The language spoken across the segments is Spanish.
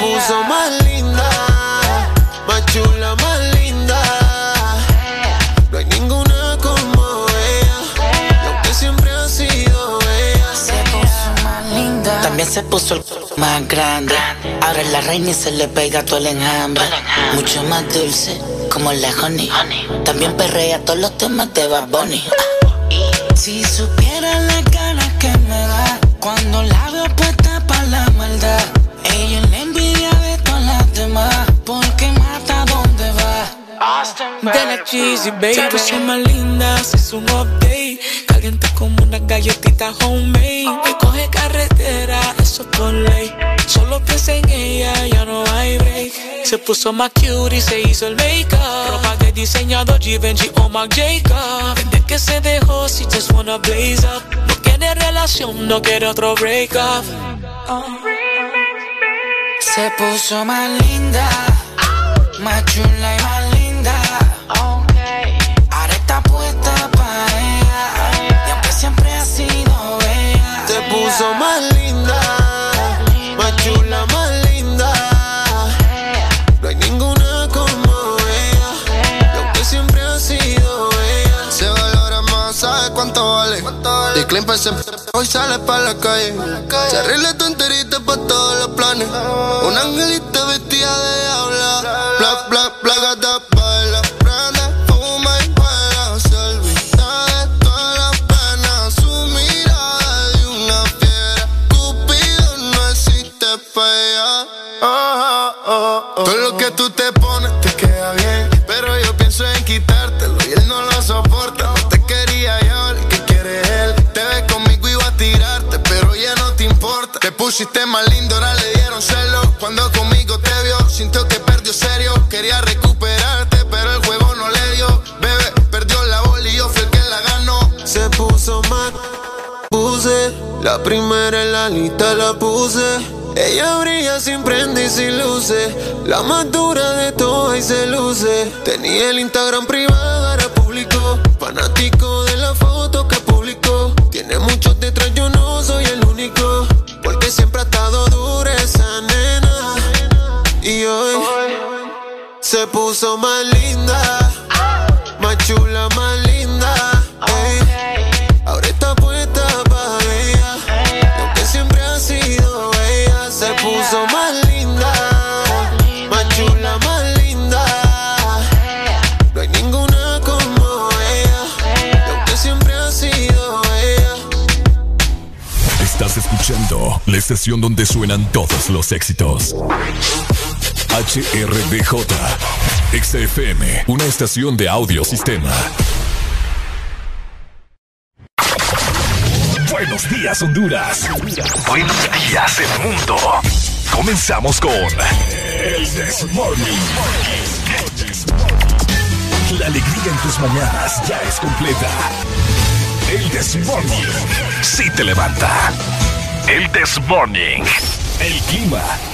puso más linda, más chula, más linda. No hay ninguna como ella, y aunque siempre ha sido ella. Se puso más linda. También se puso el más grande. Ahora es la reina y se le pega todo el enjambre. Mucho más dulce, como la honey. También perrea todos los temas de Bad Bunny. Si supiera la ganas que me da cuando la veo puesta De la cheesy, baby. Tú son más lindas, es un update. Caliente como una galletita homemade. Y coge carretera, eso es por ley. Solo piensa en ella, ya no hay break. Se puso más cute y se hizo el make-up. Ropa de diseñador Givenchy o Marc Jacob. Desde que se dejó, si just wanna blaze up. No quiere relación, no quiere otro break-up. Se puso más linda, más chula y más Hoy sale pa' la calle. Se arregla tu enterita pa' todos los planes. Un angelito vestida de diabla. Bla, bla, más lindo, ahora le dieron celos. Cuando conmigo te vio, sintió que perdió serio. Quería recuperarte, pero el juego no le dio. Bebé, perdió la bola y yo fui el que la ganó. Se puso más, puse la primera en la lista la puse. Ella brilla sin prende y sin luces. La más dura de todas y se luce. Tenía el Instagram privado, ahora público. Fanático se puso más linda. Más chula, más linda. ey. Ahora está puesta para ella. Y aunque siempre ha sido ella, se puso más linda. Más chula, más linda. No hay ninguna como ella. Y aunque siempre ha sido ella. Estás escuchando la estación donde suenan todos los éxitos. HRDJ, XFM, una estación de audio sistema. Buenos días, Honduras. Buenos días, el mundo. Comenzamos con El This Morning. La alegría en tus mañanas ya es completa. El This Morning. Sí te levanta. El This Morning. El clima.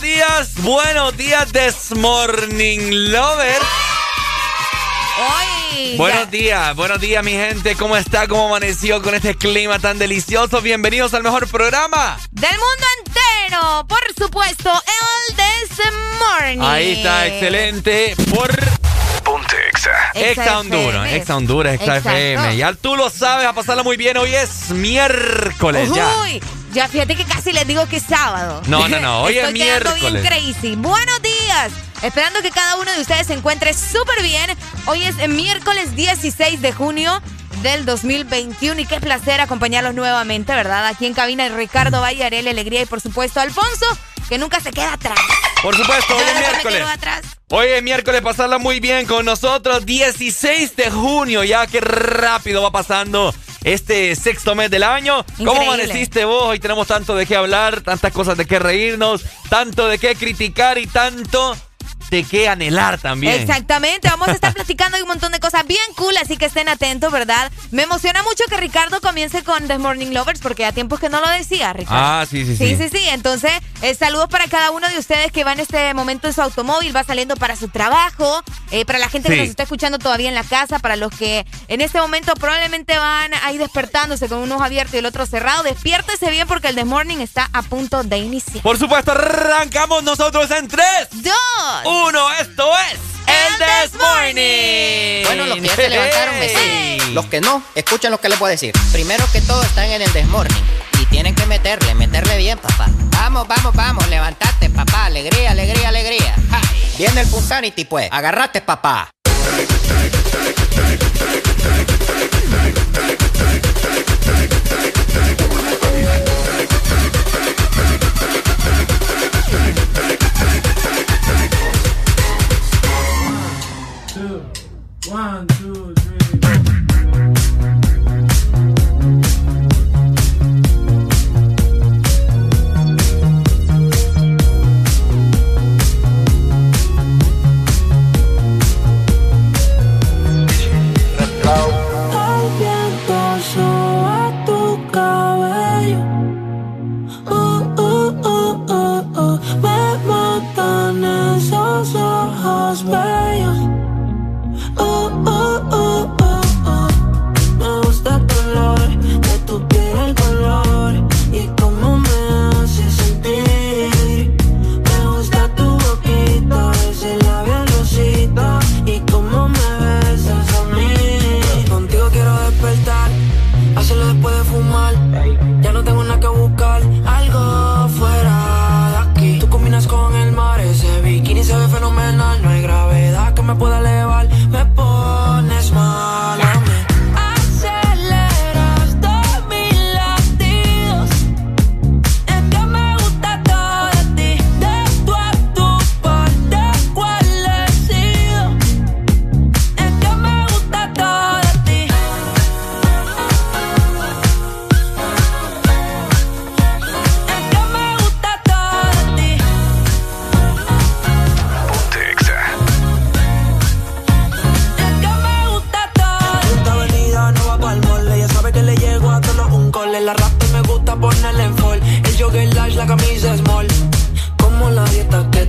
Buenos días, buenos días, This Morning Lover. Hoy. Buenos días, buenos días, mi gente. ¿Cómo está? ¿Cómo amaneció con este clima tan delicioso? Bienvenidos al mejor programa. Del mundo entero, por supuesto, el This Morning. Ahí está, excelente. Por Ponte Exa. Exa Honduras, FM. Exa Honduras, Exa. FM. Ya tú lo sabes, a pasarla muy bien. Hoy es miércoles ya. Uy, ya fíjate que casi les digo que es sábado. No, no, no, hoy es Estoy miércoles. bien crazy. Buenos días. Esperando que cada uno de ustedes se encuentre súper bien. Hoy es miércoles 16 de junio del 2021 y qué placer acompañarlos nuevamente, ¿verdad? Aquí en cabina Ricardo Valle, Alegría y por supuesto Alfonso, que nunca se queda atrás. Por supuesto, hoy es miércoles. Hoy es miércoles, pasarla muy bien con nosotros. 16 de junio, ya que rápido va pasando este sexto mes del año. ¿Cómo amaneciste vos? Hoy tenemos tanto de qué hablar, tantas cosas de qué reírnos, tanto de qué criticar y tanto de qué anhelar también. Exactamente, vamos a estar platicando de un montón de cosas bien cool, así que estén atentos, ¿verdad? Me emociona mucho que Ricardo comience con The Morning Lovers, porque a tiempos que no lo decía, Ricardo. Ah, sí, sí, sí. Sí, sí, sí. Entonces, eh, saludos para cada uno de ustedes que va en este momento en su automóvil, va saliendo para su trabajo, eh, para la gente que nos está escuchando todavía en la casa, para los que en este momento probablemente van ahí despertándose con unos abiertos y el otro cerrado, despiértese bien porque el The Morning está a punto de iniciar. Por supuesto, arrancamos nosotros en 3, 2, uno, esto es el This Morning. Bueno, los que ya se levantaron, me Los que no, escuchen lo que les voy a decir. Primero que todo, están en el This Morning. Y tienen que meterle, meterle bien, papá. Vamos, vamos, vamos, levantate, papá. Alegría, alegría, alegría. Viene el Punsanity, pues. Agarrate, papá. One, two, three.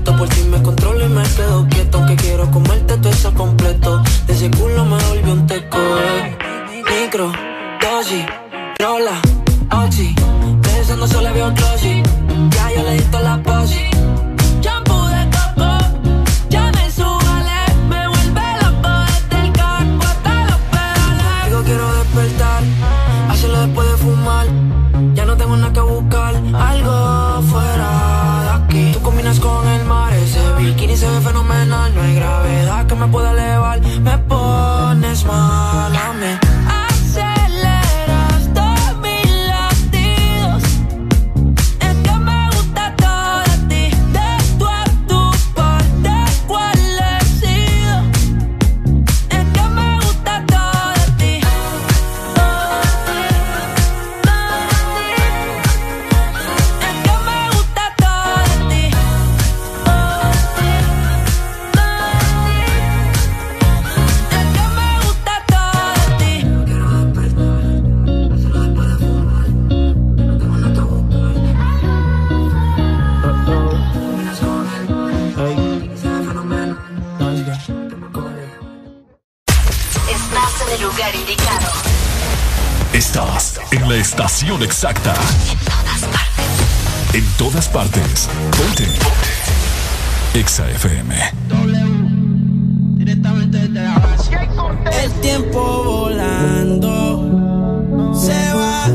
Por ti me controlo y me quedo quieto Aunque quiero comerte todo eso completo. De ese culo me volvió un teco. Micro, dosis, rola, oxi Pensando solo veo closet Ya yo le di la posi. Exacta. En todas partes. En todas partes. Ponte. Exa FM. Directamente desde la base. El tiempo volando se va.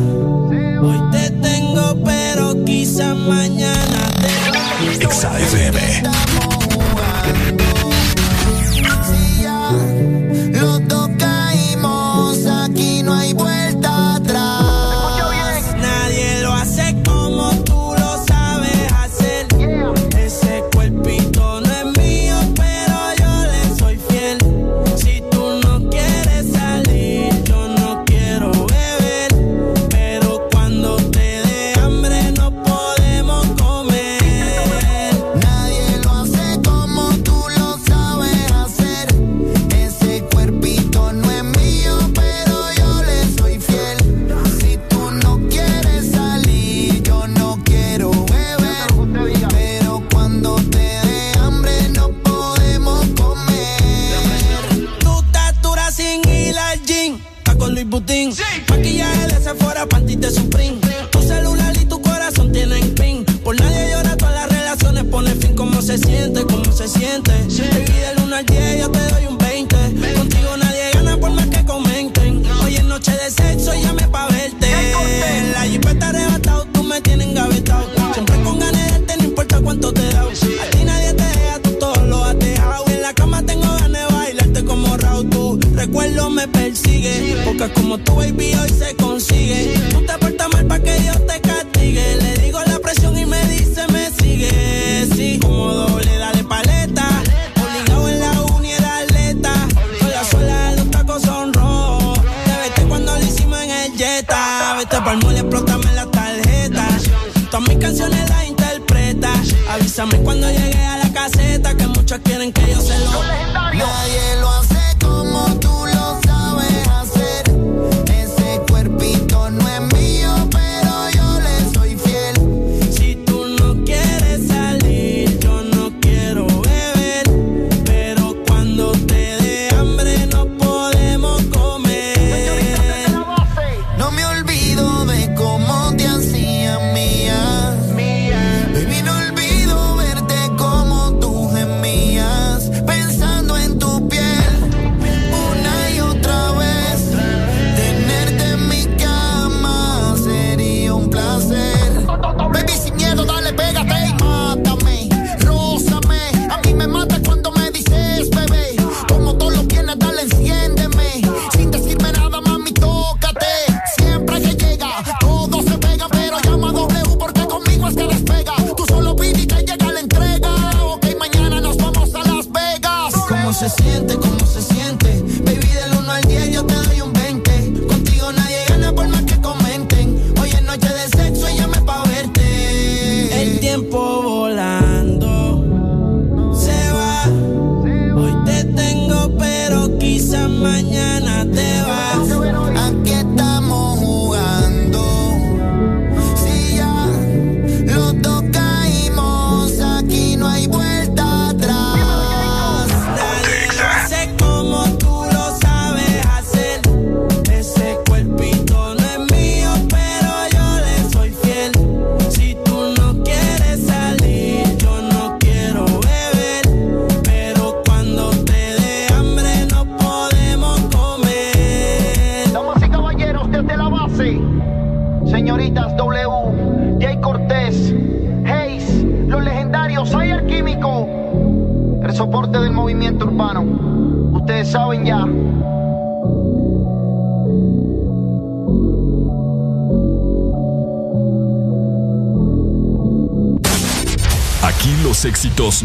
Hoy te tengo, pero quizá mañana te va. Exa FM.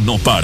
No paran.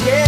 Exacta.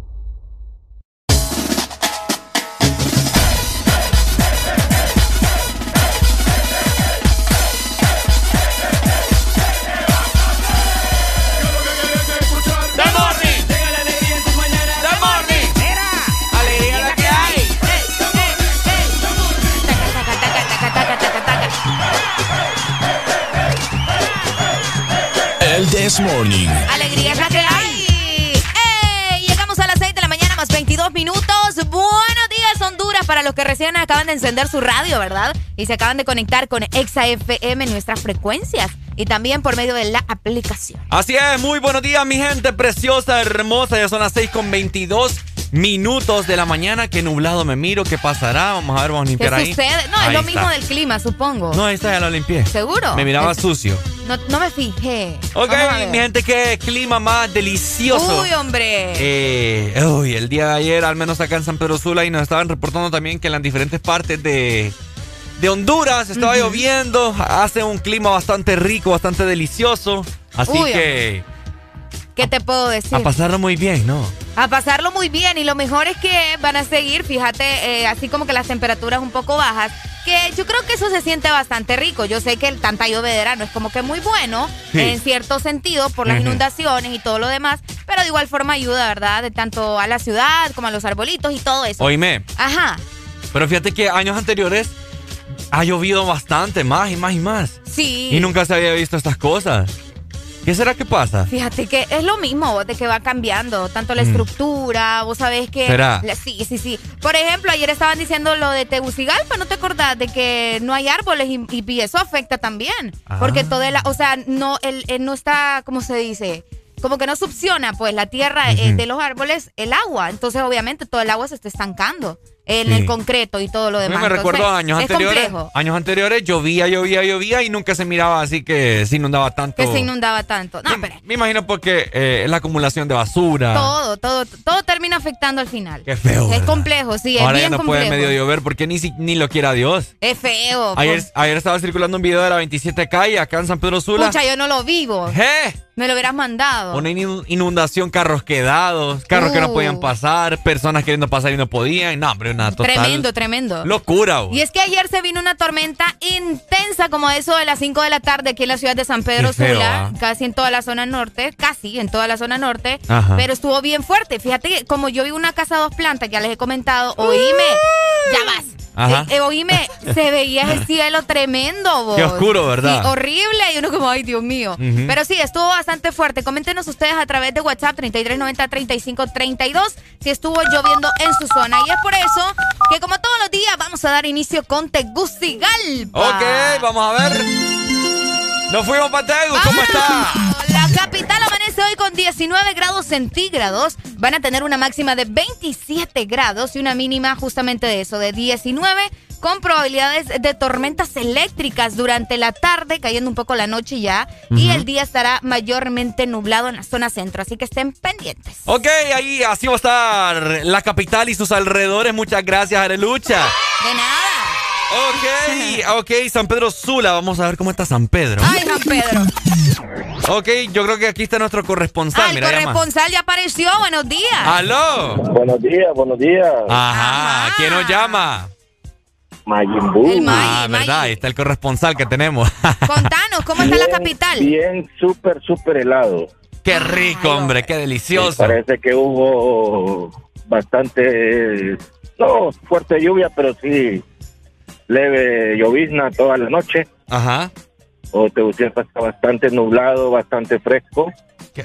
This Morning. Alegría es la que hay. ¡Ey! Llegamos a las 6 de la mañana más 22 minutos. Buenos días, Honduras, para los que recién acaban de encender su radio, ¿verdad? Y se acaban de conectar con Exa FM, nuestras frecuencias. Y también por medio de la aplicación. Así es, muy buenos días, mi gente preciosa, hermosa. Ya son las 6 con 22 minutos de la mañana. Qué nublado me miro, ¿qué pasará? Vamos a ver, vamos a ¿Qué limpiar ahí. sucede? No, es lo está. mismo del clima, supongo. No, ahí está, ya lo limpié. ¿Seguro? Me miraba Es- sucio. No, no me fijé. Ok, mi gente, qué clima más delicioso. Uy, hombre. Eh, uy, el día de ayer, al menos acá en San Pedro Sula, y nos estaban reportando también que en las diferentes partes de, de Honduras estaba lloviendo. Hace un clima bastante rico, bastante delicioso. Así Uy, que ¿Qué te puedo decir? a pasarlo muy bien, ¿no? A pasarlo muy bien y lo mejor es que van a seguir, fíjate, eh, así como que las temperaturas un poco bajas, que yo creo que eso se siente bastante rico. Yo sé que el tanta llovedera no es como que muy bueno Sí. en cierto sentido por las inundaciones y todo lo demás, pero de igual forma ayuda, ¿verdad? De tanto a la ciudad como a los arbolitos y todo eso. Oíme, Ajá, pero fíjate que años anteriores ha llovido bastante, más y más y más. sí. Y nunca se había visto estas cosas. ¿Qué será que pasa? Fíjate que es lo mismo, de que va cambiando, tanto la Mm. estructura, vos sabés que... ¿Será? la- sí, sí, sí. Por ejemplo, ayer estaban diciendo lo de Tegucigalpa, ¿no te acordás? De que no hay árboles y, y eso afecta también. Ah. Porque todo el... O sea, no, el, el no está, ¿cómo se dice? Como que no succiona, pues, la tierra eh, de los árboles, el agua. Entonces, obviamente, todo el agua se está estancando en Sí. el concreto y todo lo demás. me recuerdo años es anteriores. complejo Años anteriores llovía, llovía, llovía y nunca se miraba así que se inundaba tanto. que se inundaba tanto. No, me, pero me imagino porque eh, la acumulación de basura. todo, todo, todo termina afectando al final. Qué feo. Es ¿verdad? complejo, sí, es Ahora bien ya no puede medio llover porque ni, si- ni lo quiera Dios. Es feo. Ayer, pues. ayer estaba circulando un video de la 27 calle acá en San Pedro Sula. Pucha, yo no lo vivo. ¿Eh? Me lo hubieras mandado. Una inundación, carros quedados, carros que no podían uh. pasar, personas queriendo pasar y no podían. No, hombre, una total. Tremendo, tremendo. Locura, Y es que ayer se vino una tormenta intensa, como eso de las 5 de la tarde aquí en la ciudad de San Pedro Sula, ¿ah? casi en toda la zona norte, casi en toda la zona norte. Pero estuvo bien fuerte. Fíjate que como yo vi una casa a dos plantas, ya les he comentado, oíme, ya vas. Ajá. Eh, oíme, se veía el cielo tremendo, vos. Qué oscuro, ¿verdad? Sí, horrible. Y uno como, ay, Dios mío. Pero sí, estuvo bastante fuerte. Coméntenos ustedes a través de WhatsApp 3390-3532 si estuvo lloviendo en su zona. Y es por eso que como todos los días vamos a dar inicio con Tegucigalpa. Ok, vamos a ver. Nos fuimos para Tegu, ¿cómo está? La capital amanece hoy con 19 grados centígrados. Van a tener una máxima de 27 grados y una mínima justamente de eso, de 19 con probabilidades de tormentas eléctricas durante la tarde, cayendo un poco la noche ya, y el día estará mayormente nublado en la zona centro, así que estén pendientes. Ok, ahí así va a estar la capital y sus alrededores. Muchas gracias, Arelucha. De nada. Ok, ok, San Pedro Sula. Vamos a ver cómo está San Pedro. Ay, San Pedro. Ok, yo creo que aquí está nuestro corresponsal. el corresponsal ya apareció. Buenos días. ¡Aló! Buenos días, buenos días. Ajá. ¿Quién nos llama? Majin Buu. ah, verdad, ahí está el corresponsal que tenemos. Contanos, ¿cómo está la capital? Bien, súper, súper helado. Qué rico, hombre, qué delicioso. parece que hubo bastante, no fuerte lluvia, pero sí leve llovizna toda la noche. Ajá. O Tegucigalpa está bastante nublado, bastante fresco.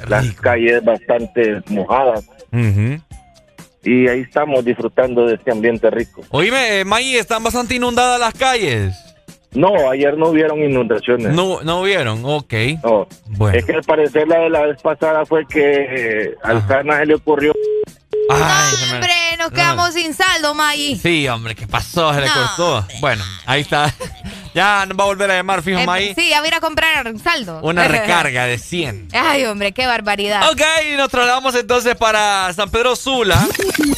Las calles bastante mojadas. Y ahí estamos disfrutando de este ambiente rico. Oíme, May, ¿están bastante inundadas las calles? No, ayer no hubieron inundaciones. No, no hubieron, ok. Bueno. Es que al parecer la de la vez pasada fue que al Cana se le ocurrió Ay, hombre, nos quedamos sin saldo, May. Sí, hombre, ¿qué pasó? Se le cortó. Bueno, ahí está. Ya nos va a volver a llamar, fijo, eh. Sí, a ir a comprar saldo. Una recarga de 100. Ay, hombre, qué barbaridad. Ok, nos trasladamos entonces para San Pedro Sula.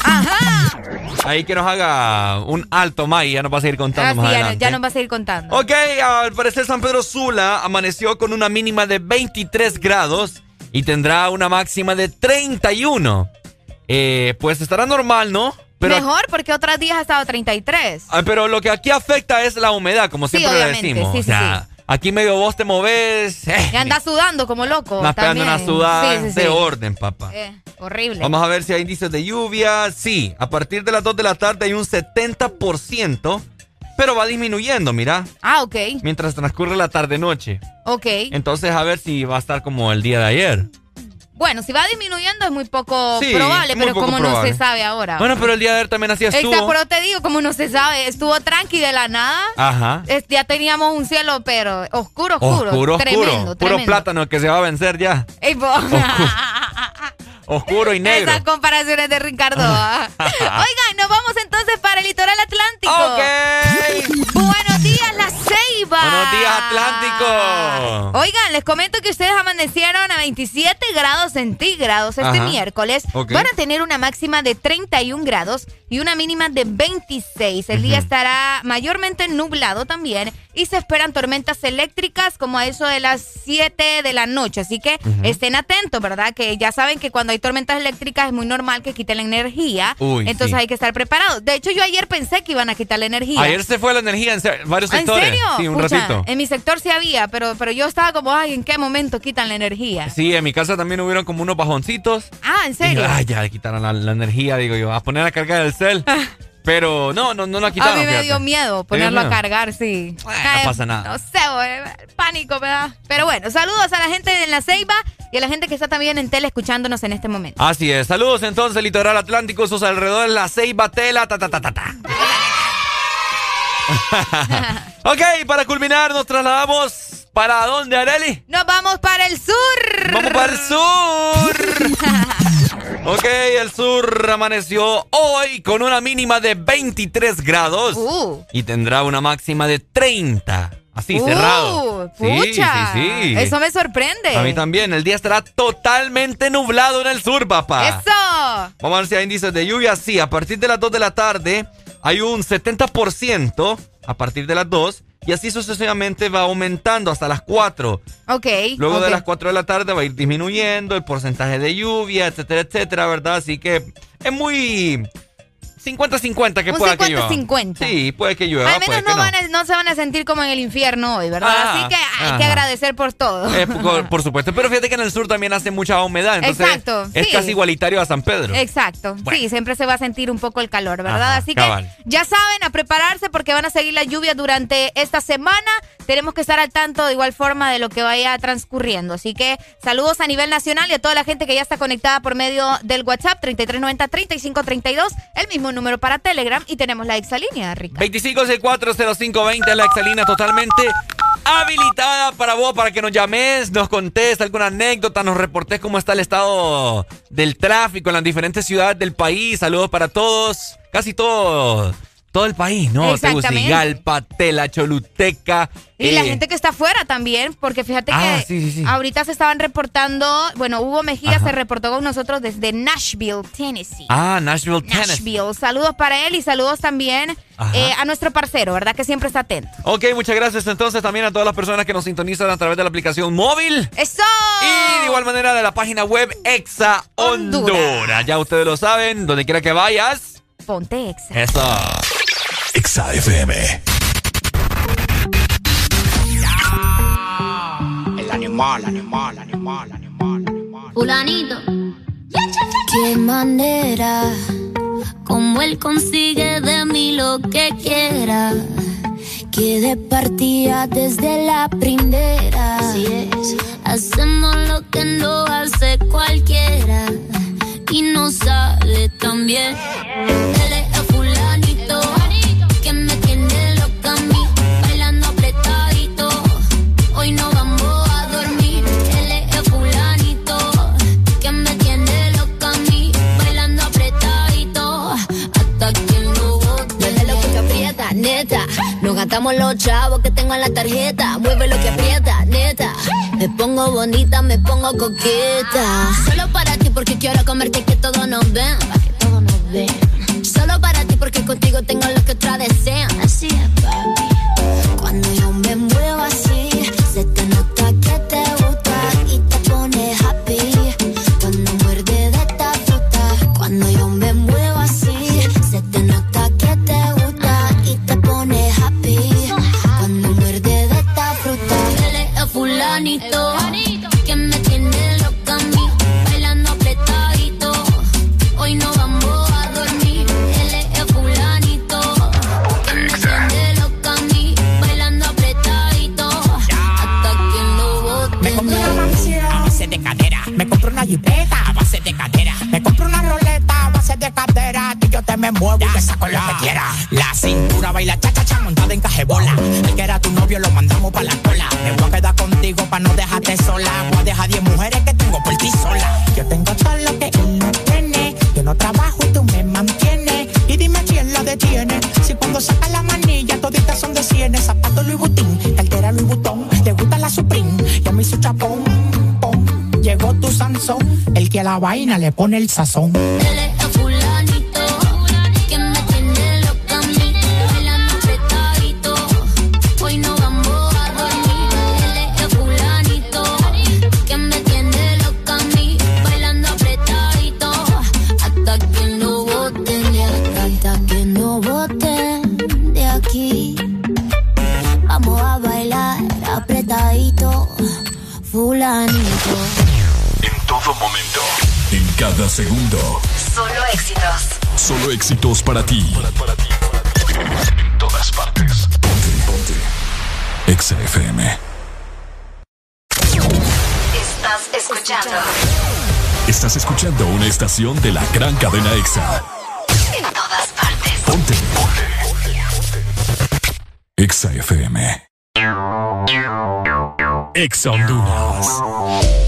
Ajá. Ahí que nos haga un alto, May. Ya nos va a seguir contando ah, más ya, nos va a seguir contando. Ok, al parecer San Pedro Sula amaneció con una mínima de 23 grados y tendrá una máxima de 31. Eh, pues estará normal, ¿no? Mejor porque otros días ha estado 33. Ah, pero lo que aquí afecta es la humedad, como siempre le decimos. Sí, sí, Aquí medio vos te moves. Eh, y andas sudando como loco. Estás pegando una sudada de orden, papá. Eh, horrible. Vamos a ver si hay índices de lluvia. Sí, a partir de las 2 de la tarde hay un 70%, pero va disminuyendo, mira. Ah, ok. Mientras transcurre la tarde-noche. Ok. Entonces, a ver si va a estar como el día de ayer. Bueno, si va disminuyendo es muy poco probable, pero como no se sabe ahora. Bueno, pero el día de ayer también así estuvo. Exacto, pero te digo, como no se sabe, estuvo tranqui de la nada. Ajá. ya teníamos un cielo, pero oscuro, oscuro. Oscuro, tremendo, Puro plátano que se va a vencer ya. Oscuro y negro. Esas comparaciones de Ricardo. Oigan, nos vamos entonces para el litoral atlántico. Ok. Buenos días, la Buenos días, Atlántico. Oigan, les comento que ustedes amanecieron a 27 grados centígrados este miércoles. Van a tener una máxima de 31 grados y una mínima de 26. El día estará mayormente nublado también y se esperan tormentas eléctricas como a eso de las 7 de la noche. Así que estén atentos, ¿verdad? Que ya saben que cuando hay tormentas eléctricas es muy normal que quiten la energía. entonces hay que estar preparados. De hecho, yo ayer pensé que iban a quitar la energía. Ayer se fue la energía en varios sectores. ¿En serio? Sí, un ratito. En mi sector sí había, pero, pero yo estaba como, ay, ¿en qué momento quitan la energía? Sí, en mi casa también hubieron como unos bajoncitos. Ah, ¿en serio? ay, ya le quitaron la, energía, digo yo. A poner a cargar el cel. Pero no, no, no la quitaron. A mí me dio miedo ponerlo a cargar, sí. no pasa nada. No sé, pánico, ¿verdad? Pero bueno, saludos a la gente de La Ceiba y a la gente que está también en tele escuchándonos en este momento. Así es. Saludos entonces, Litoral Atlántico, sus alrededores, La Ceiba, Tela, ta, ta, ta, ta, ta. ok, para culminar nos trasladamos ¿para dónde, Areli? Nos vamos para el sur. Vamos para el sur. ok, el sur amaneció hoy con una mínima de 23 grados uh. y tendrá una máxima de 30. Así, uh, cerrado. Pucha. Sí, sí, sí. Eso me sorprende. A mí también. El día estará totalmente nublado en el sur, papá. ¡Eso! Vamos a ver si hay índices de lluvia. Sí, a partir de las 2 de la tarde hay un 70% a partir de las 2 y así sucesivamente va aumentando hasta las 4. Ok. Luego de las 4 de la tarde va a ir disminuyendo el porcentaje de lluvia, etcétera, etcétera, ¿verdad? Así que es muy 50-50 que pueda 50 que llueva. 50 Sí, puede que llueva. Al menos no, Van a, no se van a sentir como en el infierno hoy, ¿verdad? Ah, Así que hay que agradecer por todo. por, supuesto. Pero fíjate que en el sur también hace mucha humedad. Entonces Exacto. Es casi igualitario a San Pedro. Exacto. Sí, siempre se va a sentir un poco el calor, ¿verdad? Así que ya saben, a prepararse porque van a seguir las lluvias durante esta semana. Tenemos que estar al tanto de igual forma de lo que vaya transcurriendo. Así que saludos a nivel nacional y a toda la gente que ya está conectada por medio del WhatsApp 3390-3532, el mismo número para Telegram y tenemos la exalínea, Rica. 25640520, la exalínea totalmente habilitada para vos, para que nos llames, nos contés alguna anécdota, nos reportes cómo está el estado del tráfico en las diferentes ciudades del país. Saludos para todos, casi todos todo el país, ¿no? Tegucigalpa, Tela, Choluteca. Y la eh, gente que está afuera también, porque fíjate ah, que ahorita se estaban reportando, bueno, Hugo Mejía se reportó con nosotros desde Nashville, Tennessee. Ah, Nashville, Tennessee. Nashville. Saludos para él y saludos también eh, a nuestro parcero, ¿verdad? Que siempre está atento. Ok, muchas gracias entonces también a todas las personas que nos sintonizan a través de la aplicación móvil. ¡Eso! Y de igual manera de la página web Exa Honduras. Ya ustedes lo saben, donde quiera que vayas. Ponte Exa. Eso. Exa FM. El animal, animal, animal, animal, animal. Fulanito. Qué manera, como él consigue de mí lo que quiera. Que de partida desde la primera. Así es. Hacemos lo que no hace cualquiera. Y no sale tan bien. Él Nos gastamos los chavos que tengo en la tarjeta. Mueve lo que aprieta, neta. Me pongo bonita, me pongo coqueta. Solo para ti porque quiero comerte que todo nos ven. que todo nos ven. Solo para ti porque contigo tengo lo que otra desean. Así es, papi. Cuando yo me muevo así, fulanito que me tiene loca a mí, bailando apretadito. Hoy no vamos a dormir, él es fulanito que me tiene loca a mí, bailando apretadito. Hasta que lo bote. Me compré una mansión a de cadera, me compré una jipeta de cadera, y yo te me muevo y te saco lo que quiera. La cintura baila cha cha cha montada en cajebola. El que era tu novio lo mandamos pa' la cola. Me voy a quedar contigo pa' no dejarte sola. Voy a dejar 10 mujeres que tengo por ti sola. Yo tengo todo lo que él no tiene. Yo no trabajo y tú me mantienes. Y dime quién la detiene. Si cuando saca la manilla toditas son de cienes. Zapato Louis Vuitton, cartera Louis Vuitton. Te gusta la Supreme, yo me hizo chapón. Llegó tu Sansón, el que a la vaina le pone el sazón. Él es fulanito cada segundo. Solo éxitos. Solo éxitos para ti. En todas partes. Ponte, ponte. Exa FM. Estás escuchando. Estás escuchando una estación de la gran cadena Exa. En todas partes. Ponte, ponte. Exa FM. Exa Honduras.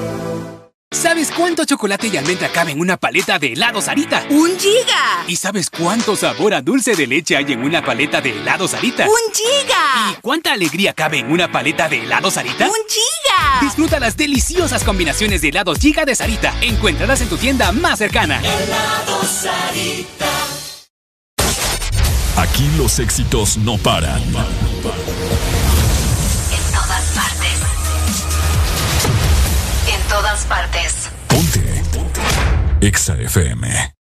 ¿Sabes cuánto chocolate y almendra cabe en una paleta de helado Sarita? ¡Un giga! ¿Y sabes cuánto sabor a dulce de leche hay en una paleta de helado Sarita? ¡Un giga! ¿Y cuánta alegría cabe en una paleta de helado Sarita? ¡Un giga! Disfruta las deliciosas combinaciones de helados Giga de Sarita. Encuéntralas en tu tienda más cercana. Helado Sarita. Aquí los éxitos no paran. Todas partes. Ponte. Ponte. Exa FM.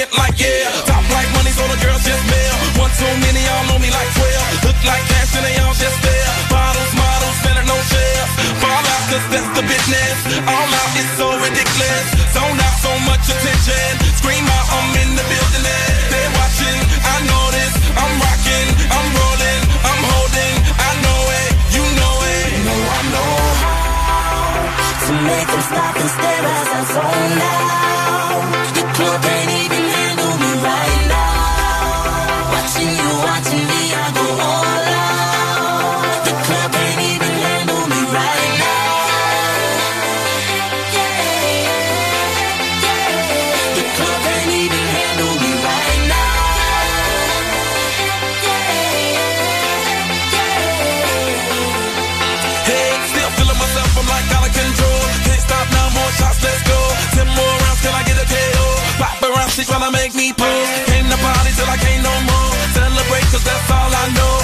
Arrogant like yeah. Top like money, so the girls just mail. One too many, y'all know me like 12. Look like cash and they all just there. Bottles, models, better no shares. Fall out, cause that's the business. All out is so ridiculous. Zone out so much attention. Scream out, I'm in the building. They're watching, I know make me pull. Came to party till I can't no more. Celebrate, cause that's all I know.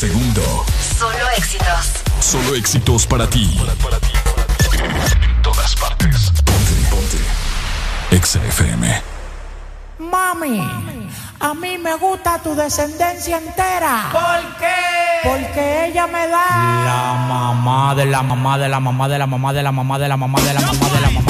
Segundo. Solo éxitos. Solo éxitos para ti. En todas partes. Ponte, ponte. Exa FM. Mami, a mí me gusta tu descendencia entera. ¿Por qué? Porque ella me da la mamá de la mamá de la mamá de la mamá de la mamá de la mamá de la mamá de la mamá de la mamá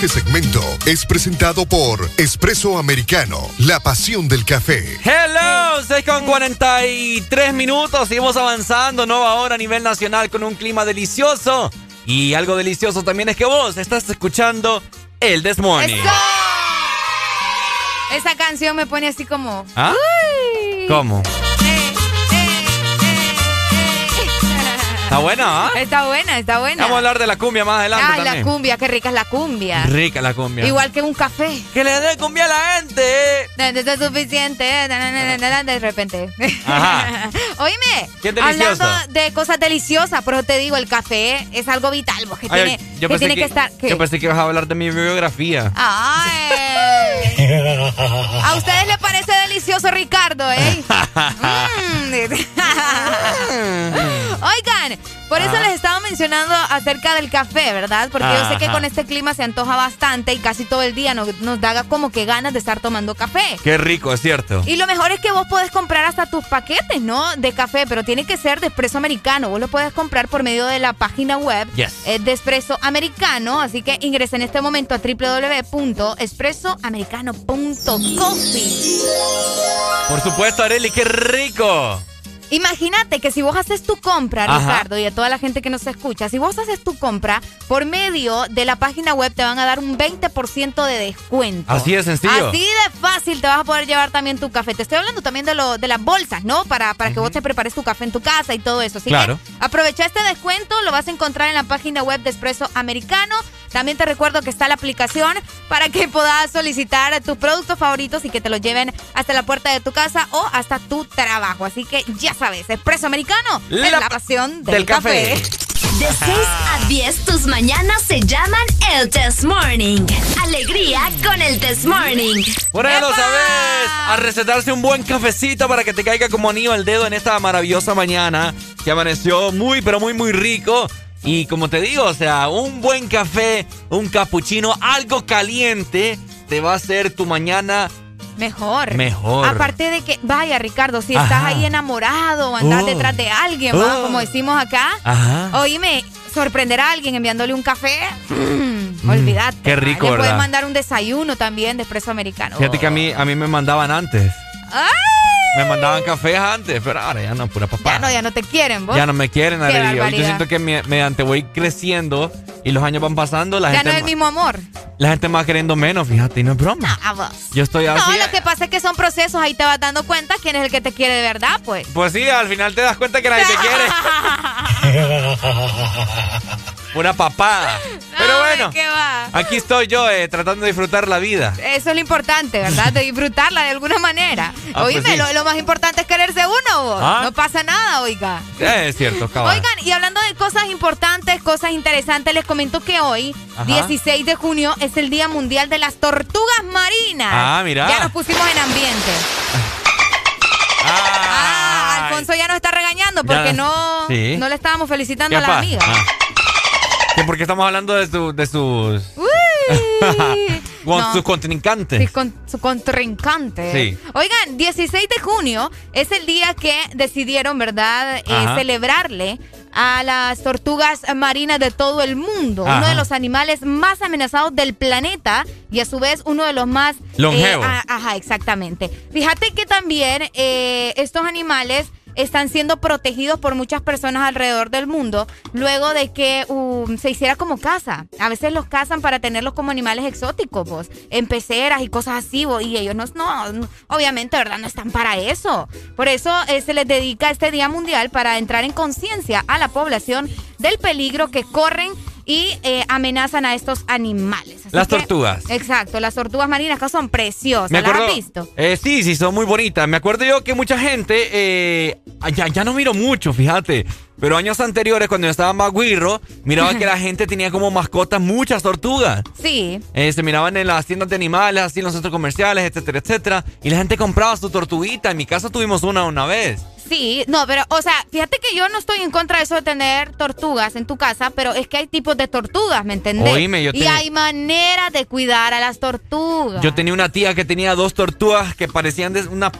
Este segmento es presentado por Espresso Americano, la pasión del café. Hello, 6 con 43 minutos. Seguimos avanzando, nueva hora a nivel nacional con un clima delicioso. Y algo delicioso también es que vos estás escuchando el This Morning. ¡Eso! Esa canción me pone así como. ¿Ah? ¡Uy! ¿Cómo? Está buena, ¿ah? Está buena, está buena. Vamos a hablar de la cumbia más adelante Ay, la también. cumbia, qué rica es la cumbia. Rica la cumbia. Igual que un café. Que le dé cumbia a la gente. De, de- de suficiente. De repente. Ajá. Oíme. Qué delicioso. Hablando de cosas deliciosas, pero te digo, el café es algo vital, pues, que Ay, tiene, yo que, estar. ¿qué? Yo pensé que ibas a hablar de mi biografía. Ay. ¿A ustedes les parece delicioso, Ricardo, eh? Mm. Oigan, por eso les estaba mencionando acerca del café, ¿verdad? Porque yo sé que con este clima se antoja bastante y casi todo el día nos, nos da como que ganas de estar tomando café. Qué rico, es cierto. Y lo mejor es que vos podés comprar hasta tus paquetes, ¿no? De café, pero tiene que ser de espresso americano. Vos lo puedes comprar por medio de la página web Yes. eh, de espresso americano. Así que ingresa en este momento a www.espressoamericano.coffee. Por supuesto, Areli, qué rico. Imagínate que si vos haces tu compra, Ajá. Ricardo, y a toda la gente que nos escucha, si vos haces tu compra por medio de la página web, te van a dar un 20% de descuento. Así de sencillo. Así de fácil te vas a poder llevar también tu café. Te estoy hablando también de, lo, de las bolsas, ¿no? Para, para que vos te prepares tu café en tu casa y todo eso. Así Claro. que aprovecha este descuento, lo vas a encontrar en la página web de Espresso Americano. También te recuerdo que está la aplicación para que puedas solicitar tus productos favoritos y que te los lleven hasta la puerta de tu casa o hasta tu trabajo. Así que ya sabes, Expreso Americano es la pasión del, café. De 6 a 10, tus mañanas se llaman el Test Morning. Alegría con el Test Morning. Bueno, ya lo sabes. A recetarse un buen cafecito para que te caiga como anillo al dedo en esta maravillosa mañana que amaneció muy, pero muy, muy rico. Y como te digo, o sea, un buen café, un cappuccino, algo caliente, te va a hacer tu mañana Mejor. Mejor. Aparte de que, vaya Ricardo, si estás ahí enamorado o andas Oh. detrás de alguien, ¿va? Oh. como decimos acá, Ajá. oíme, sorprender a alguien enviándole un café, mm, olvídate. qué rico, Le puedes mandar un desayuno también de espresso americano. Fíjate que a mí, a mí me mandaban antes. ¡Ay! Me mandaban cafés antes, pero ahora ya no, pura papá. Ya no, ya no te quieren, vos. Ya no me quieren, Arely. Yo siento que me- mediante voy creciendo y los años van pasando, la Ya gente, no es el mismo amor. la gente va queriendo menos, fíjate, y no es broma. A vos. Yo estoy No, así. lo que pasa es que son procesos, ahí te vas dando cuenta quién es el que te quiere de verdad, pues. Pues sí, al final te das cuenta que nadie te quiere. Una papada. Pero bueno, ¿Qué va? aquí estoy yo eh, tratando de disfrutar la vida. Eso es lo importante, ¿verdad? De disfrutarla de alguna manera. Ah, pues Oíme, sí. lo, lo más importante es quererse uno, vos. Ah. No pasa nada, oiga. Eh, es cierto, cabal. Oigan, y hablando de cosas importantes, cosas interesantes, les comento que hoy, Ajá. 16 de junio, es el Día Mundial de las Tortugas Marinas. Ah, mira. Ya nos pusimos en ambiente. Ah, Alfonso ya nos está regañando porque Ya. no, Sí. no le estábamos felicitando a la pasa? amiga. Que porque estamos hablando de, su- de sus... con No. sus contrincantes. Sí, con su contrincante. Sí. Oigan, 16 de junio es el día que decidieron, ¿verdad?, Eh, celebrarle a las tortugas marinas de todo el mundo. Ajá. Uno de los animales más amenazados del planeta y a su vez uno de los más... Longevos. eh, a- ajá, exactamente. Fíjate que también eh, estos animales están siendo protegidos por muchas personas alrededor del mundo luego de que um, se hiciera como casa. A veces los cazan para tenerlos como animales exóticos, vos, en peceras y cosas así, y ellos no, obviamente, ¿verdad? No están para eso. Por eso eh, se les dedica este Día Mundial para entrar en conciencia a la población del peligro que corren y eh, amenazan a estos animales. Así Las que- tortugas. Exacto, las tortugas marinas que son preciosas. Me ¿Las acuerdo, has visto? Eh, sí, sí, son muy bonitas. Me acuerdo yo que mucha gente, eh, ya, ya no miro mucho, fíjate. Pero años anteriores, cuando yo estaba más guirro, miraba que la gente tenía como mascotas muchas tortugas. Sí. Eh, se miraban en las tiendas de animales, así en los centros comerciales, etcétera, etcétera. Y la gente compraba su tortuguita. En mi casa tuvimos una una vez. Sí, no, pero, o sea, fíjate que yo no estoy en contra de eso de tener tortugas en tu casa, pero es que hay tipos de tortugas, ¿me entendés? Oíme, yo y tenía- hay maneras de cuidar a las tortugas. Yo tenía una tía que tenía dos tortugas que parecían de una,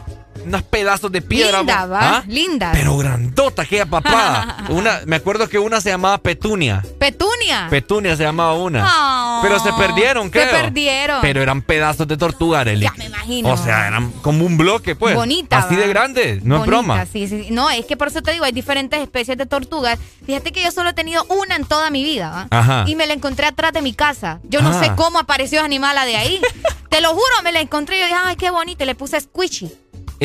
unos pedazos de piedra. Linda, ¿va? ¿Ah? Linda. Pero grandota, aquella papá. una, me acuerdo que una se llamaba Petunia. Petunia. Petunia se llamaba una. Oh, Pero se perdieron, se creo. perdieron. Pero eran pedazos de tortuga, Arely. Ya me imagino. O sea, eran como un bloque, pues. Bonita, Así va. de grande, no es broma. Sí, sí. No, es que por eso te digo, hay diferentes especies de tortugas. Fíjate que yo solo he tenido una en toda mi vida, ¿va? Ajá. Y me la encontré atrás de mi casa. Yo no Ah. sé cómo apareció esa animala de ahí. te lo juro, me la encontré y yo dije, ay, qué bonita. Y le puse squishy.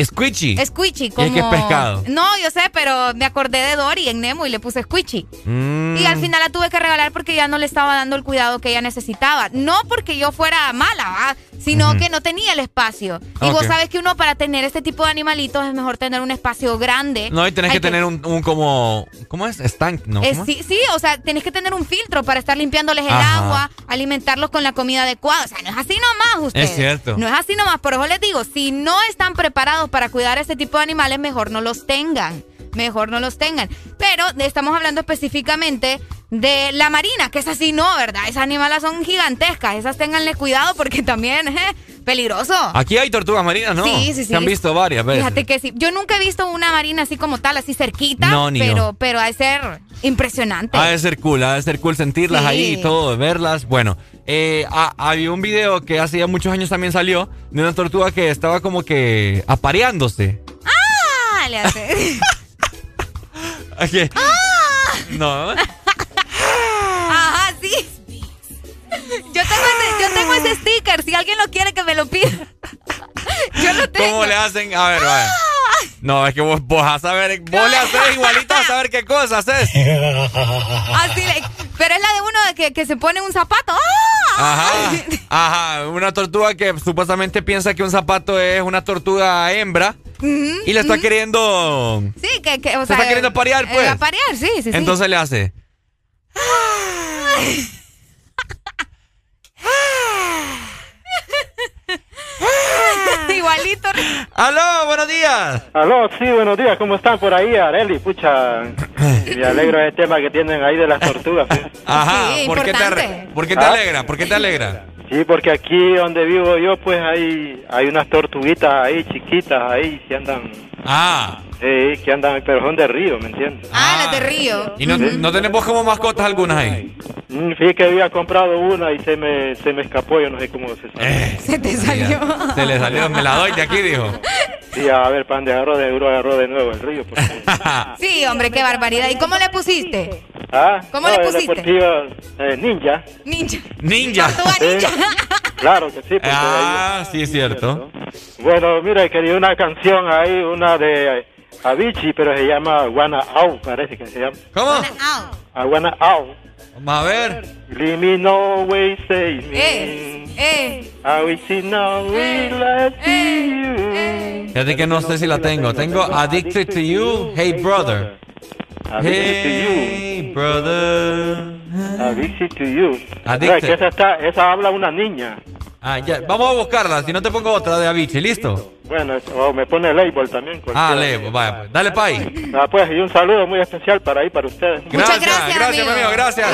Squishy. Squishy, ¿Y como... qué pescado? No, yo sé, pero me acordé de Dory en Nemo y le puse squishy. Mm. Y al final la tuve que regalar porque ya no le estaba dando el cuidado que ella necesitaba. No porque yo fuera mala, ¿va? sino que no tenía el espacio. Y vos sabes que uno para tener este tipo de animalitos es mejor tener un espacio grande. No, y tenés que tener un, un como. ¿Cómo es? Stank, ¿no? Eh, ¿Cómo es? sí, sí, o sea, tenés que tener un filtro para estar limpiándoles el Ajá. agua, alimentarlos con la comida adecuada. O sea, no es así nomás ustedes. Es cierto. No es así nomás. Por eso les digo, si no están preparados para cuidar este tipo de animales, mejor no los tengan. Mejor no los tengan. Pero estamos hablando específicamente de la marina, que es así no, ¿verdad? Esas animales son gigantescas. Esas ténganle cuidado porque también es peligroso. Aquí hay tortugas marinas, ¿no? Sí, sí, sí. Se han visto varias veces. Fíjate que sí. Yo nunca he visto una marina así como tal, así cerquita. No, ni pero, yo. pero ha de ser impresionante. Ha de ser cool, ha de ser cool sentirlas Sí. ahí y todo, verlas. Bueno, eh, ha- había un video que hace ya muchos años también salió de una tortuga que estaba como que apareándose. ¡Ah! Le hace. Aquí. ¡Ah! No. Ajá, sí. Yo tengo, ese, yo tengo ese sticker. Si alguien lo quiere, que me lo pida. Yo lo tengo. ¿Cómo le hacen? A ver, a ver. No, es que vos, vos a saber, vos le haces igualito a saber qué cosa haces. Así le- Pero es la de uno que, que se pone un zapato. ¡Ah! Ajá, ajá. Una tortuga que supuestamente piensa que un zapato es una tortuga hembra. y le está queriendo. Sí, que, que o sea, está queriendo parear, pues. Eh, parear, sí, sí. Entonces le hace. Igualito. Aló, buenos días. Aló, sí, buenos días. ¿Cómo están por ahí, Areli? Pucha, me alegro de tema que tienen ahí de las tortugas. Ajá, ¿por, qué te, ¿por qué te alegra? ¿Por qué te alegra? Sí, porque aquí donde vivo yo, pues hay, hay unas tortuguitas ahí chiquitas ahí que andan. Ah. Sí, que andan, pero son de río, ¿me entiendes? Ah, las de río. ¿Y no, no tenemos como mascotas algunas ahí? Mm, Fíjate que había comprado una y se me, se me escapó, yo no sé cómo se salió. Eh, Se te salió. Se le salió, me la doy de aquí, dijo. Sí, a ver, pan de agarró de duro, agarró de nuevo el río. porque- Sí, hombre, qué barbaridad. ¿Y cómo le pusiste? ¿Ah? ¿Cómo no, le es pusiste? deportiva, eh, ninja. Ninja. Ninja. Ninja. Claro que sí. porque Ah, sí, es cierto. Bueno, mira, quería una canción ahí, una de eh, Avicii, pero se llama Wanna Out, parece que se llama. ¿Cómo? I Wanna Out. Vamos a ver. Leave me no way, say me. Eh, eh. Avicii no will let you. Fíjate que no sé si la tengo. Tengo Addicted to You, Hey Brother. Addicted to you. Hey Brother. Addicted to you. Addicted. Que esa, está, esa habla una niña. Ah, ya. Vamos a buscarla, si no te pongo otra de Avicii, ¿listo? Bueno, o me pone label también. Ah. Leo, vaya, pues. Dale pa' ahí. Ah, pues, y un saludo muy especial para ahí, para ustedes. Gracias, gracias, mi amigo, gracias.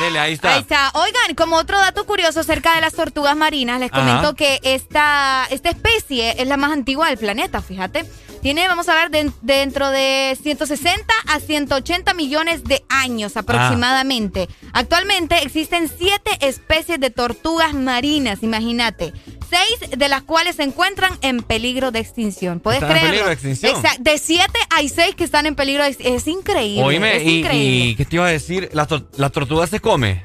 Dele, ahí está. Ahí está. Oigan, como otro dato curioso acerca de las tortugas marinas, les Ajá. comento que esta, esta especie es la más antigua del planeta, fíjate. Tiene, vamos a ver, de- dentro de 160 a 180 millones de años aproximadamente. Actualmente existen siete especies de tortugas marinas, imagínate. Seis de las cuales se encuentran en peligro de extinción. ¿Puedes ¿Están en peligro de extinción? Exacto. De siete hay seis que están en peligro de extinción. Es increíble. Oíme, es y, increíble. y ¿qué te iba a decir? ¿La, tor- la tortuga se come?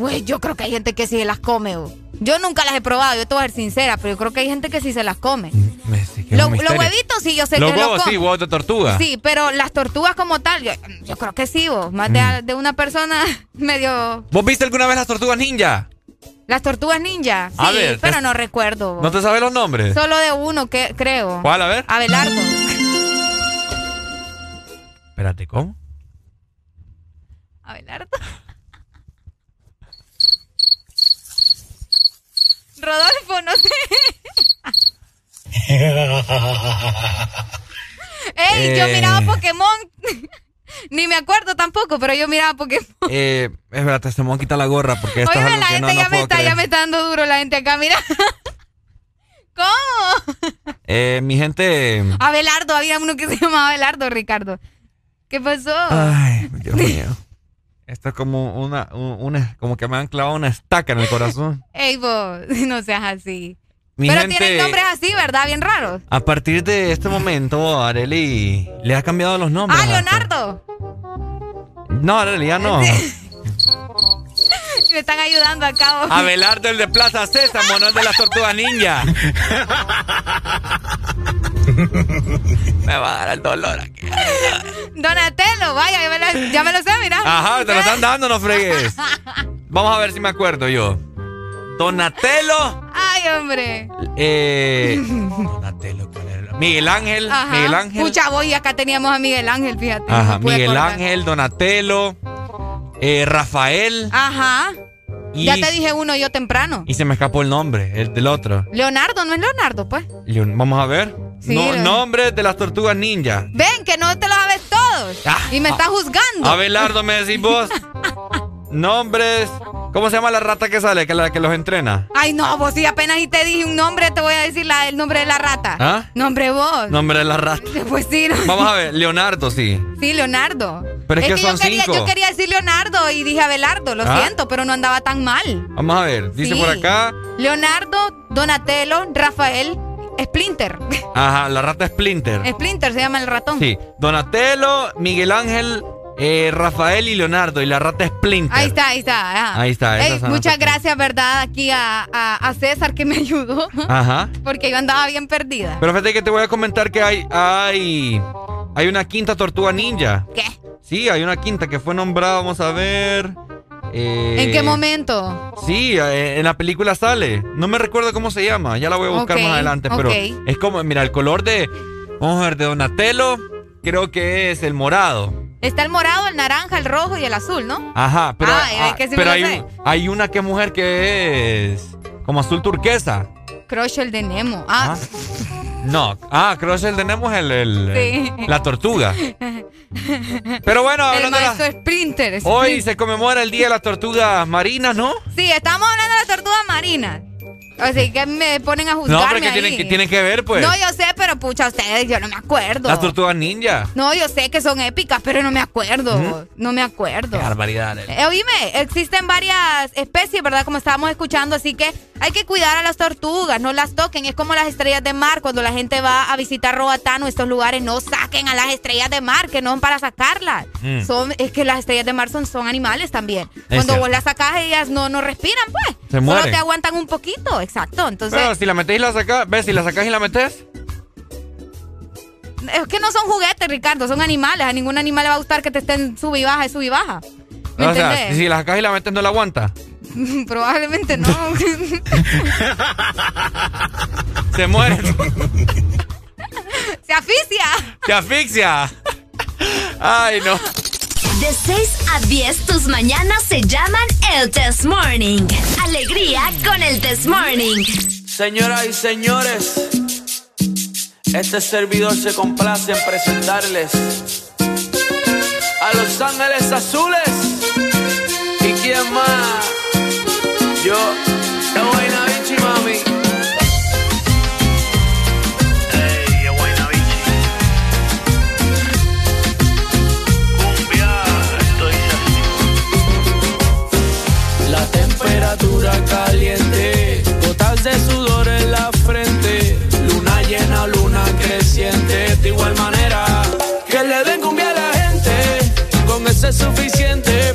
Pues yo creo que hay gente que sí las come. Yo nunca las he probado, yo te voy a ser sincera, pero yo creo que hay gente que sí se las come. Un los huevitos sí, yo sé Los que los huevos, comen. sí, huevos de tortuga. Sí, pero las tortugas como tal, yo, yo creo que sí, vos. Más Mm. de, de una persona medio... ¿Vos viste alguna vez las tortugas ninja? Las tortugas ninja. Sí, A ver, pero te- no recuerdo. ¿No te sabes los nombres? Solo de uno, que creo. ¿Cuál? A ver. Abelardo. Espérate, ¿cómo? Abelardo. Rodolfo, no sé. Ey, yo Eh. miraba Pokémon. Ni me acuerdo tampoco, pero yo miraba Pokémon. Eh, espérate, se me va a quitar la gorra porque esto Oye, es algo la que gente no, no ya, me está, creer. ya me está dando duro la gente acá, mira. ¿Cómo? Eh, mi gente... Abelardo, había uno que se llamaba Abelardo, Ricardo. ¿Qué pasó? Ay, Dios mío. Esto es como una, un- una, como que me han clavado una estaca en el corazón. Ey, vos, no seas así. Mi pero gente- tienen nombres así, ¿verdad? Bien raros. A partir de este momento, Areli le ha cambiado los nombres. Ah, a- Leonardo. No, Areli, ya no. Me están ayudando acá. vos. Abelardo, el de Plaza Sésamo, no el de las tortugas ninja. Me va a dar el dolor aquí. Donatello, vaya, ya me, lo, ya me lo sé, mira. Ajá, te lo están dando, no fregues. Vamos a ver si me acuerdo yo. Donatello, Ay, hombre. eh, Donatello, ¿cuál era? Miguel Ángel, Ajá. Miguel Ángel. Pucha, voy, acá teníamos a Miguel Ángel, fíjate. Ajá, Miguel acordar. Ángel, Donatello, eh, Rafael. Ajá. Y, Ya te dije uno yo temprano. y se me escapó el nombre, el del otro. Leonardo, ¿no es Leonardo, pues? Leon- Vamos a ver. Sí, no, nombres de las tortugas ninja. Ven, que no te lo sabes todos. Ah, y me estás juzgando. Abelardo, me decís vos. Nombres. ¿Cómo se llama la rata que sale, que la que los entrena? Ay, no, vos si apenas y te dije un nombre, te voy a decir la, el nombre de la rata. ¿Ah? Nombre vos. Nombre de la rata. Pues sí, no. Vamos a ver, Leonardo, sí. Sí, Leonardo. Pero es que yo, son quería, cinco. yo quería decir Leonardo y dije Abelardo, lo ¿Ah? siento, pero no andaba tan mal. Vamos a ver, dice Sí. por acá. Leonardo, Donatello, Rafael, Splinter. Ajá, la rata Splinter. Splinter se llama el ratón. Sí, Donatello, Miguel Ángel, eh, Rafael y Leonardo. Y la rata Splinter. Ahí está, ahí está. ajá. Ahí está, Ey, muchas gracias, ¿verdad? Aquí a, a- a César que me ayudó. Ajá. Porque yo andaba bien perdida. Pero fíjate que te voy a comentar que hay, hay, hay una quinta tortuga ninja. ¿Qué? Sí, hay una quinta que fue nombrada, vamos a ver. ¿En qué momento? Sí, en la película sale. No me recuerdo cómo se llama. Ya la voy a buscar más adelante. Pero es como, mira, el color de. Vamos a ver, de Donatello. Creo que es el morado. Está el morado, el naranja, el rojo y el azul, ¿no? Ajá, pero, ah, pero hay, hay, una que mujer que es como azul turquesa. Crush el de Nemo. Ah. No, ah, Crush el de Nemo es el, la tortuga. Pero bueno, hablando el de Sprinter. Hoy se conmemora el Día de las Tortugas Marinas, ¿no? Sí, estamos hablando de las tortugas marinas. Así que me ponen a juzgarme No, pero que tienen, que tienen que ver, pues. No, yo sé, pero pucha, ustedes, yo no me acuerdo. Las tortugas ninja. No, yo sé que son épicas, pero no me acuerdo. No me acuerdo. Qué barbaridad. Eh, oíme, existen varias especies, ¿verdad? Como estábamos escuchando, así que hay que cuidar a las tortugas, no las toquen. Es como las estrellas de mar, cuando la gente va a visitar Roatán o estos lugares, no saquen a las estrellas de mar, que no son para sacarlas. Mm. Son, es que las estrellas de mar son, son animales también. cuando vos las sacás, ellas no, no respiran, pues. Se Solo te aguantan un poquito exacto. Entonces, Pero si la metés y la sacás, ves, si la sacás y la metés. Es que no son juguetes, Ricardo, son animales. A ningún animal le va a gustar que te estén sub y baja, sub y baja. ¿Me o sea, si la sacás y la metes, no la aguanta. Probablemente no. Se muere. Se asfixia. Se asfixia. Ay, no. De 6 a 10, tus mañanas se llaman el Test Morning. Alegría con el Test Morning. Señoras y señores, este servidor se complace en presentarles a Los Ángeles Azules. ¿Y quién más? Yo, caliente, gotas de sudor en la frente, luna llena, luna creciente, de igual manera que le den cumbia a la gente, con ese es suficiente,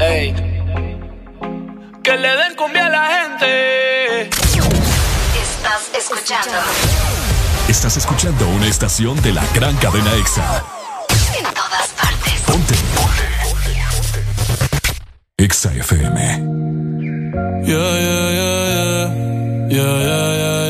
ey, que le den cumbia a la gente. Estás escuchando. Estás escuchando una estación de la gran cadena EXA. En todas partes. Ponte. EXA FM. Yeah, yeah, yeah, yeah. Yeah, yeah, yeah.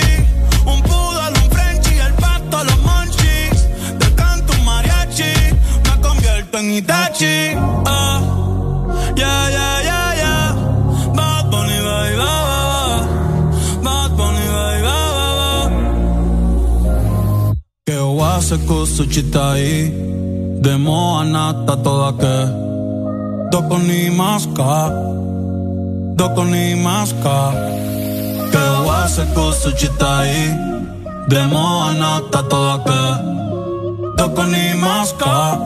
secco su città e demo annata toda che dopo ni masca. Dopo ni masca. Che va secco su città e demo annata toda che dopo ni masca.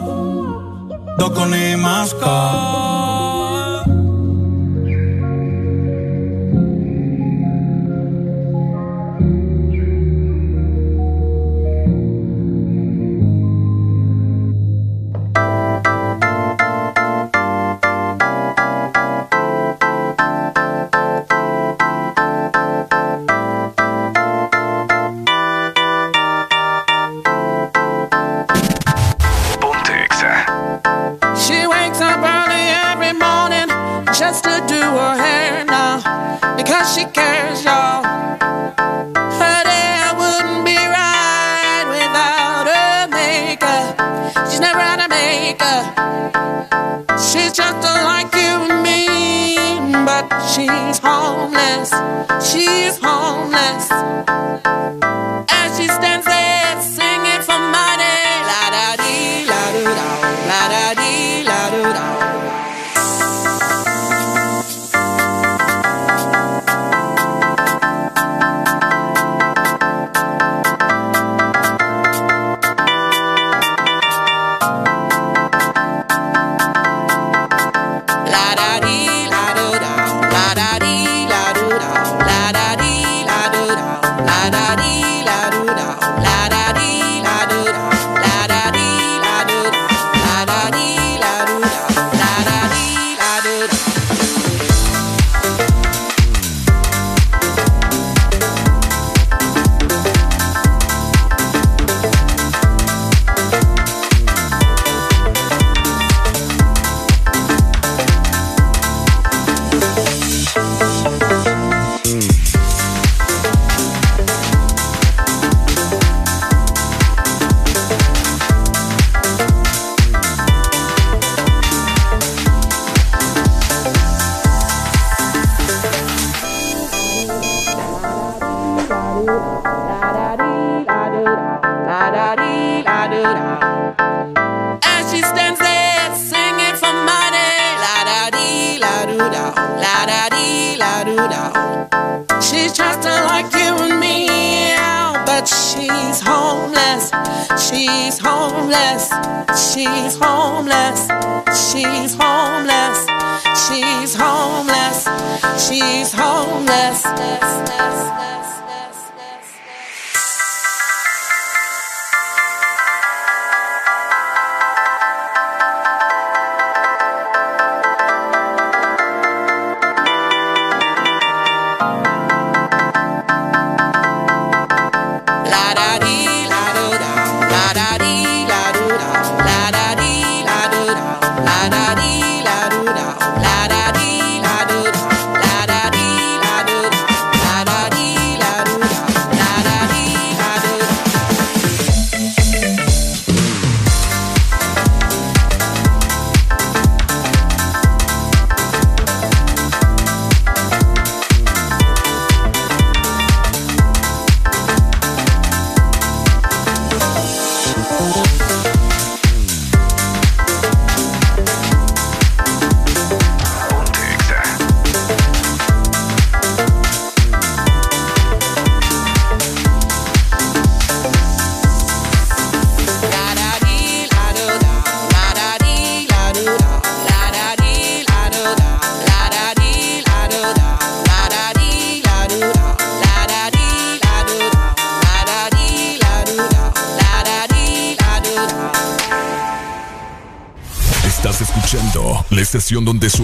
Dopo ni masca.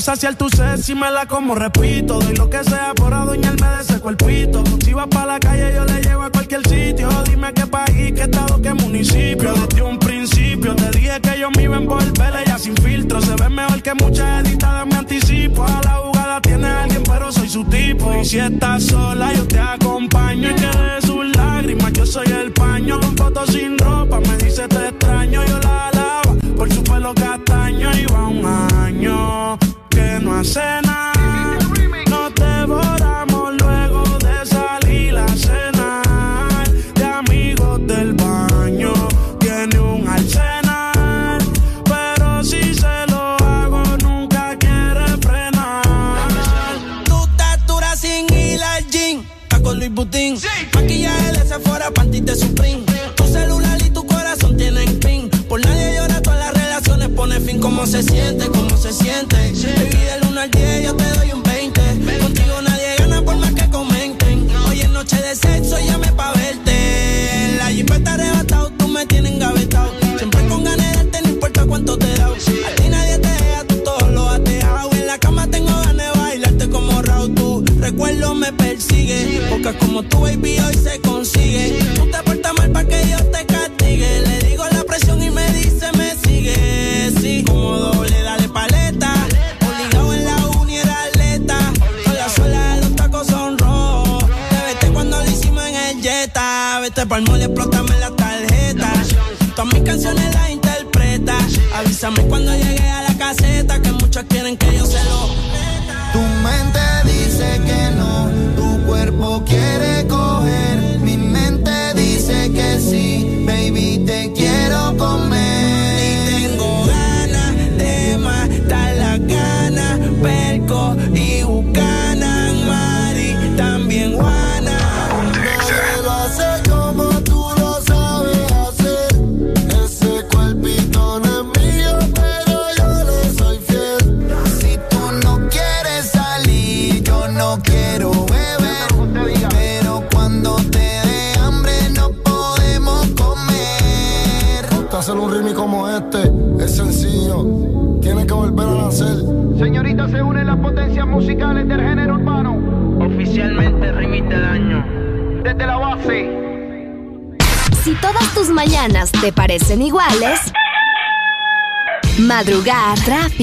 Saciar tu sed si me la como, repito.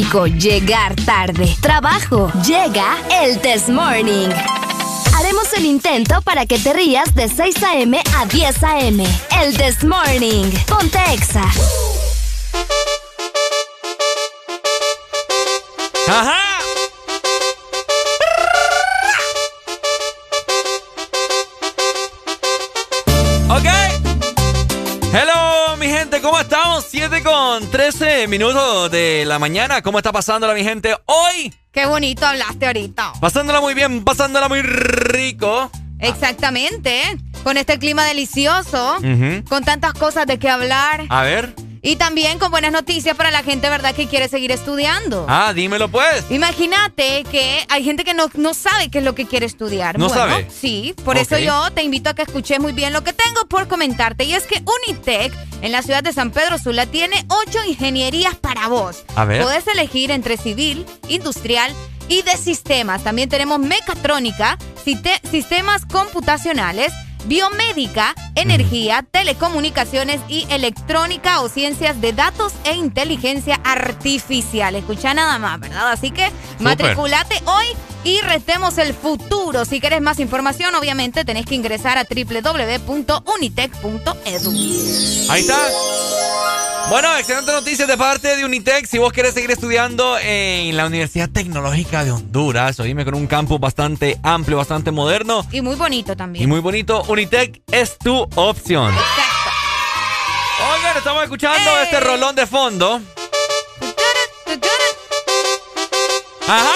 Llegar tarde, trabajo, llega el Test Morning. Haremos el intento para que te rías de 6 a.m. a 10 a.m. El Test Morning. Ponte Exa. ¡Ajá! Ok. Hello, mi gente, ¿cómo estamos? 7 con 13 minutos de la mañana. ¿Cómo está pasándola, mi gente? Hoy. Qué bonito hablaste ahorita. Pasándola muy bien, pasándola muy rico. Exactamente. Con este clima delicioso, con tantas cosas de qué hablar A ver. y también con buenas noticias para la gente, ¿verdad?, que quiere seguir estudiando. Ah, dímelo pues. Imagínate que hay gente que no, no sabe qué es lo que quiere estudiar. ¿No bueno, sabe? Sí, por eso yo te invito a que escuches muy bien lo que tengo por comentarte. Y es que Unitec en la ciudad de San Pedro Sula tiene ocho ingenierías para vos. A ver. Puedes elegir entre civil, industrial y de sistemas. También tenemos mecatrónica, sistemas computacionales. Biomédica, energía, telecomunicaciones y electrónica o ciencias de datos e inteligencia artificial. Escucha nada más, ¿verdad? Así que matriculate hoy y retemos el futuro. Si quieres más información, obviamente tenés que ingresar a www.unitec.edu. Ahí está. Bueno, excelente noticia de parte de Unitec. Si vos querés seguir estudiando en la Universidad Tecnológica de Honduras, oíme con un campus bastante amplio, bastante moderno Y muy bonito también. y muy bonito, Unitec es tu opción. Oigan, estamos escuchando Eh. este rolón de fondo. Ajá.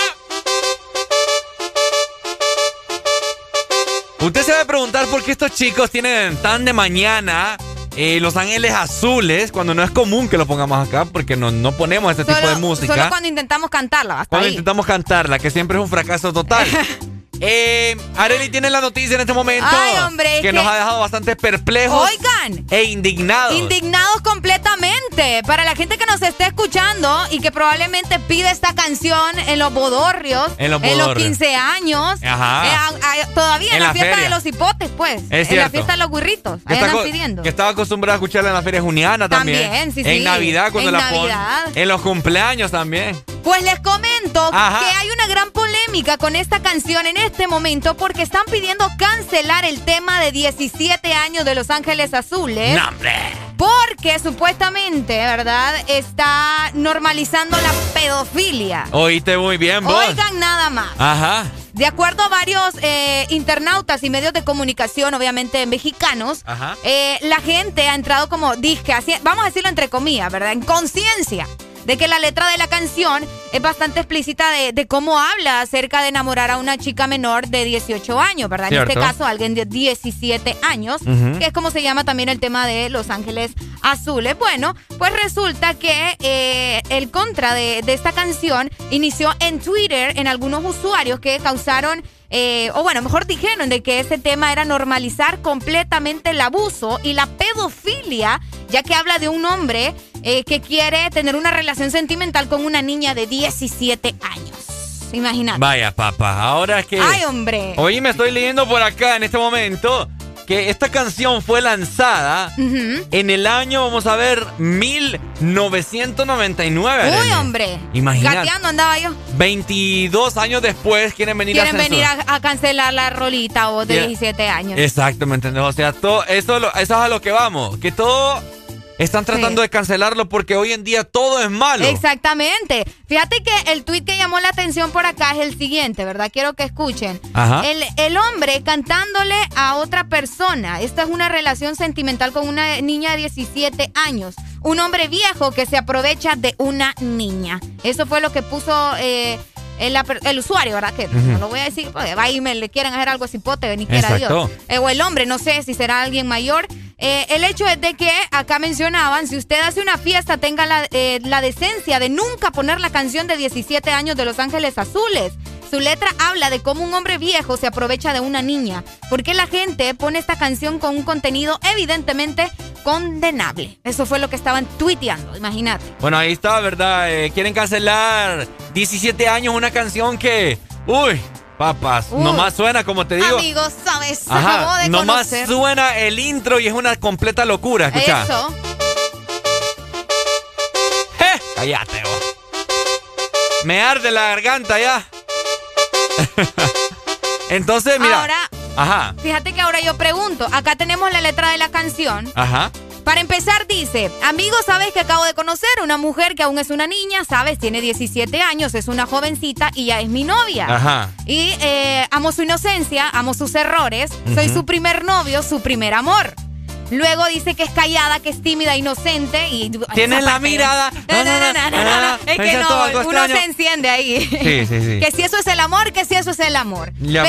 Usted se debe preguntar por qué estos chicos tienen tan de mañana eh, Los Ángeles Azules cuando no es común que lo pongamos acá porque no, no ponemos este tipo de música. Solo cuando intentamos cantarla, hasta Cuando ahí. intentamos cantarla, que siempre es un fracaso total. Eh, Areli tiene la noticia en este momento. Ay, hombre. Que, nos ha dejado bastante perplejos. Oigan. E indignados. Indignados completamente. Para la gente que nos esté escuchando y que probablemente pide esta canción en los bodorrios. En los, en los 15 años. Ajá. Eh, todavía en, la, fiesta de los hipotes, pues. Es en la fiesta de los burritos. Ahí andan pidiendo. Que estaba acostumbrado a escucharla en la feria juniana también. También, sí, sí. En Navidad cuando en la Navidad. En los cumpleaños también. Pues les comento que hay una gran polémica con esta canción en este momento porque están pidiendo cancelar el tema de 17 años de Los Ángeles Azules. ¡No, hombre! Porque supuestamente, ¿verdad? Está normalizando la pedofilia. Oíste muy bien, vos. Oigan nada más. Ajá. De acuerdo a varios eh, internautas y medios de comunicación, obviamente mexicanos, eh, la gente ha entrado como disque, vamos a decirlo entre comillas, ¿verdad? En conciencia de que la letra de la canción es bastante explícita de, cómo habla acerca de enamorar a una chica menor de 18 años, ¿verdad? En este caso, alguien de 17 años, que es como se llama también el tema de Los Ángeles Azules. Bueno, pues resulta que eh, el contra de, de esta canción inició en Twitter en algunos usuarios que causaron eh, o bueno, mejor dijeron de que ese tema era normalizar completamente el abuso y la pedofilia, ya que habla de un hombre eh, que quiere tener una relación sentimental con una niña de 17 años. Imagínate. Vaya, papá, ahora es que... ¡Ay, hombre! Hoy me estoy leyendo por acá en este momento que esta canción fue lanzada en el año, vamos a ver, 1999. Uy, hombre. Imagínate. Gateando andaba yo. 22 años después quieren venir quieren a venir a, cancelar la rolita o de 17 años. Exactamente, O sea, todo eso, eso es a lo que vamos. Que todo están tratando de cancelarlo porque hoy en día todo es malo. Exactamente. Fíjate que el tweet que llamó la atención por acá es el siguiente, ¿verdad? Quiero que escuchen. El, el hombre cantándole a otra persona. Esta es una relación sentimental con una niña de 17 años. Un hombre viejo que se aprovecha de una niña. Eso fue lo que puso... Eh, el, usuario, ¿verdad? Que no lo voy a decir, porque va y me le quieren hacer algo cipote, ni quiera Dios. Eh, o el hombre, no sé si será alguien mayor. Eh, el hecho es de que acá mencionaban, si usted hace una fiesta, tenga la, eh, la decencia de nunca poner la canción de 17 años de Los Ángeles Azules. Su letra habla de cómo un hombre viejo se aprovecha de una niña. ¿Por qué la gente pone esta canción con un contenido evidentemente condenable? Eso fue lo que estaban tuiteando, imagínate. Bueno, ahí está, ¿verdad? Eh, quieren cancelar 17 años una canción que... Uy, papas, nomás suena, como te digo. Amigos, ¿sabes? Ajá, de nomás suena el intro y es una completa locura, escucha. Eso. ¡Eh! Cállate, vos. Me arde la garganta ya. Entonces, mira. Ahora, Ajá. fíjate que ahora yo pregunto, acá tenemos la letra de la canción. Ajá. Para empezar, dice, amigos, sabes que acabo de conocer una mujer que aún es una niña, sabes, tiene 17 años, es una jovencita y ya es mi novia. Ajá. Y eh, amo su inocencia, amo sus errores, soy su primer novio, su primer amor. Luego dice que es callada, que es tímida, inocente y... Tiene la mirada... No, no, no, no, Es que no, uno se enciende ahí. Sí, sí, sí. que si eso es el amor, que si eso es el amor. Le,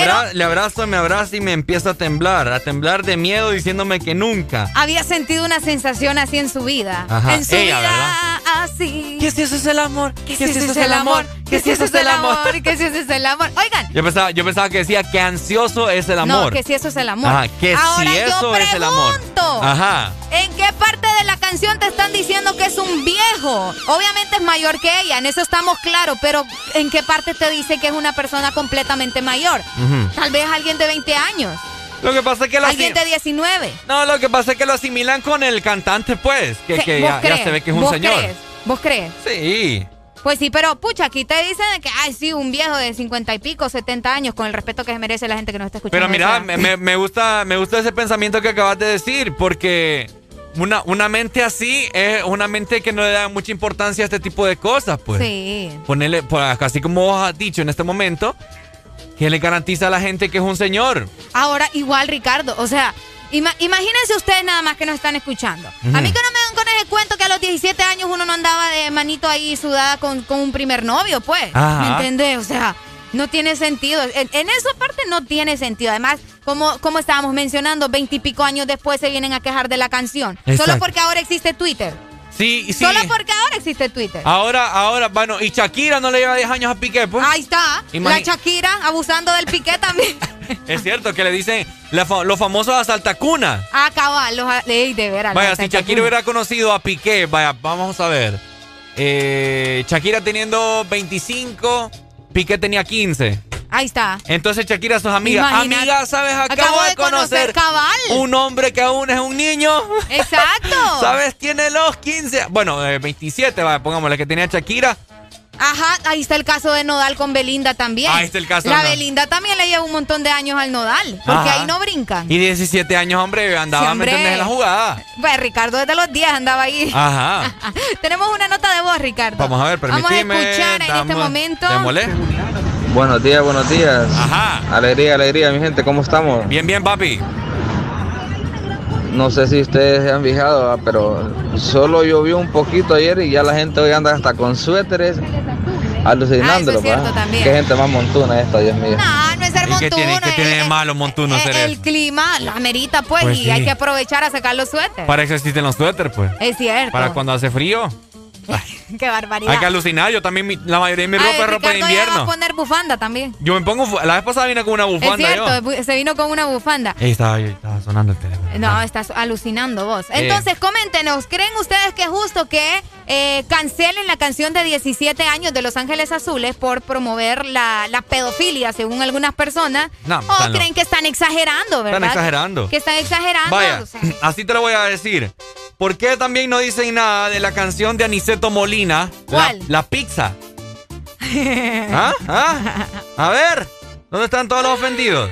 abrazo, me abrazo y me empieza a temblar, a temblar de miedo diciéndome que nunca. Había sentido una sensación así en su vida. Ajá. En su vida así. ¿Qué si eso es el amor? ¿Qué si eso es el amor? ¿Qué si eso es el amor? ¿Qué si eso es el amor? Oigan. Yo pensaba, yo pensaba que decía que ansioso es el amor. No, que si eso es el amor. Ajá, que si eso es el amor. Ajá. ¿En qué parte de la canción te están diciendo que es un viejo? Obviamente es mayor que ella, en eso estamos claros, pero ¿en qué parte te dice que es una persona completamente mayor? Tal vez alguien de 20 años. Lo que pasa es que lo Alguien de 19. No, lo que pasa es que lo asimilan con el cantante, pues. Que, que ya, se ve que es un señor. Crees? ¿Vos crees? Sí. Pues sí, pero pucha, aquí te dicen que, ay, sí, un viejo de 50 y pico, 70 años, con el respeto que se merece la gente que nos está escuchando. Pero mira, me, gusta, me gusta ese pensamiento que acabas de decir, porque una, una mente así es una mente que no le da mucha importancia a este tipo de cosas, pues. Sí. Ponerle, pues, así como vos has dicho en este momento, que le garantiza a la gente que es un señor. Ahora, igual, Ricardo, o sea, imagínense ustedes nada más que nos están escuchando. A mí que no me dan con ese cuento que a los 17 años uno no andaba de manito ahí sudada con, un primer novio, pues. ¿Me entendés? O sea, no tiene sentido. En, esa parte no tiene sentido. Además, como, como estábamos mencionando, veintipico años después se vienen a quejar de la canción. Solo porque ahora existe Twitter. Sí, sí. Solo porque ahora existe Twitter. Ahora, ahora, bueno, y Shakira no le lleva 10 años a Piqué, pues. Ahí está. La Shakira abusando del Piqué también. es cierto que le dicen los famosos asaltacunas. Ah, cabal, los de veras. Vaya, si Shakira hubiera conocido a Piqué, vaya, vamos a ver. Eh, Shakira teniendo 25, Piqué tenía 15. Ahí está. Entonces Shakira, sus amigas. Amiga, ¿sabes? Acabo, de conocer, cabal. un hombre que aún es un niño. Exacto. ¿Sabes? Tiene los 15. Bueno, 27, va, pongámosle que tenía Shakira. Ajá, ahí está el caso de Nodal con Belinda también. Ahí está el caso. La Belinda también le lleva un montón de años al Nodal, porque ahí no brincan. Y 17 años, hombre, andaba, ¿me en la jugada? Pues Ricardo desde los 10 andaba ahí. Ajá. Tenemos una nota de voz, Ricardo. Vamos a ver, permíteme. Vamos a escuchar en este momento. molé? Buenos días, buenos días. Ajá. Alegría, alegría, mi gente, ¿cómo estamos? Bien, bien, papi. No sé si ustedes se han fijado, pero solo llovió un poquito ayer y ya la gente hoy anda hasta con suéteres alucinándolo. Ah, Qué gente más montuna esta, Dios mío. No, no es ser montuno. ¿Qué tiene, ¿qué tiene de malo montuno el, el clima la amerita, pues, pues y hay que aprovechar a sacar los suéteres. Para eso existen los suéteres, pues. Es cierto. Para cuando hace frío. Qué barbaridad. Hay que alucinar. Yo también, la mayoría de mi ropa es ropa de invierno. va a poner bufanda también. Yo me pongo. La vez pasada vine con una bufanda. Es cierto, se vino con una bufanda. estaba, estaba sonando el teléfono. No, estás alucinando vos. Eh. Entonces, coméntenos. ¿Creen ustedes que es justo que eh, cancelen la canción de 17 años de Los Ángeles Azules por promover la, la pedofilia, según algunas personas? No, ¿O creen que están exagerando, verdad? Están exagerando. Que están exagerando. Vaya, así te lo voy a decir. ¿Por qué también no dicen nada de la canción de Aniceto Molina? ¿Cuál? La, pizza. ¿Ah? ¿Ah? A ver, ¿dónde están todos los ofendidos?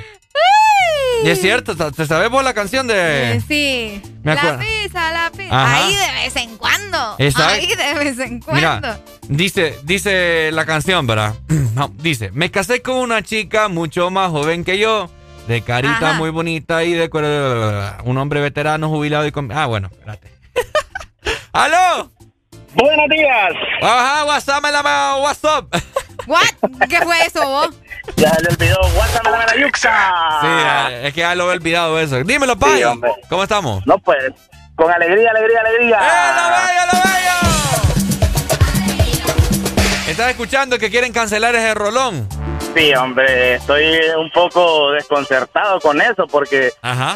Y es cierto, ¿te sabes por la canción de...? Eh, sí. la pizza, la pizza. Ahí de vez en cuando. Ahí de vez en cuando. dice, dice la canción, ¿verdad? dice, me casé con una chica mucho más joven que yo, de carita muy bonita y de... Un hombre veterano, jubilado y con... Ah, bueno, espérate. ¡Aló! Buenos días. Ajá, WhatsApp, la WhatsApp. ¿What? ¿Qué fue eso, vos? Ya le olvidó, WhatsApp la Yuxa. Sí, es que ya lo he olvidado eso. Dímelo, Pai. ¿Cómo estamos? No, pues, con alegría, alegría, alegría. ¡Eh, lo bello, lo bello! ¿Estás escuchando que quieren cancelar ese rolón? Sí, hombre, estoy un poco desconcertado con eso porque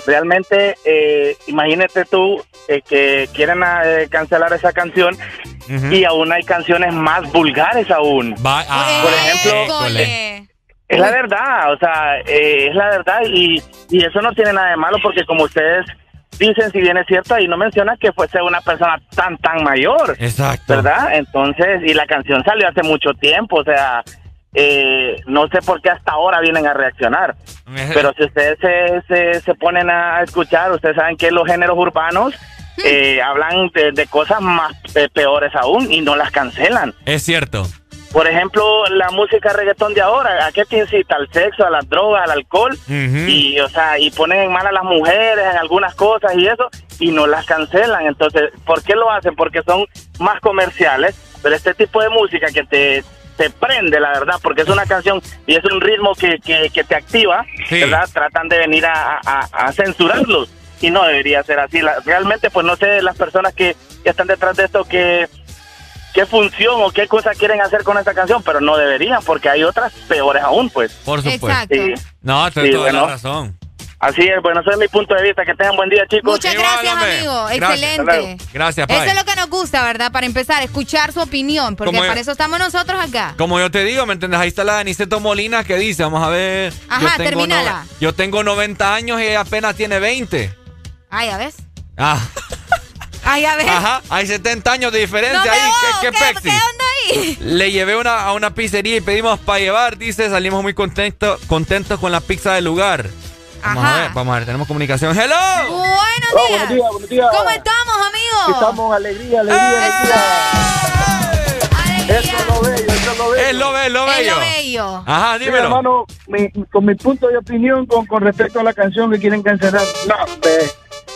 realmente, eh, imagínate tú eh, que quieren eh, cancelar esa canción y aún hay canciones más vulgares aún. Ah, Por ejemplo, es la verdad, o sea, es la verdad y, y eso no tiene nada de malo porque como ustedes dicen, si bien es cierto, ahí no menciona que fuese una persona tan, tan mayor. Exacto. ¿Verdad? Entonces, y la canción salió hace mucho tiempo, o sea, eh, no sé por qué hasta ahora vienen a reaccionar. Pero si ustedes se, se, ponen a escuchar, ustedes saben que los géneros urbanos hmm. eh, hablan de, cosas más eh, peores aún y no las cancelan. Es cierto. Por ejemplo, la música reggaetón de ahora, ¿a qué te incita? Al sexo, a las drogas, al alcohol. Y, o sea, y ponen en mal a las mujeres en algunas cosas y eso, y no las cancelan. Entonces, ¿por qué lo hacen? Porque son más comerciales. Pero este tipo de música que te, te prende, la verdad, porque es una canción y es un ritmo que, que, te activa, ¿verdad? Tratan de venir a, a, censurarlos y no debería ser así. realmente, pues no sé las personas que, están detrás de esto que qué función o qué cosa quieren hacer con esta canción, pero no deberían porque hay otras peores aún, pues. Por supuesto. No, tienes toda la razón. Así es, bueno, ese es mi punto de vista. Que tengan buen día, chicos. Muchas gracias, amigo. Excelente. Gracias, Eso es lo que nos gusta, ¿verdad? Para empezar, escuchar su opinión, porque para eso estamos nosotros acá. Como yo te digo, ¿me entiendes? Ahí está la Aniceto Molina que dice, vamos a ver. Ajá, terminala. yo tengo 90 años y ella apenas tiene 20. Ah, ya ves. Ah. Ah, ya ves. Ajá, hay 70 años de diferencia ahí. ¿Qué, qué, ¿Qué, onda ahí? Le llevé una, a una pizzería y pedimos para llevar, dice, salimos muy contentos, contentos con la pizza del lugar. Vamos a ver, vamos a ver, tenemos comunicación. ¡Hello! Buenos días. buenos días, buenos días. ¿Cómo estamos, amigos? Estamos, alegría, alegría, alegría. Eso es lo bello, eso es lo bello. Es lo bello, lo bello. Es lo bello. Ajá, dímelo. hermano, mi, con mi punto de opinión con, con respecto a la canción que quieren cancelar, no,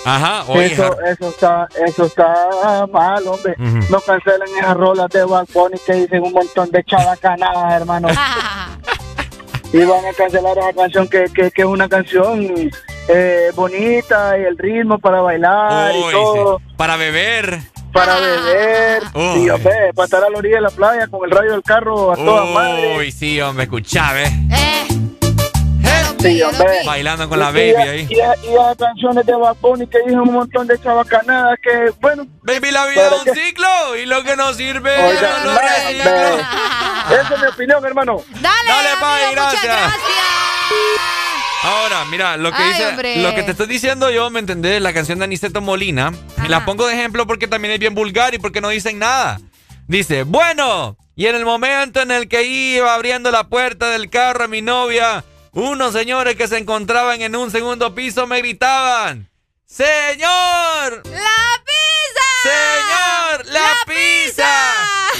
Ajá, oye, eso, eso está, eso está mal, hombre. No cancelen esas rolas de Bad Bunny que dicen un montón de chavacanadas, hermano. y van a cancelar esa canción que, que, que es una canción eh, bonita y el ritmo para bailar y todo. Para beber. para beber, sí, hombre, para estar a la orilla de la playa con el radio del carro a toda madre. Uy, sí, hombre, escuchame. Eh. Sí, hombre. Bailando con la baby y, ahí. Y, y, las canciones de Bad Bunny que dicen un montón de chabacanadas que, bueno. Baby, la vida es ¿para un qué? ciclo y lo que no sirve Oiga, no lo reciclo. Esa es mi opinión, hermano. Dale, Dale, Pai, amigo, muchas gracias. Ahora, mira, lo que Ay, dice, hombre. lo que te estoy diciendo yo, ¿me entendés? La canción de Aniceto Molina. Y la pongo de ejemplo porque también es bien vulgar y porque no dicen nada. Dice, bueno, y en el momento en el que iba abriendo la puerta del carro a mi novia, unos señores que se encontraban en un segundo piso me gritaban, ¡Señor! ¡La pizza! ¡Señor! ¡La, pizza!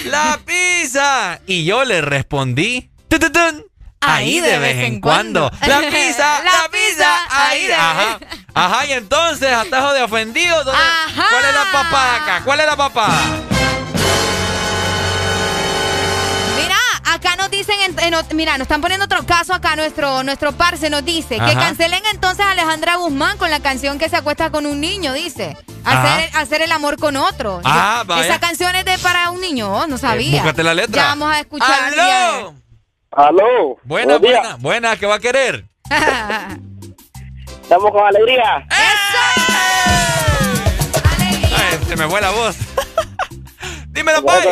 ¡La pizza! Y yo le respondí, "Tututun, Ahí de vez en cuando. La pizza, la pizza, ahí de Ajá. Ajá, y entonces, atajo de ofendido. ¿dónde- ¿Cuál es la papada acá? ¿Cuál es la papada? Dicen, en- en mira, nos están poniendo otro caso acá, nuestro, nuestro parce nos dice que cancelen entonces a Alejandra Guzmán con la canción que se acuesta con un niño, dice. Hacer, hacer el amor con otro. Ah, Yo- vaya. Esa canción es de para un niño, oh, no sabía. búscate la letra. Ya vamos a escuchar. ¡Aló! Aló. Buena, buena, buena, ¿qué va a querer? Estamos con alegría. Ay, se me fue la voz. Dímelo, Pai.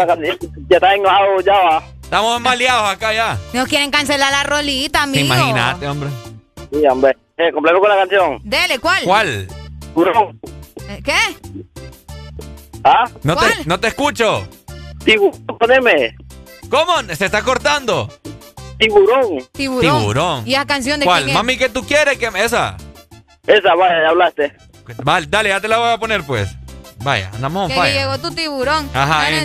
Ya está enojado, ya va. Estamos maleados acá ya. No quieren cancelar la rolita, amigo. Imagínate, hombre. Sí, hombre. Eh, completo con la canción. Dele, ¿cuál? ¿Cuál? Tiburón. Eh, ¿Qué? ¿Ah? No ¿Cuál? te, no te escucho. Tiburón, poneme. ¿Cómo? Se está cortando. Tiburón. Tiburón. Tiburón. ¿Y esa canción de ¿Cuál? quién es? Mami, ¿qué tú quieres? que Esa. Esa, ya hablaste. Vale, dale, ya te la voy a poner, pues. Vaya, andamos on Que fire. llegó tu tiburón. Ajá, Eh,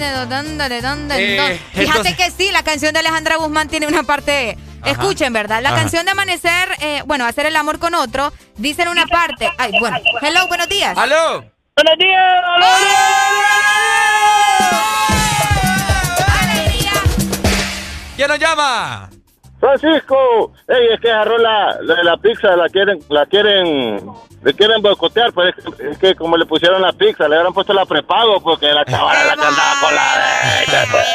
dale. Fíjate entonces- que sí, la canción de Alejandra Guzmán tiene una parte. Escuchen, ¿verdad? La Ajá. canción de Amanecer, eh, bueno, hacer el amor con otro, dice en una parte. Ay, bueno. Hello, buenos días. ¡Aló! ¡Buenos días! ¿Quién nos llama? Francisco, ey, es que esa rola, la de la pizza, la quieren, la quieren, le quieren boicotear, pues es que, es que como le pusieron la pizza, le hubieran puesto la prepago, porque la chavala la que andaba con la de pues.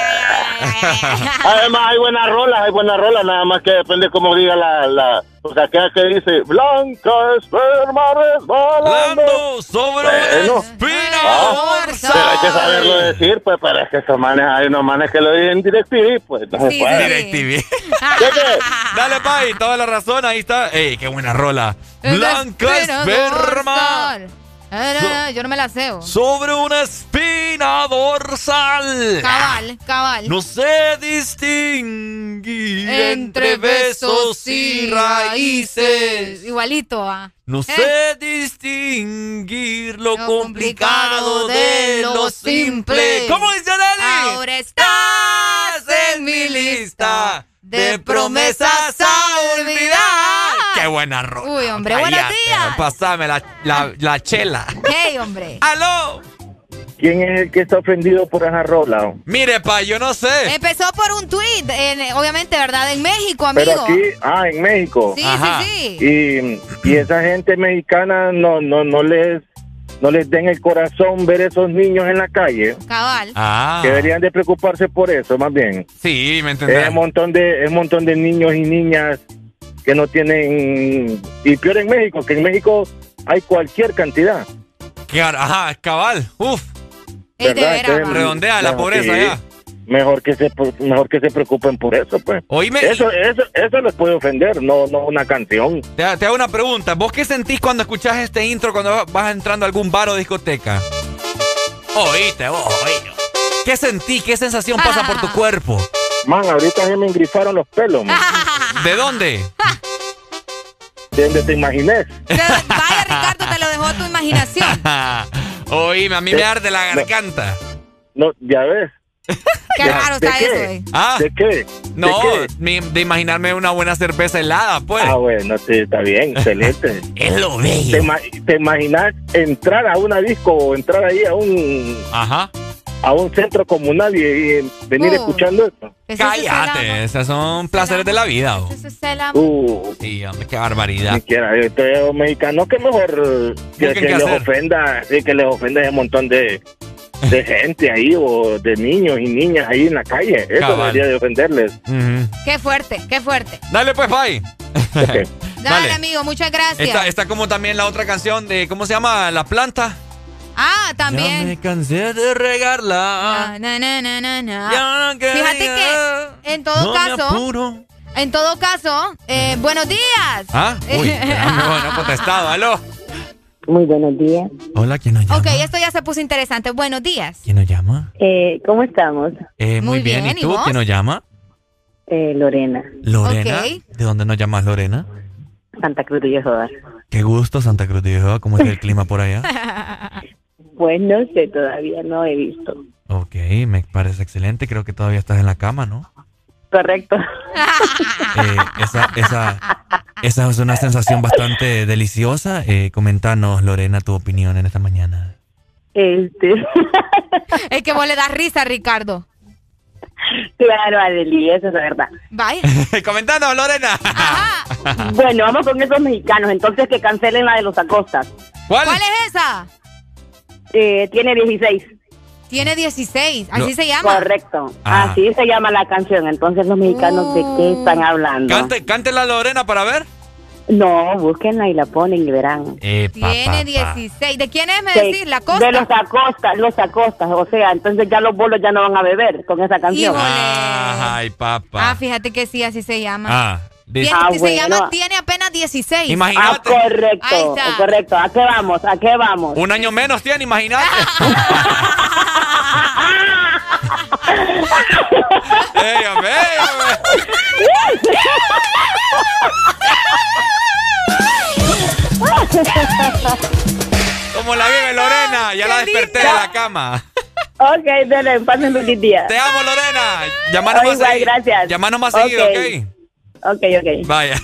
Además, hay buenas rolas, hay buenas rolas, nada más que depende cómo diga la, la, porque acá que dice, blanca esperma resbalando. Sobre Bueno. una espina Ah, pero hay que saberlo decir, pues, pero es que esos manes, hay unos manes que lo dicen DirecTV, pues, no se Sí, puede. DirecTV. Dale, Pai, toda la razón, ahí está. ¡Ey, qué buena rola! Blanca esperma yo no me la sé. sobre una espina dorsal. Cabal, cabal. No sé distinguir entre besos y raíces. Igualito, ah. No Eh. sé distinguir lo, complicado de lo simple. ¿Cómo dice Dani? Ahora estás en mi lista de promesas a olvidar. ¡Qué buena rola! Uy, hombre, buenos días. Pasame la, la, la chela. Hey, hombre. ¡Aló! ¿Quién es el que está ofendido por esa rola? Mire, pa, yo no sé. Empezó por un tweet, en- obviamente, ¿verdad? En México, amigo. Pero aquí, ah, en México. Sí, sí, sí. Y, y esa gente mexicana no, no, no les, no les den el corazón ver esos niños en la calle. Cabal. Ah. Que deberían de preocuparse por eso, más bien. Sí, me Es entendés. un montón de, es un montón de niños y niñas que no tienen, y peor en México, que en México hay cualquier cantidad. Claro, ajá, cabal. Uf. Ey, de ¿verdad? veras, Entonces, va. Redondea la pobreza sí. ya. Mejor que se mejor que se preocupen por eso, pues. Oíme. Eso, eso, eso les puede ofender, no, no una canción. Te, te hago una pregunta. ¿Vos qué sentís cuando escuchás este intro cuando vas entrando a algún bar o discoteca? Oíste, vos, oíste. ¿Qué sentís? ¿Qué sensación pasa por tu cuerpo? Man, ahorita se me engrifaron los pelos, man. ¿De dónde? De donde te imagines. Vaya, Ricardo, te lo dejó tu imaginación. Oíme, a mí me arde la garganta. No, ya ves. Qué ¿De- raro está qué? eso, eh. Ah, ¿De qué? no, ¿De qué? mi- de imaginarme una buena cerveza helada, pues. Ah, bueno, sí, está bien, excelente. Es lo ¿Te, bello. ima- te imaginas entrar a una disco o entrar ahí a un Ajá. A un centro comunal y, y venir Uh. escuchando esto? Cállate, esos son placeres de la vida. oh. Ese es el amor. Uh, Sí, hombre, qué barbaridad. ni quiera, estos mexicanos que mejor que, que qué les ofenda, sí, que les ofenda ese montón de, de gente ahí o de niños y niñas ahí en la calle. Eso Cabal. debería de ofenderles. Qué fuerte, qué fuerte. Dale pues, bye. Dale, Dale. amigo, muchas gracias. Está, está como también la otra canción de, ¿cómo se llama? La planta. Ah, Ya también. me cansé de regarla. Ah, na, na, na, na, na. Ya no. Fíjate que en todo No me caso, apuro. en todo caso, eh, buenos días. ¿Ah? Uy, no, no, contestado. Aló. Muy buenos días. Hola, ¿quién nos llama? Ok, esto ya se puso interesante. Buenos días. ¿Quién nos llama? Eh, ¿Cómo estamos? Eh, muy, Muy bien. bien, ¿Y ¿y tú? vos? ¿Quién nos llama? Eh, Lorena, Lorena. ¿De dónde nos llamas, Lorena? Santa Cruz de Yehová. Qué gusto, Santa Cruz de Jehová. ¿Cómo está el clima por allá? Pues no sé, todavía no he visto. Ok, me parece excelente. Creo que todavía estás en la cama, ¿no? Correcto. Eh, esa, esa, esa es una sensación bastante deliciosa. Eh, comentanos, Lorena, tu opinión en esta mañana. Este, Es que vos le das risa, Ricardo. claro, Adeli, eso es la verdad. Vaya. comentanos, Lorena. Bueno, vamos con esos mexicanos, entonces que cancelen la de los Acostas. ¿Cuál? ¿Cuál es esa? Eh, tiene 16. Tiene 16, así No. se llama. Correcto. Ah. Así se llama la canción. Entonces los mexicanos, ¿de qué están hablando? Cante, cántela, Lorena, para ver. No, búsquenla y la ponen y verán. Eh, pa, Tiene pa, pa. 16. ¿De quién es, me De- decís? La costa. De los Acostas, los Acostas. O sea, entonces ya los bolos ya no van a beber con esa canción. Híjole. Ay, papá. Ah, fíjate que sí, así se llama. Ah, Tiene, Ah, se bueno. llama Tiene apenas 16. Ah, imagínate. correcto, Ahí está. correcto. ¿A qué vamos? ¿A qué vamos? Un año menos tiene, imagínate. ¡Ey, hombre! Como la vive Lorena, ya la desperté de linda. la cama. ok, dale, pasen feliz día. Te amo, Lorena. Llamanos Oh, más igual, seguido. gracias. Llamanos más Ok. seguido, ¿ok? Ok, ok. Vaya.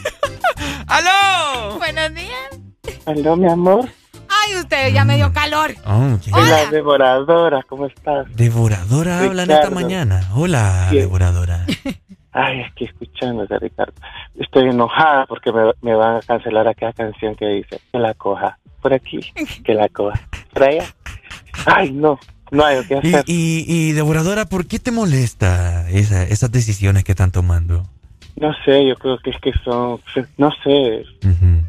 ¡Aló! Buenos días. Aló, mi amor. Ay, usted ya me dio calor. Oh, ¿qué? Y la devoradora, ¿cómo estás? Devoradora habla en esta mañana. Hola, Sí. devoradora. Ay, aquí escuchándote, Ricardo. Estoy enojada porque me, me van a cancelar aquella canción que dice que la coja por aquí, que la coja por allá. Ay, no, no hay que Y, hacer. y, y, devoradora, ¿por qué te molesta esa- esas decisiones que están tomando? No sé, yo creo que es que son, no sé,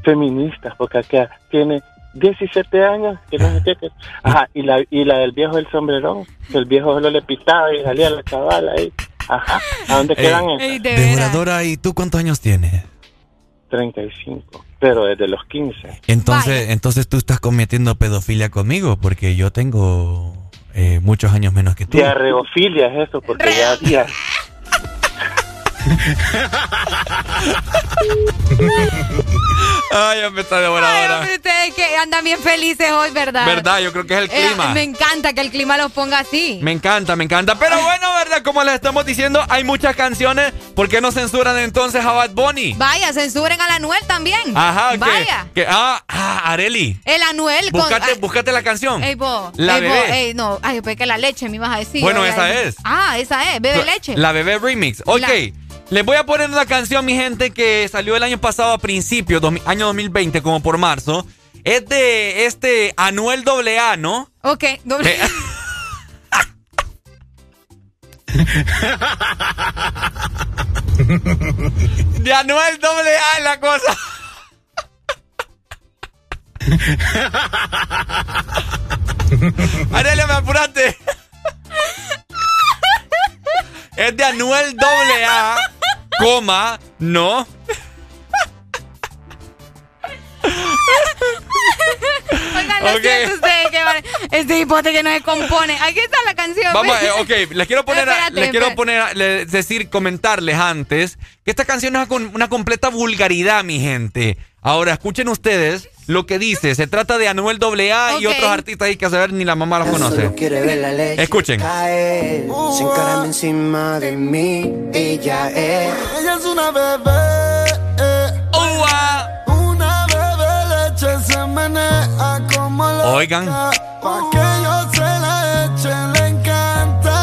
feministas, porque acá tiene 17 años, que no sé qué. que- Ajá, y la, y la del viejo del sombrerón, que el viejo solo le pitaba y salía la cabala ahí. Ajá, ¿a dónde quedan Ey, de Devoradora, ¿y tú cuántos años tienes? 35, pero desde los 15. Entonces, entonces tú estás cometiendo pedofilia conmigo, porque yo tengo eh, muchos años menos que tú. Diarreofilia es eso, porque ya, ya Ay, hombre, está Ay, devoradora. hombre, ustedes que andan bien felices hoy, ¿verdad? Verdad, yo creo que es el Eh, clima. me encanta que el clima los ponga así. Me encanta, me encanta. Pero bueno, ¿verdad? Como les estamos diciendo, hay muchas canciones. ¿Por qué no censuran entonces a Bad Bunny? Vaya, censuren al Anuel también. Ajá, Vaya. que- ah, ah, Areli. El Anuel con. Búscate, ay, búscate la canción. Ey, vos. La ey, bebé. ey, no. Ay, pensé que la leche me ibas a decir. Bueno, Ay, esa ay. es. Ah, esa es. Bebe leche. La bebé remix. Ok. La- Les voy a poner una canción, mi gente, que salió el año pasado a principios, dos- año 2020, como por marzo. Es de este Anuel AA, ¿no? Ok, doble. Eh, de Anuel AA la cosa. Me apuraste. Es de Anuel AA, coma, no. Oigan, lo Ok. siento ustedes que este hipote que no se compone. Aquí está la canción. Vamos, eh, ok, les quiero poner, a- Espérate, les quiero poner, a- decir, comentarles antes que esta canción es una completa vulgaridad, mi gente. Ahora, escuchen ustedes lo que dice. Se trata de Anuel AA y Ok. otros artistas ahí que a saber ni la mamá los conoce. Quiere ver la leche Escuchen. caer, se encarama encima de mí. Ella es. Ella es una bebé. eh. Una bebé leche se menea como la. Oigan. Pa' que yo se la eche, le encanta.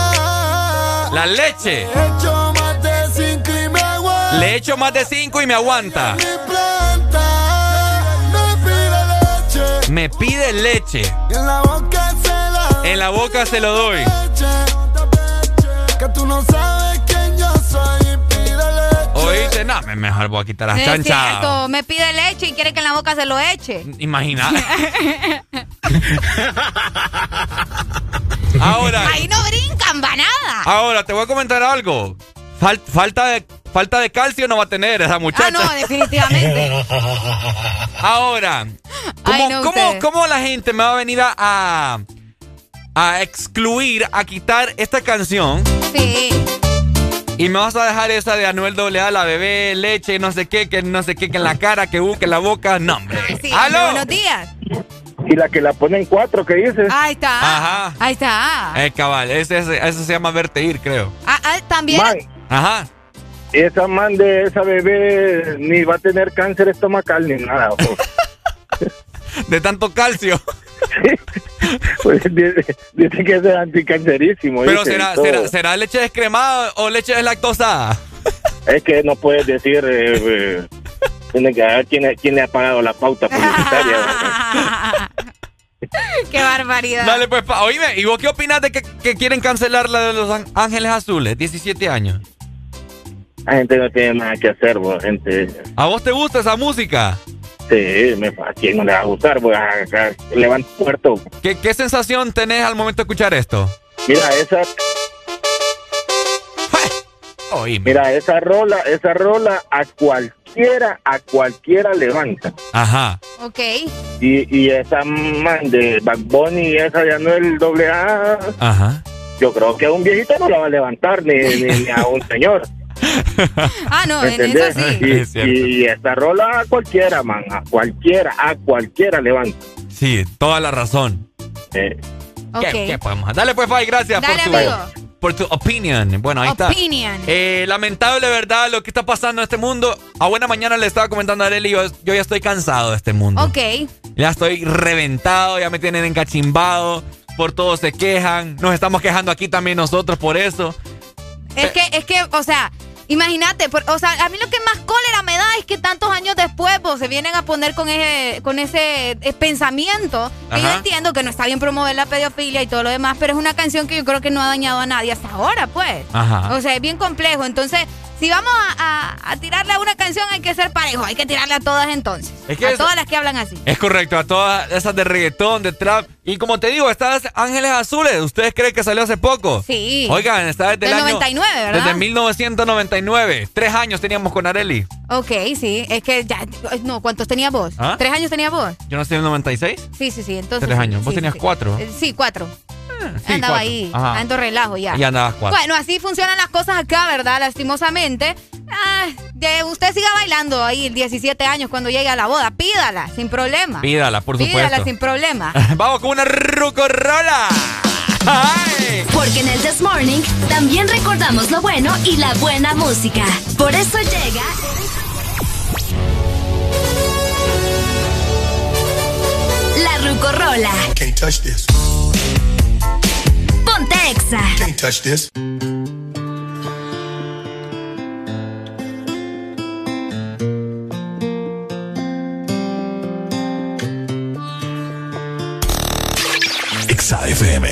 La leche. Le echo más de cinco y me aguanta. Le echo más de cinco y me aguanta. Mi planta me pide leche. Y en la boca se la En la boca se lo doy. Que tú no sabes quién yo soy. Pide leche. Oíste, no, mejor voy a quitar las chanchas. me pide leche y quiere que en la boca se lo eche. Imagina. Ahora. Ahí no brincan, va nada. Ahora, te voy a comentar algo. falta de falta de calcio no va a tener esa muchacha. Ah, no, definitivamente. Ahora, ¿cómo, la gente me va a venir a, a, excluir, a quitar esta canción? Sí. Y me vas a dejar esa de Anuel AA, la bebé, leche, no sé qué, que no sé qué, que en la cara, que uh, que en la boca. No, hombre. Sí, ¡Aló! Buenos días. Y la que la ponen cuatro, ¿qué dices? Ahí está. Ajá. Ahí está. Eh, cabal, ese, eso se llama verteir, creo. Ah, ah también. Ajá. Esa man de esa bebé ni va a tener cáncer estomacal ni nada. de tanto calcio. Pues dice, que es anticancerísimo. Pero será, será, será, leche descremada o leche deslactosada? Es que no puedes decir. Eh, eh, tiene que ver quién, quién, le ha pagado la pauta publicitaria. qué barbaridad. Dale, pues, oíme, ¿y vos qué opinas de que, que quieren cancelar la de los Ángeles Azules? 17 años. La gente no tiene nada que hacer, vos, gente. ¿A vos te gusta esa música? Sí, me, ¿a quién no le va a gustar? Pues, levanta puerto. ¿Qué, ¿Qué sensación tenés al momento de escuchar esto? Mira, esa... Mira, esa rola, esa rola a cualquiera, a cualquiera levanta. Ajá. Ok. Y, y esa man de Back Bunny y esa ya no el doble A. Ajá. Yo creo que a un viejito no la va a levantar, ni, ni a un señor. ah, no, en eso sí. Y, esta rola a cualquiera, man, a cualquiera, a cualquiera levanta. Sí, toda la razón. Eh. ¿Qué, podemos hacer? Dale pues, Bye, gracias por tu, por tu opinion. Bueno, ahí opinion. está. Eh, lamentable, ¿verdad? Lo que está pasando en este mundo. A buena mañana le estaba comentando a Arely, yo, yo ya estoy cansado de este mundo. Ok. Ya estoy reventado, ya me tienen encachimbado. Por todos se quejan. Nos estamos quejando aquí también nosotros por eso. Es que, es que, o sea, Imagínate, o sea, a mí lo que más cólera me da es que tantos años después pues, se vienen a poner con ese, con ese eh, pensamiento. yo entiendo que no está bien promover la pedofilia y todo lo demás, pero es una canción que yo creo que no ha dañado a nadie hasta ahora, pues. O sea, es bien complejo. Entonces, si vamos a, tirarle a una canción hay que ser parejo, hay que tirarle a todas entonces. a todas las que hablan así. Es correcto, a todas esas de reggaetón, de trap. Y como te digo, estas Ángeles Azules, ¿ustedes creen que salió hace poco? Sí. Oigan, está desde el 99, ¿verdad? Desde 1999. Tres años teníamos con Areli. Ok, sí. Es que ya, no, ¿cuántos tenías vos? ¿Ah? ¿Tres años tenías vos? Yo no estoy en el 96. Sí, sí, sí. Entonces, Tres años. ¿Vos tenías cuatro? Eh, sí, cuatro andaba ahí, ando relajo ya. Y andaba Bueno, así funcionan las cosas acá, ¿verdad? Lastimosamente. Ah, de, usted siga bailando ahí 17 años cuando llegue a la boda. Pídala, sin problema. Pídala, por supuesto. Pídala sin problema. Vamos con una rucorrola. Porque en el This Morning también recordamos lo bueno y la buena música. Por eso llega. La Rucorola. Can't touch this. Ponte Exa. Can't touch this. Exa FM.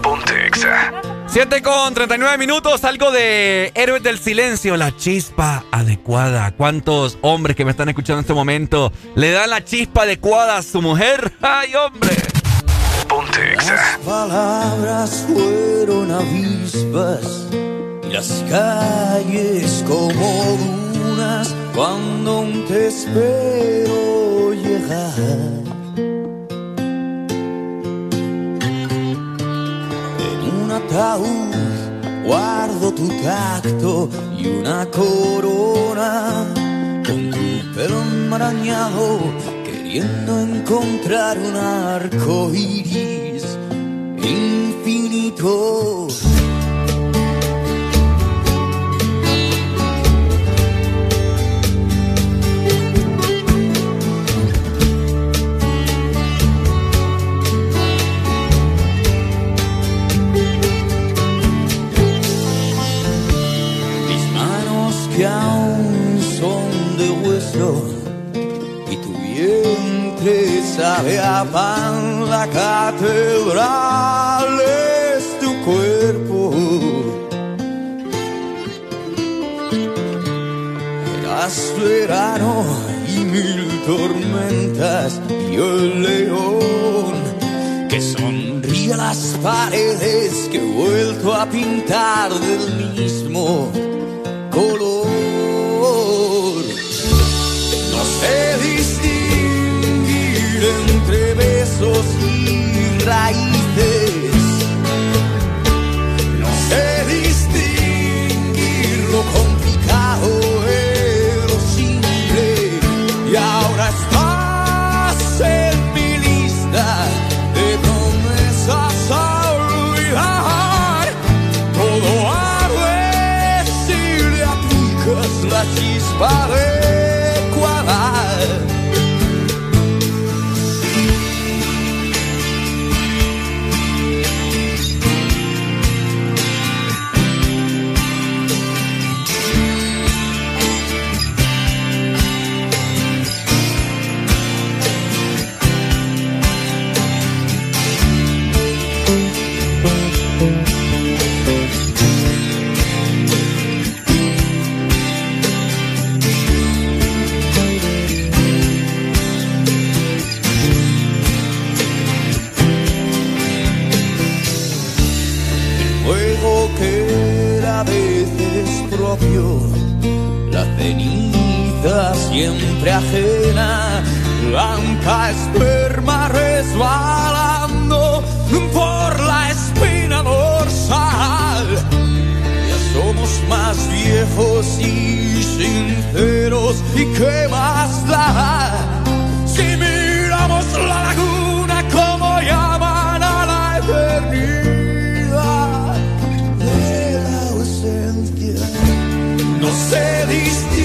Ponte Exa. 7 con 39 minutos, algo de Héroes del Silencio, la chispa adecuada. ¿Cuántos hombres que me están escuchando en este momento le dan la chispa adecuada a su mujer? ¡Ay, hombre! Ponte Las palabras fueron avispas las calles como dunas cuando te espero llegar. guardo tu tacto y una corona con tu pelo enmarañado, queriendo encontrar un arco iris infinito. que aún son de hueso y tu vientre sabe a pan, la catedral es tu cuerpo. Eras verano y mil tormentas y el león que sonríe a las paredes que he vuelto a pintar del mismo color. La siempre ajena, blanca esperma resbalando por la espina dorsal. Ya somos más viejos y sinceros, ¿y qué más da? Si miramos la laguna como llaman a la eternidad de la ausencia. No sé distinguir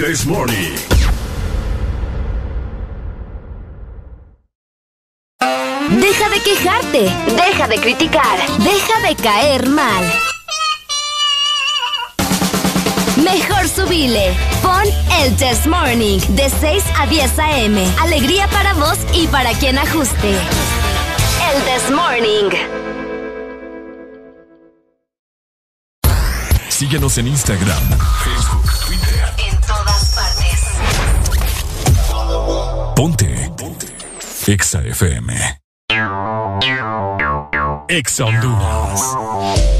This Morning. Deja de quejarte, deja de criticar, deja de caer mal. Mejor subile. Pon el Test Morning de 6 a 10 a.m. Alegría para vos y para quien ajuste. El Test Morning. Síguenos en Instagram, Facebook, Ponte. Ponte. Exa FM. Exa Honduras.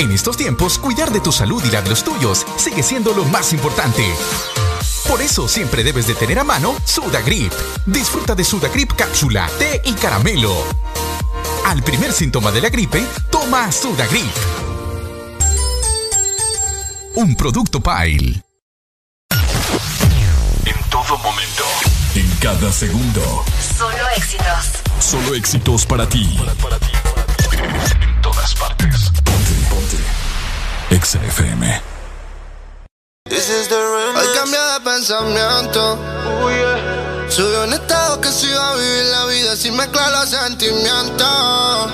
En estos tiempos, cuidar de tu salud y la de los tuyos sigue siendo lo más importante. Por eso siempre debes de tener a mano Sudagrip. Disfruta de Sudagrip cápsula, té y caramelo. Al primer síntoma de la gripe, toma Sudagrip. Un producto Pile. En todo momento, en cada segundo. Solo éxitos. Solo éxitos para ti. En todas partes. Ponte. Exa FM. Hoy cambié de pensamiento. Subió un estado que se iba a vivir la vida sin mezclar los sentimientos.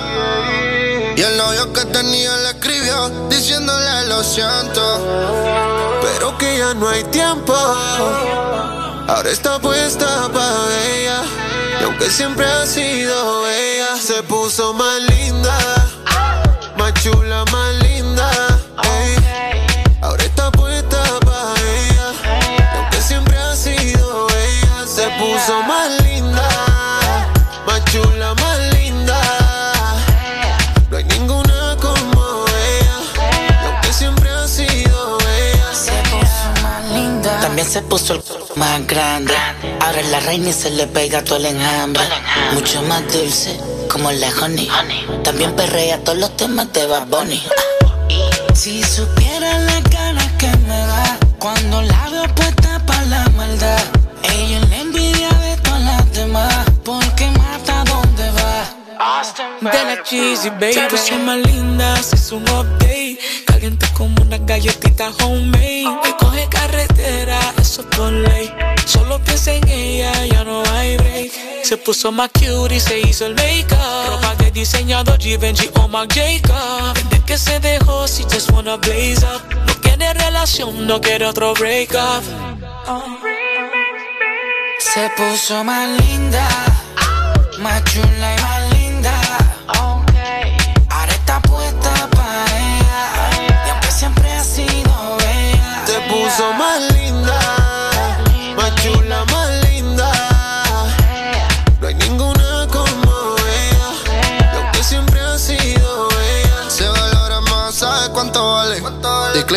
Y el novio que tenía le escribió diciéndole lo siento. Pero que ya no hay tiempo. Ahora está puesta para ella. Y aunque siempre ha sido ella, se puso más linda. Más chula, más linda. Se puso el más grande. Ahora la reina y se le pega todo el enjambre. Mucho más dulce, como la honey. También perrea todos los temas de Bad Bunny. Si supiera la ganas que me da cuando la veo puesta para la maldad. Ella es la envidia de todas las demás porque mata donde va. De la cheesy, baby, son más lindas, es un update. Caliente como una galletita homemade. Me coge carretera, eso es por ley. Solo piensa en ella, ya no hay break. Se puso más cute y se hizo el make-up. Ropa de diseñador Givenchy o Marc Jacob. Desde que se dejó, si just wanna blaze up. No quiere relación, no quiere otro break up. Se puso más linda, más chula y más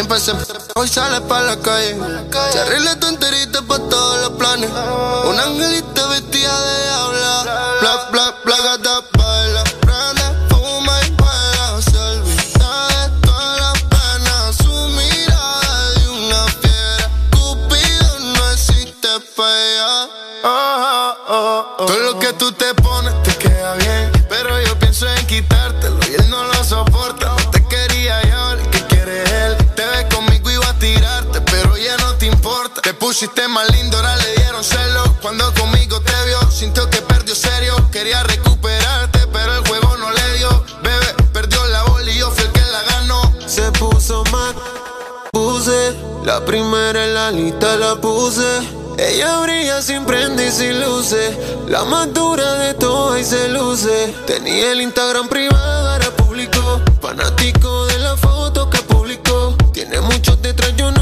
Y Klein se hoy sale para la calle. Se arregla tu enterita para todos los planes. Un angelito vestida de pusiste más lindo, ahora le dieron celo. Cuando conmigo te vio, sintió que perdió serio. Quería recuperarte, pero el juego no le dio. Bebé, perdió la bola y yo fui el que la ganó. Se puso más puse. La primera en la lista la puse. Ella brilla sin prende y sin luces. La más dura de todas y se luce. Tenía el Instagram privado, ahora público. Fanático de la foto que publicó. Tiene muchos detrás, yo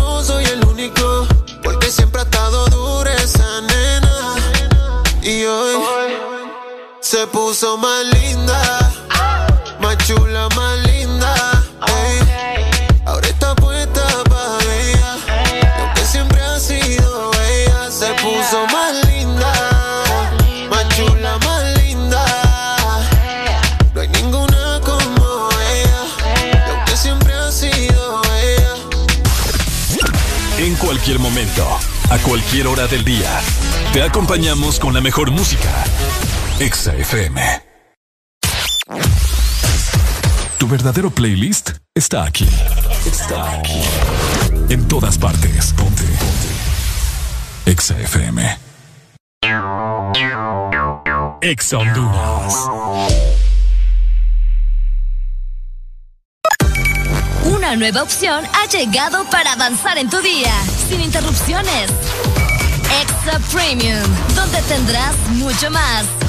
se puso más linda. Más chula, más linda. Ahora está puesta para ella. Y aunque siempre ha sido ella, se puso más linda. Más chula, más linda. No hay ninguna como ella. Y aunque siempre ha sido ella. En cualquier momento, a cualquier hora del día, te acompañamos con la mejor música. Exa FM. Tu verdadero playlist está aquí. Está aquí. En todas partes. Ponte. Ponte. Exa FM. Exa Honduras. Una nueva opción ha llegado para avanzar en tu día, sin interrupciones. Extra Premium, donde tendrás mucho más,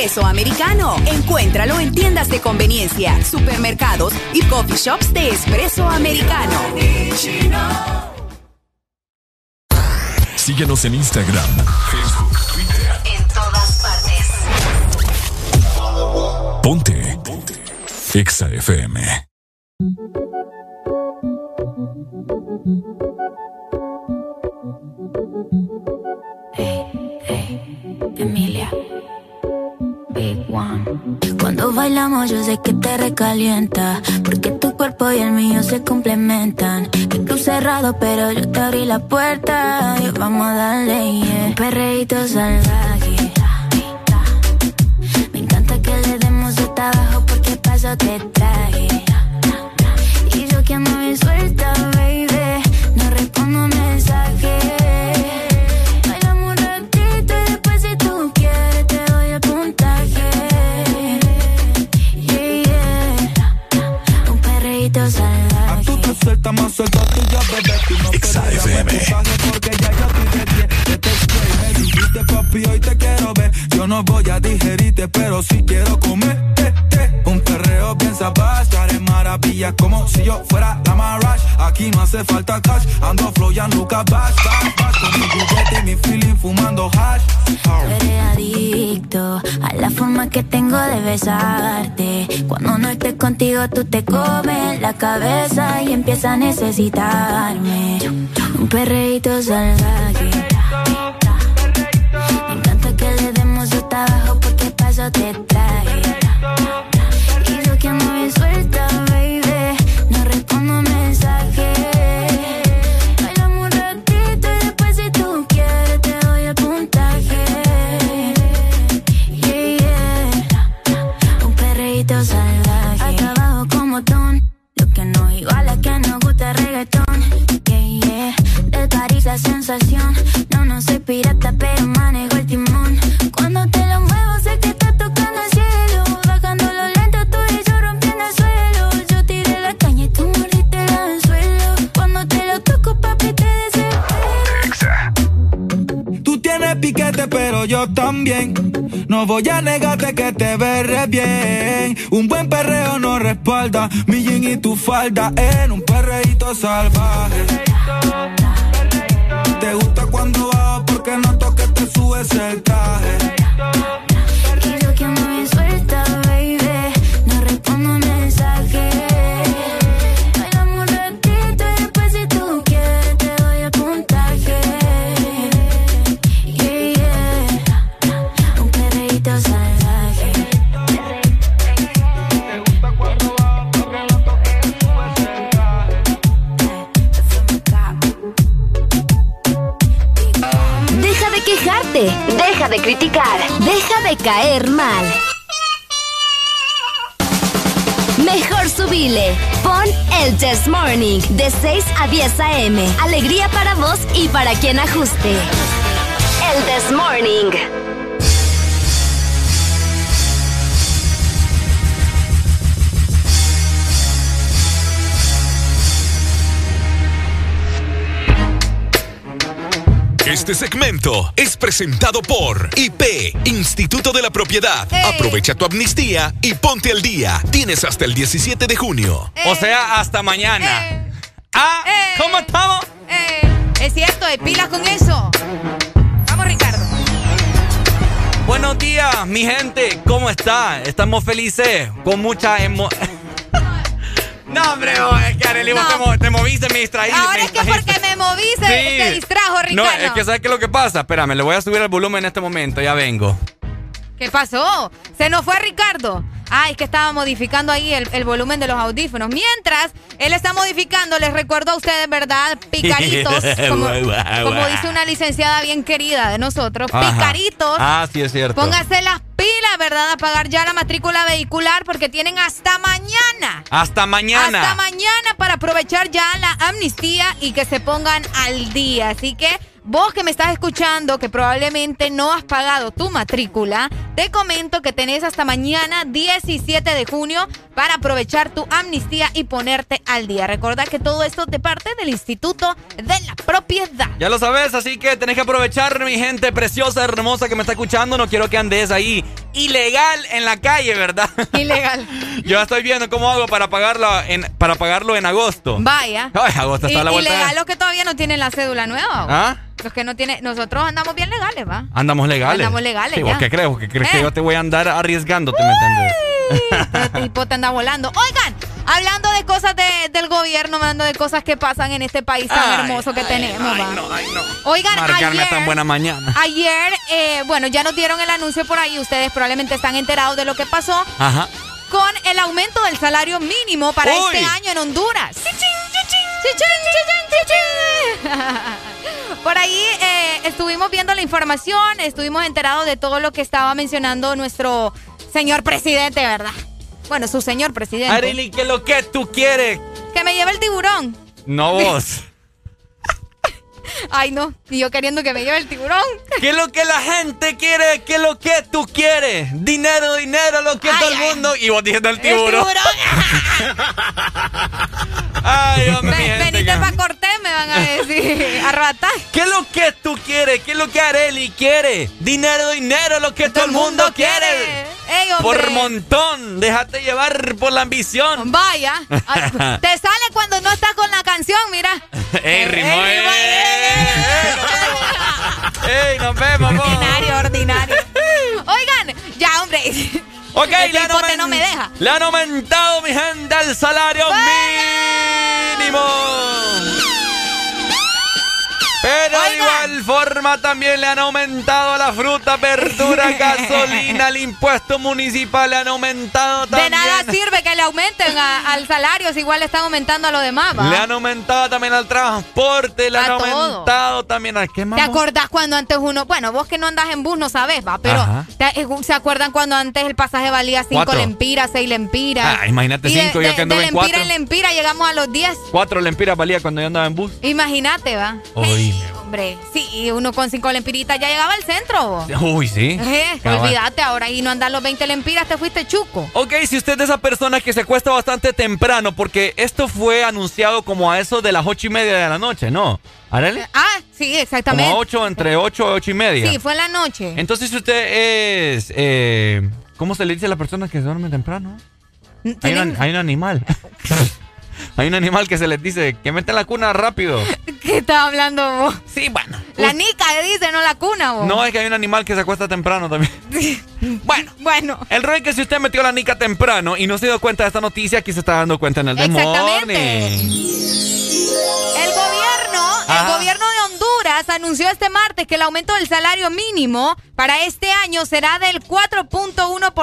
Espresso americano. Encuéntralo en tiendas de conveniencia, supermercados y coffee shops de espresso americano. Síguenos en Instagram, Facebook, Twitter. En todas partes. Ponte. Ponte. Exa FM. Cuando bailamos yo sé que te recalienta Porque tu cuerpo y el mío se complementan. Que tú cerrado pero yo te abrí la puerta. Y vamos a darle yeah. Un perreíto salvaje. Me encanta que le demos hasta abajo porque paso te traje salvaje. Tú te sueltas más suelta tuya, bebé. Tú no FM. porque ya yo te dije que te spray. Me dijiste, papi, hoy te quiero ver. Yo no voy a digerirte, pero sí quiero comer. Un perreo bien sabaz, te maravillas como si yo fuera la Marash. Aquí no hace falta cash, ando flow ya nunca bash, bash. Con mi juguete y mi feeling fumando hash. Eres adicto a la forma que tengo de besarte. Cuando no estés contigo, tú te comes la cabeza y empiezas a necesitarme. Un perreíto salvaje. Me encanta que le demos hasta abajo porque paso te yo también. No voy a negarte que te veré bien. Un buen perreo no respalda mi jean y tu falda en un perreíto salvaje. Te gusta cuando bajo porque noto que te subes el traje. Deja de caer mal. Mejor subile. Pon el Test Morning de 6 a 10 a.m. Alegría para vos y para quien ajuste. El Test Morning. Este segmento es presentado por IP, Instituto de la Propiedad. Aprovecha tu amnistía y ponte al día. Tienes hasta el 17 de junio. O sea, hasta mañana. Ah, ¿cómo estamos? Es cierto, de pilas con eso. Vamos, Ricardo. Buenos días, mi gente. ¿Cómo está? Estamos felices, con mucha emo... No, hombre, vos, es que Arely, vos No. te, mo- te moviste, me distraí. Ahora me es que porque me moví se, Sí. se distrajo, Ricardo. No, es que ¿sabes qué es lo que pasa? Espérame, le voy a subir el volumen en este momento, ya vengo. ¿Qué pasó? Se nos fue Ricardo. Ah, es que estaba modificando ahí el, volumen de los audífonos. Mientras él está modificando, les recuerdo a ustedes, ¿verdad? Picaritos. como, dice una licenciada bien querida de nosotros. Picaritos. Ah, sí, es cierto. Póngase las pilas, ¿verdad? A pagar ya la matrícula vehicular porque tienen hasta mañana. Hasta mañana. Hasta mañana para aprovechar ya la amnistía y que se pongan al día. Así que Vos que me estás escuchando, que probablemente no has pagado tu matrícula, te comento que tenés hasta mañana 17 de junio para aprovechar tu amnistía y ponerte al día. Recordad que todo esto te parte del Instituto de la Propiedad. Ya lo sabes, así que tenés que aprovechar, mi gente preciosa, hermosa que me está escuchando. No quiero que andes ahí ilegal en la calle, ¿verdad? Ilegal. Yo estoy viendo cómo hago para pagarlo en, para pagarlo en agosto. Vaya. Ay, agosto está la vuelta. Ilegal los que todavía no tienen la cédula nueva. ¿Ah? Los que no tienen, nosotros andamos bien legales, ¿va? Andamos legales. Andamos legales. Sí, ¿Vos qué crees? ¿Qué crees que ¿Eh? yo te voy a andar arriesgándote, me entiendes? Este tipo te anda volando. Oigan, hablando de cosas del gobierno, hablando de cosas que pasan en este país tan hermoso que tenemos, ay, no, ay, no. Oigan, ayer, tan buena mañana. Ayer, eh, bueno, ya nos dieron el anuncio por ahí. Ustedes probablemente están enterados de lo que pasó. Ajá. Con el aumento del salario mínimo para este año en Honduras. Por ahí eh, estuvimos viendo la información, estuvimos enterados de todo lo que estaba mencionando nuestro señor presidente, ¿verdad? Bueno, su señor presidente. Arely, ¿qué es lo que tú quieres? Que me lleve el tiburón. No vos. Ay, no. Y yo queriendo que me lleve el tiburón. ¿Qué es lo que la gente quiere? ¿Qué es lo que tú quieres? Dinero, dinero, lo que todo el mundo. Y vos diciendo el tiburón. El tiburón. ay, hombre. venite para Cortés, me van a decir. Arrebatar. ¿Qué es lo que tú quieres? ¿Qué es lo que Areli quiere? Dinero, dinero, lo que todo, el mundo, quiere. por montón. Déjate llevar por la ambición. Vaya. Te sale cuando no estás con la canción, mira. ¡Ey, rimó! ¡Ey, nos vemos! Ordinario, ordinario. Oigan, ya, hombre. Ok, le no me deja. Le han aumentado, mi gente, el salario mínimo. Pero de igual forma también le han aumentado la fruta, verdura, gasolina, el impuesto municipal le han aumentado también. De nada sirve que le aumenten al salario si igual le están aumentando a lo demás, Le han aumentado también al transporte, le han aumentado también al qué más. ¿Te acordás cuando antes uno, bueno, vos que no andás en bus no sabés, va, pero eh, ¿se acuerdan cuando antes el pasaje valía 5 lempiras, 6 lempiras? Ah, imagínate 5, yo que andaba en 4. De lempira en lempira llegamos a los 10. 4 lempiras valía cuando yo andaba en bus. Imagínate, va. Hombre, sí, y uno con cinco lempiritas ya llegaba al centro. Uy, sí. Eh, olvídate, ahora y no andar los 20 lempiras, te fuiste chuco. Ok, si usted es esa persona que se cuesta bastante temprano, porque esto fue anunciado como a eso de las ocho y media de la noche, ¿no? ¿Arele? Ah, sí, exactamente. Como a ocho, entre ocho y ocho y media. Sí, fue en la noche. Entonces, si usted es. Eh, ¿Cómo se le dice a las personas que se duermen temprano? Hay hay un animal. Hay un animal que se les dice que mete la cuna rápido. ¿Qué estás hablando vos? Sí, bueno. La nica dice, no la cuna vos. No, es que hay un animal que se acuesta temprano también. bueno. Bueno. El rey que si usted metió la nica temprano y no se dio cuenta de esta noticia, aquí se está dando cuenta en el Exactamente. El gobierno, el gobierno de Honduras anunció este martes que el aumento del salario mínimo para este año será del 4.1%,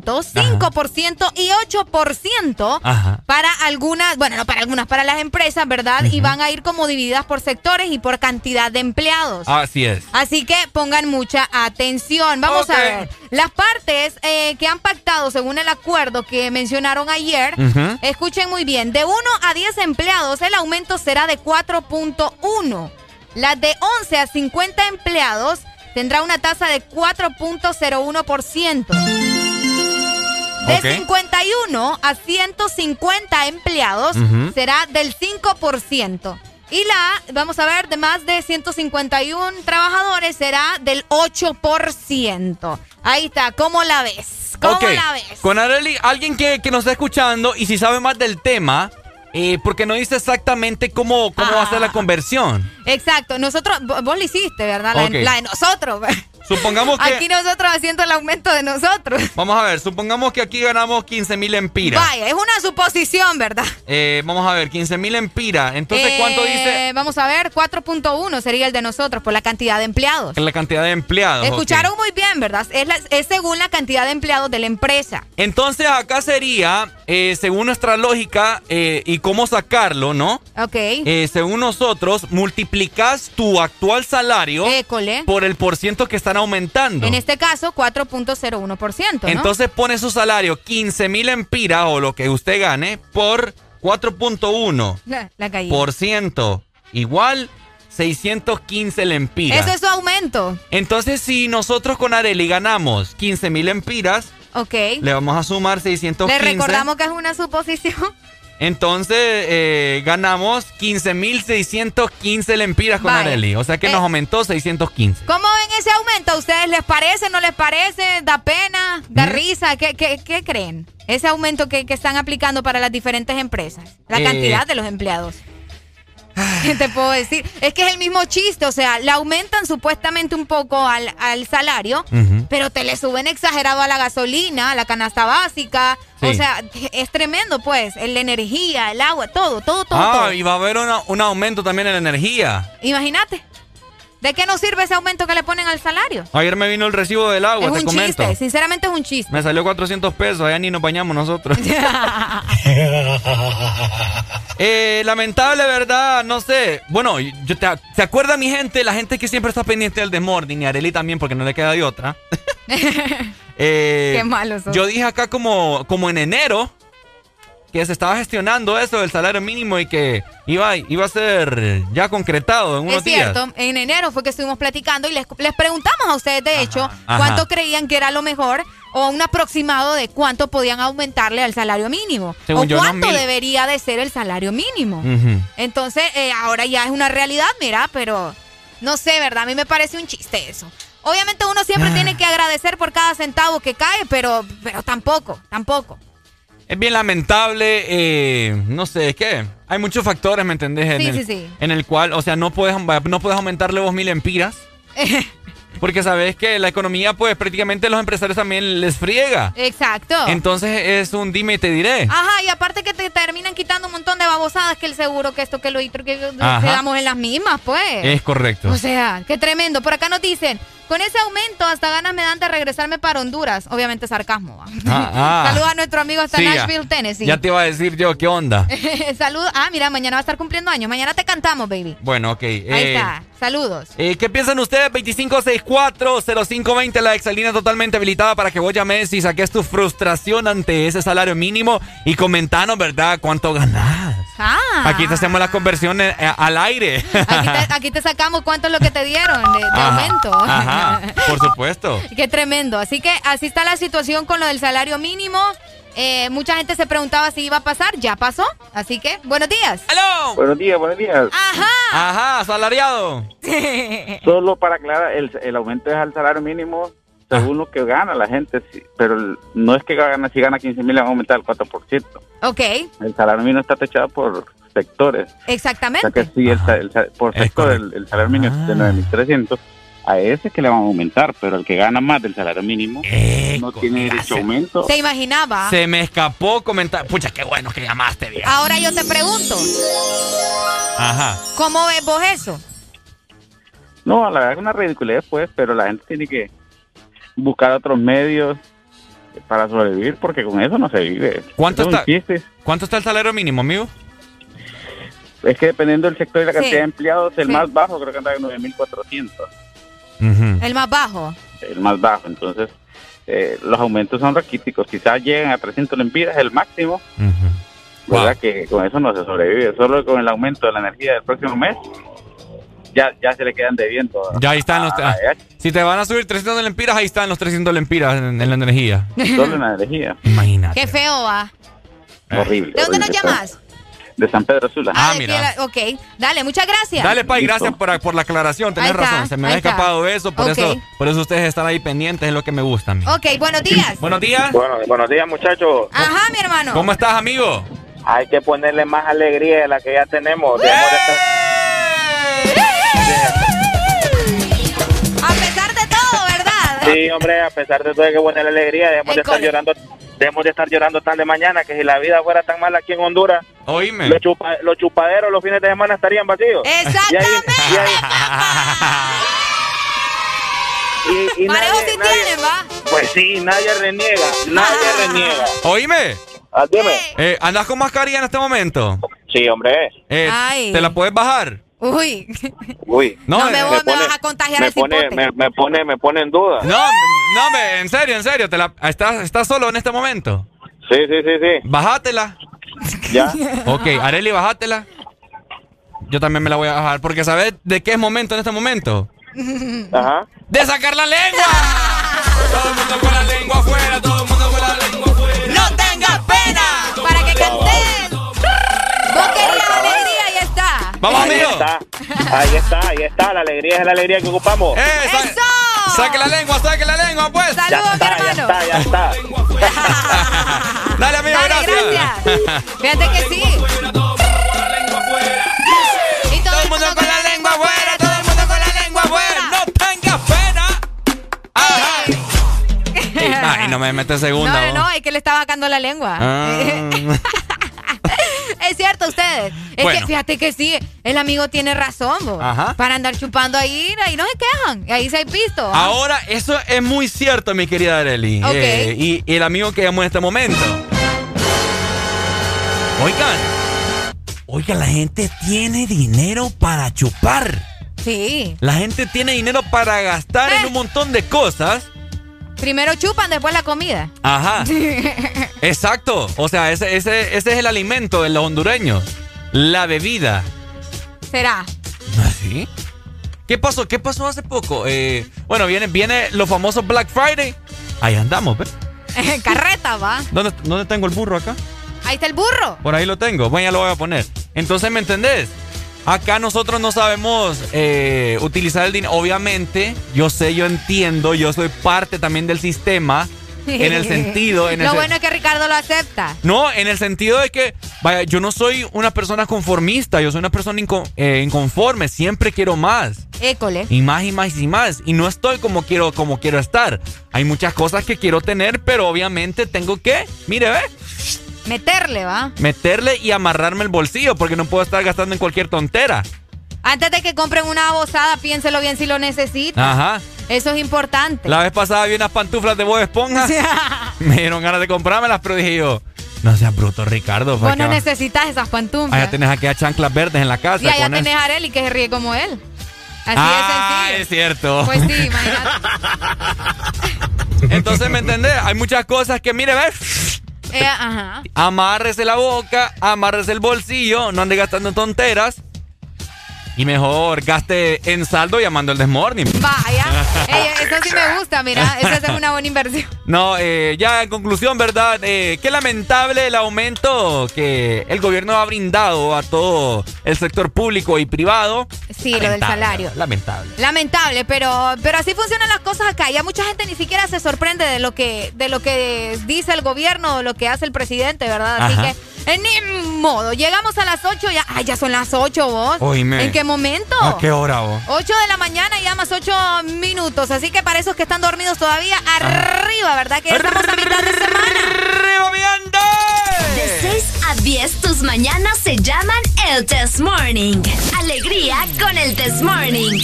5% y 8% para algunas, bueno, no para algunas, para las empresas, ¿verdad? Y van a ir como divididas por sectores y por cantidad de empleados. Así es. Así que pongan mucha atención. Vamos a ver. Las partes eh, que han pactado según el acuerdo que mencionaron ayer, escuchen muy bien, de 1 a 10 empleados el aumento será de 4.1. Las de 11 a 50 empleados tendrá una tasa de 4.01%. De 51 a 150 empleados será del 5%. Y la, vamos a ver, de más de 151 trabajadores será del 8%. Ahí está, ¿cómo la ves? ¿Cómo la ves? Con Areli, alguien que, que nos está escuchando y si sabe más del tema, eh, porque no dice exactamente cómo, cómo va a ser la ah. conversión. Exacto. Nosotros, vos lo hiciste, ¿verdad? La, de nosotros. Supongamos que... Aquí nosotros haciendo el aumento de nosotros. Vamos a ver, supongamos que aquí ganamos 15 mil empiras. Vaya, es una suposición, ¿verdad? Eh, vamos a ver, 15 mil empiras. Entonces, ¿cuánto Eh, dice? Vamos a ver, 4.1 sería el de nosotros por la cantidad de empleados. La cantidad de empleados. Escucharon muy bien, ¿verdad? Es, la- es según la cantidad de empleados de la empresa. Entonces, acá sería, eh, según nuestra lógica y cómo sacarlo, ¿no? Ok. Según nosotros, multiplicas tu actual salario École. por el porciento que están aumentando. En este caso, 4.01%, ¿no? Entonces pone su salario 15 mil empiras o lo que usted gane por 4.1 La, la caí. por ciento igual 615 lempiras. Eso es su aumento. Entonces si nosotros con Areli ganamos 15 mil empiras, Ok. le vamos a sumar 615. Le recordamos que es una suposición. Entonces eh, ganamos 15 mil 615 lempiras con Vaya. Areli. O sea que Eh. nos aumentó 615. ¿Cómo ven ese aumento? ¿A ustedes les parece, no les parece? ¿Da pena? ¿Da ¿Mm? risa? ¿Qué, qué, qué creen? Ese aumento que, que están aplicando para las diferentes empresas. La Eh. cantidad de los empleados. ¿Qué te puedo decir? Es que es el mismo chiste, o sea, le aumentan supuestamente un poco al, al salario, pero te le suben exagerado a la gasolina, a la canasta básica. O sea, es tremendo, pues. La energía, el agua, todo, todo, todo. Ah, todo. y va a haber una- un aumento también en la energía. Imagínate. ¿De qué nos sirve ese aumento que le ponen al salario? Ayer me vino el recibo del agua, es te un comento. chiste, sinceramente es un chiste. Me salió 400 pesos, allá ni nos bañamos nosotros. Eh, lamentable, ¿verdad? No sé. Bueno, yo te, ¿se acuerda mi gente? La gente que siempre está pendiente del Desmorning y Areli también porque no le queda de otra. Eh, Qué malo sos. Yo dije acá como, como en enero que se estaba gestionando eso del salario mínimo y que iba, iba a ser ya concretado en unos Es cierto, días. en enero fue que estuvimos platicando y les, les preguntamos a ustedes, de hecho, ajá. cuánto creían que era lo mejor o un aproximado de cuánto podían aumentarle al salario mínimo. Según o yo, cuánto debería de ser el salario mínimo. Entonces, eh, ahora ya es una realidad, mira, pero no sé, ¿verdad? A mí me parece un chiste eso. Obviamente uno Ah. siempre tiene que agradecer por cada centavo que cae, pero, pero tampoco, tampoco. Es bien lamentable, eh, no sé, es que hay muchos factores, ¿me entendés? En Sí, el, sí, sí. En el cual, o sea, no puedes, no puedes aumentarle vos mil empiras. Porque sabes que la economía, pues prácticamente los empresarios también les friega. Exacto. Entonces es un dime y te diré. Ajá, y aparte que te terminan quitando un montón de babosadas que el seguro, que esto, que lo otro, que quedamos en las mismas, pues. Es correcto. O sea, qué tremendo. Por acá nos dicen, con ese aumento hasta ganas me dan de regresarme para Honduras. Obviamente sarcasmo. Ah, ah. Saludos a nuestro amigo hasta Sí, Nashville, Tennessee. Ya te iba a decir yo, ¿qué onda? Saludos. Ah, mira, mañana va a estar cumpliendo años. Mañana te cantamos, baby. Bueno, ok. Ahí eh, está. Saludos. eh, ¿Qué piensan ustedes? 2564-0520, la exalina totalmente habilitada para que vos llames y saques tu frustración ante ese salario mínimo y comentanos, ¿verdad? ¿Cuánto ganás? Ah. Aquí te hacemos las conversiones eh, al aire. Aquí te, aquí te sacamos cuánto es lo que te dieron de, de Ajá, aumento. Ajá, por supuesto. Qué tremendo. Así que así está la situación con lo del salario mínimo. Eh, mucha gente se preguntaba si iba a pasar. Ya pasó. Así que, buenos días. ¡Aló! Buenos días, buenos días. Ajá. Ajá, asalariado. Solo para aclarar, el, el aumento es al salario mínimo según lo que gana la gente, sí, pero el- no es que gana, si gana 15 mil le van a aumentar el 4%. Ok, El salario mínimo está techado por sectores. O exactamente. sea que sí, el, por sector el, el salario mínimo es de 9.300. A ese que le van a aumentar, pero el que gana más del salario mínimo no tiene derecho a aumento. Se imaginaba. Se me escapó comentar. Pucha, qué bueno que llamaste, viejo. Ahora yo te pregunto, Ajá. ¿cómo ves vos eso? No, la verdad es una ridiculez, pues, pero la gente tiene que buscar otros medios para sobrevivir, porque con eso no se vive. ¿Cuánto está? ¿Cuánto está el salario mínimo, amigo? Es que dependiendo del sector y la Sí. cantidad de empleados, el Sí. más bajo creo que anda en 9.400, El más bajo. el más bajo. Entonces, eh, los aumentos son raquíticos. Quizás lleguen a 300 lempiras, el máximo. ¿Verdad? Que con eso no se sobrevive. Solo con el aumento de la energía del próximo mes, ya, ya se le quedan debiendo. Ya ahí están los. a- ah, si te van a subir 300 lempiras, ahí están los 300 lempiras en, en la energía. Solo en la energía. Imagínate. Qué feo va. Horrible. ¿De dónde nos llamas? De San Pedro Sula. Ah, mira. Piedra- Ok, dale, muchas gracias. Dale, Pai, gracias por, por la aclaración. Tenés está, razón. Se me había está. escapado eso. Por, eso. por eso ustedes están ahí pendientes. Es lo que me gusta a mí. Ok, buenos días. Buenos días. Bueno, buenos días, muchachos. Ajá, mi hermano. ¿Cómo estás, amigo? Hay que ponerle más alegría de la que ya tenemos. De estar- A pesar de todo, ¿verdad? Sí, hombre, a pesar de todo, que buena la alegría, debemos de estar llorando debemos de estar llorando tan de mañana que si la vida fuera tan mala aquí en Honduras, Oíme. Los, los chupaderos los fines de semana estarían vacíos. Exactamente. Y, y, nadie, sí tienen, ¿va? Pues sí, nadie reniega, nadie Ah. reniega. Oíme. Ah, dime. Eh, ¿Andas con mascarilla en este momento? Sí, hombre. Eh, Ay. ¿Te la puedes bajar? Uy. Uy. No, No, me, eh, voy- me pone- vas a contagiar me el pone, me pone, me pone en duda. No, no, me- en serio, en serio. Te la, ¿estás, ¿Estás solo en este momento? Sí, sí, sí, sí. Bájatela. Ya. Ok, Areli, bájatela. Yo también me la voy a bajar. Porque ¿sabes de qué es momento en este momento? Ajá. ¡De sacar la lengua! todo el mundo con la lengua afuera, todo el mundo con la lengua afuera. ¡No tengas pena! Para que canten. Vos querías alegría y ya está. Vamos, ahí amigo. está, ahí está, ahí está. La alegría es la alegría que ocupamos. Eh, ¡Eso! Saque la lengua, saque la lengua, pues. Saludos, mi está, ya hermano. está, ya está. Dale, amigo, Dale, gracias. Fíjate que sí. Y todo, Todo el mundo con la lengua afuera, todo el mundo con la lengua afuera. No tengas pena. Ay. Ay, no me metes segunda. No, no, no, es que le está vacando la lengua. Ah. Es cierto, ustedes. Es Bueno. que fíjate que sí, el amigo tiene razón, vos. Ajá. Para andar chupando ahí, ahí no se quejan. Ahí se hay pisto. ¿ah? Ahora, eso es muy cierto, mi querida Areli. Ok. Eh, y, y el amigo que llamó en este momento. Oigan. Oigan, la gente tiene dinero para chupar. Sí. La gente tiene dinero para gastar en Eh. un montón de cosas. Primero chupan, después la comida. Ajá. Exacto. O sea, ese, ese, ese es el alimento de los hondureños. La bebida. Será. ¿Así? ¿Qué pasó? ¿Qué pasó hace poco? Eh, bueno, viene, viene los famosos Black Friday. Ahí andamos, ¿ves? Carreta, va. ¿Dónde, ¿Dónde tengo el burro acá? Ahí está el burro. Por ahí lo tengo. Bueno, ya lo voy a poner. Entonces, ¿me entendés? Acá nosotros no sabemos eh, utilizar el dinero. Obviamente, yo sé, yo entiendo, yo soy parte también del sistema. En el sentido. En el Lo bueno es que Ricardo lo acepta. No, en el sentido de que, vaya, yo no soy una persona conformista, yo soy una persona inco- eh, inconforme, siempre quiero más. École. Y más y más y más. Y no estoy como quiero, como quiero estar. Hay muchas cosas que quiero tener, pero obviamente tengo que, mire, ve, Meterle, va. meterle y amarrarme el bolsillo, porque no puedo estar gastando en cualquier tontera. Antes de que compren una bozada, piénselo bien si lo necesita. Ajá. Eso es importante. La vez pasada vi unas pantuflas de Bob Esponja. Me dieron ganas de comprármelas, pero dije yo, no seas bruto, Ricardo. ¿para Vos no necesitas esas pantuflas. Allá tenés aquellas chanclas verdes en la casa. y allá con eso. tenés a Areli que se ríe como él. Así ah, es sencillo. cierto. Pues sí, imagínate. Entonces, ¿me entendés? Hay muchas cosas que, mire, ve, Eh, ajá. amárrese la boca, amárrese el bolsillo, no ande gastando tonteras. Y mejor gaste en saldo llamando el Desmorning. Vaya. Ey, eso sí me gusta, mira. Esa es una buena inversión. No, eh, ya en conclusión, ¿verdad? Eh, qué lamentable el aumento que el gobierno ha brindado a todo el sector público y privado. Sí, lo del Lamentable, salario. Lamentable. Lamentable, pero, pero así funcionan las cosas acá. Ya mucha gente ni siquiera se sorprende de lo que, de lo que dice el gobierno o lo que hace el presidente, ¿verdad? Así Ajá. que, eh, ni modo. Llegamos a las 8 ya. Ay, ya son las 8 vos. Oíme. ¿En qué momento? ¿A qué hora vos? 8 de la mañana ya más 8 minutos. Así que para esos que están dormidos todavía, arriba, ¿verdad? Que estamos a mitad de semana. ¡Arriba, mi! De 6 a 10, tus mañanas se llaman el Test Morning. Alegría con el Test Morning.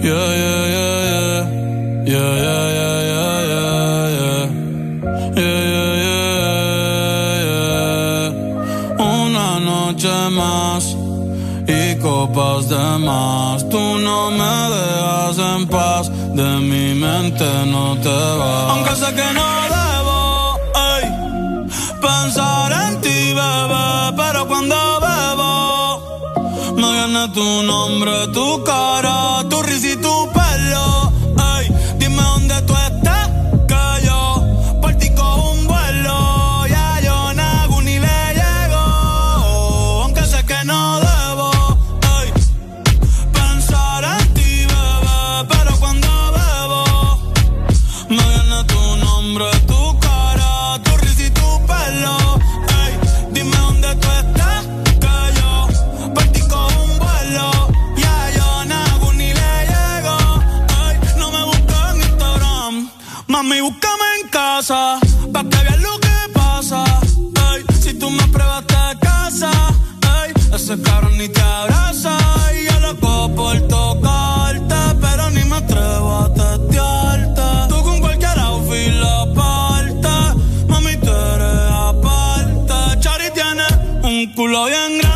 Yeah, yeah, yeah, yeah. Yeah, yeah, yeah, yeah, yeah, yeah. Yeah, yeah, noche más y copas de más. Tú no me dejas en paz, de mi mente no te vas. Aunque sé que no debo ey, pensar en ti, bebé, pero cuando bebo me viene tu nombre, tu cara, tu risa y tu pelo. Casa, pa' que lo que pasa. Si tú me pruebas te casa, ay, ese cabrón ni te abraza. Y yo loco por tocarte, pero ni me atrevo a testearte. Tú con cualquier outfit la parte, mami tú eres aparte. Chari tiene un culo bien grande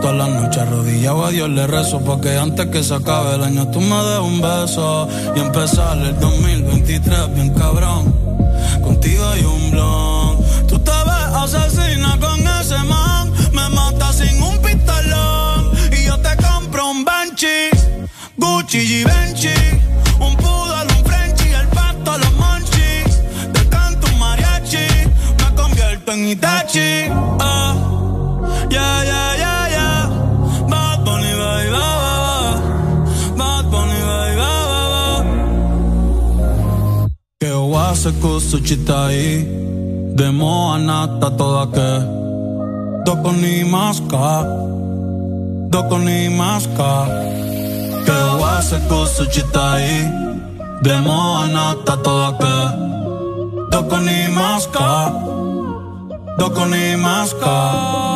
Todas las noches arrodillado a Dios le rezo porque antes que se acabe el año tú me des un beso y empezar el 2023 bien cabrón. Contigo hay un blon. Tú te ves asesina con ese man, me mata sin un pistolón y yo te compro un Banshee, Gucci y Benchi, un poodle, un Frenchy, el pato, los monchis. Te canto un mariachi, me convierto en Itachi. Ah, ya, ya, ya. seku suchitai Demo anata toda ke Doko ni maska Doko ni maska Ke wa seku suchitai Demo anata toda ke Doko ni maska Doko ni maska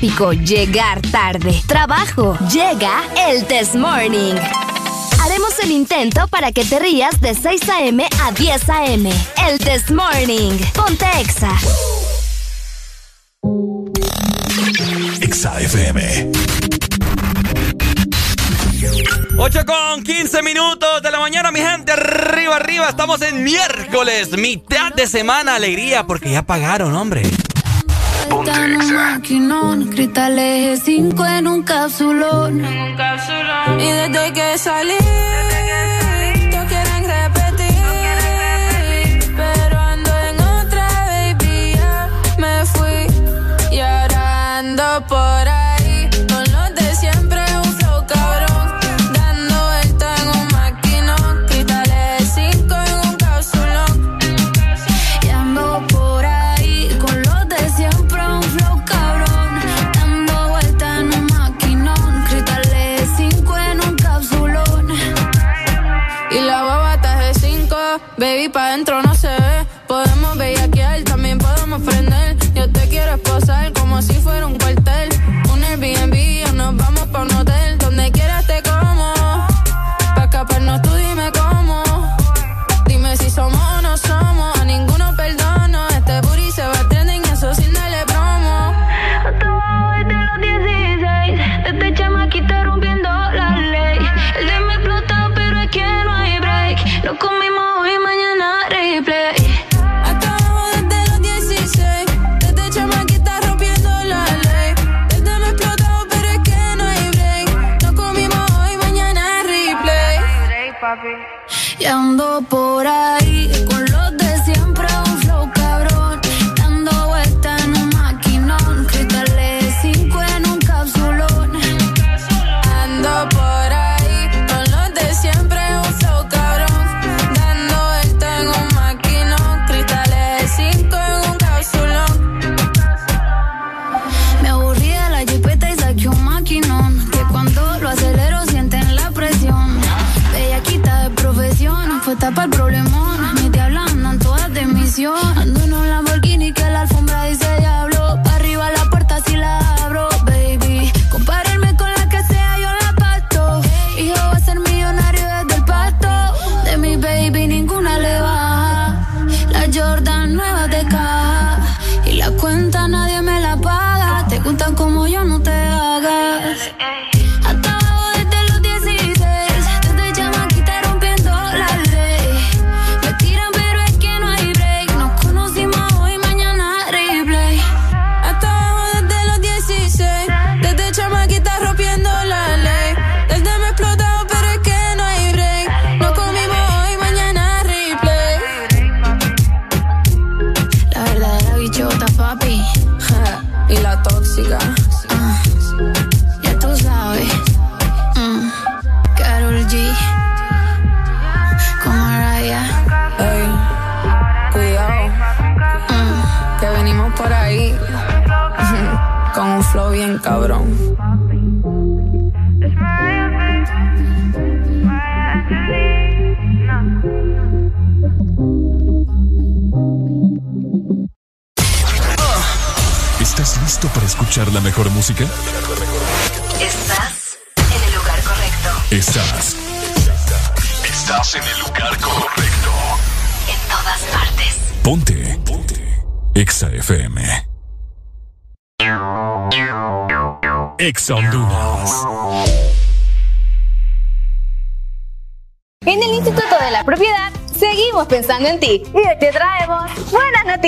llegar tarde, trabajo. Llega el Test Morning. Haremos el intento para que te rías de 6 a.m. a 10 a.m. El Test Morning. Ponte Exa. Exa FM. 8 con 15 minutos de la mañana, mi gente. Arriba, arriba. Estamos en miércoles, mitad de semana. Alegría, porque ya pagaron, hombre maquinón. Cristales 5 en un capsulón. En. Y desde que salí. Desde que salí por ahí.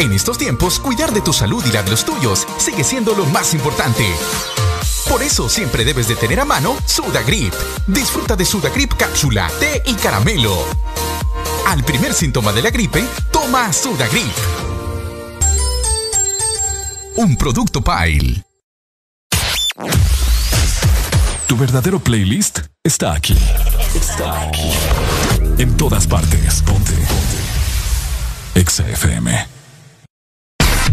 En estos tiempos, cuidar de tu salud y la de los tuyos sigue siendo lo más importante. Por eso siempre debes de tener a mano Sudagrip. Disfruta de Sudagrip cápsula, té y caramelo. Al primer síntoma de la gripe, toma Sudagrip. Un producto Pile. Tu verdadero playlist está aquí. Está aquí. En todas partes. Ponte. Ponte.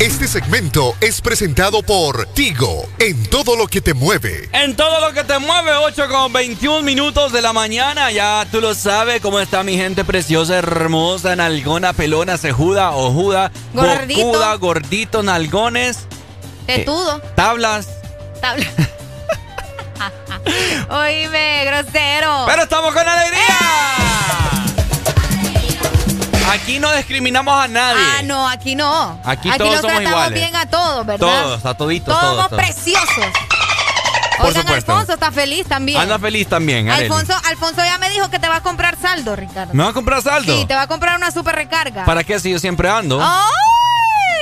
Este segmento es presentado por Tigo, en todo lo que te mueve. En todo lo que te mueve, 8 con 21 minutos de la mañana. Ya tú lo sabes cómo está mi gente preciosa, hermosa, nalgona, pelona, cejuda, ojuda, Gordito. bocuda, gordito, nalgones, Tetudo. tablas. Tabla. Oíme, grosero. Pero estamos con alegría. Aquí no discriminamos a nadie. Ah, no, aquí no. Aquí aquí todos nos somos tratamos iguales. bien a todos, ¿verdad? Todos, a toditos, Todos todos. preciosos. Por Oigan, supuesto. Alfonso está feliz también. Anda feliz también, Arely. Alfonso, Alfonso ya me dijo que te va a comprar saldo, Ricardo. ¿Me va a comprar saldo? Sí, te va a comprar una super recarga. ¿Para qué si yo siempre ando? ¡Ay!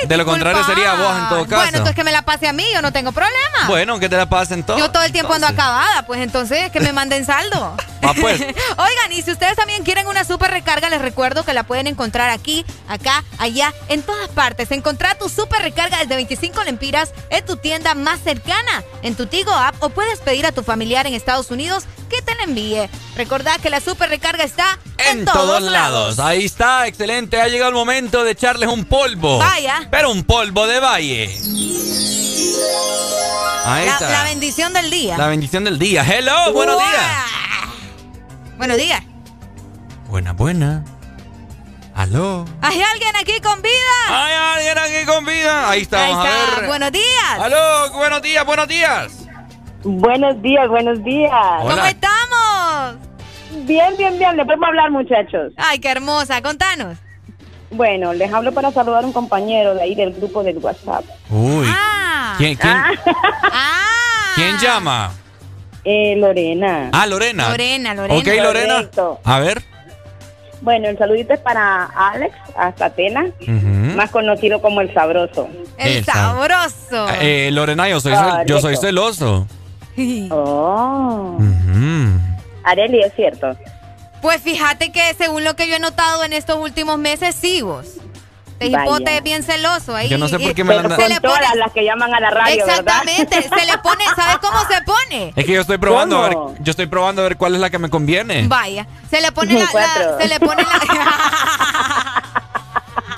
De lo contrario sería vos en todo caso. Bueno, entonces que me la pase a mí, yo no tengo problema. Bueno, que te la pasen todo. Yo todo el tiempo ando acabada, pues entonces que me manden saldo. Ah, pues. Oigan, y si ustedes también quieren una super recarga, les recuerdo que la pueden encontrar aquí, acá, allá, en todas partes. Encontrar tu super recarga desde 25 lempiras en tu tienda más cercana, en tu Tigo app, o puedes pedir a tu familiar en Estados Unidos que te la envíe. Recordad que la super recarga está en, En todos lados. Ahí está, excelente. Ha llegado el momento de echarles un polvo. Vaya. Pero un polvo de valle. Ahí La, está. la bendición del día. La bendición del día. Hello, buenos Uah. días. Buenos días. Buena, buena. Aló. ¿Hay alguien aquí con vida? ¿Hay alguien aquí con vida? Ahí está, Ahí vamos a está. ver. Buenos días. Aló, buenos días, buenos días. Buenos días, buenos días. Hola. ¿Cómo estamos? Bien, bien, bien. ¿Le podemos hablar, muchachos? Ay, qué hermosa. Contanos. Bueno, les hablo para saludar a un compañero de ahí del grupo del WhatsApp. Uy. Ah. ¿Quién, quién, Ah. quién llama? Eh, Lorena. Ah, Lorena. Lorena, Lorena. Ok, Lorena. Correcto. A ver. Bueno, el saludito es para Alex Azatena, Ujú. más conocido como el Sabroso. El sabroso. Eh, Lorena, yo soy, cel- yo soy celoso. Oh. Ujú. Areli, es cierto. Pues fíjate que según lo que yo he notado en estos últimos meses, sí vos. Te Vaya. hipote es bien celoso ahí. Yo no sé por qué me con Se le todas pone- las que llaman a la radio, Exactamente, ¿verdad? se le pone, ¿sabes cómo se pone? Es que yo estoy probando a ver, yo estoy probando a ver cuál es la que me conviene. Vaya, se le pone la, se le pone la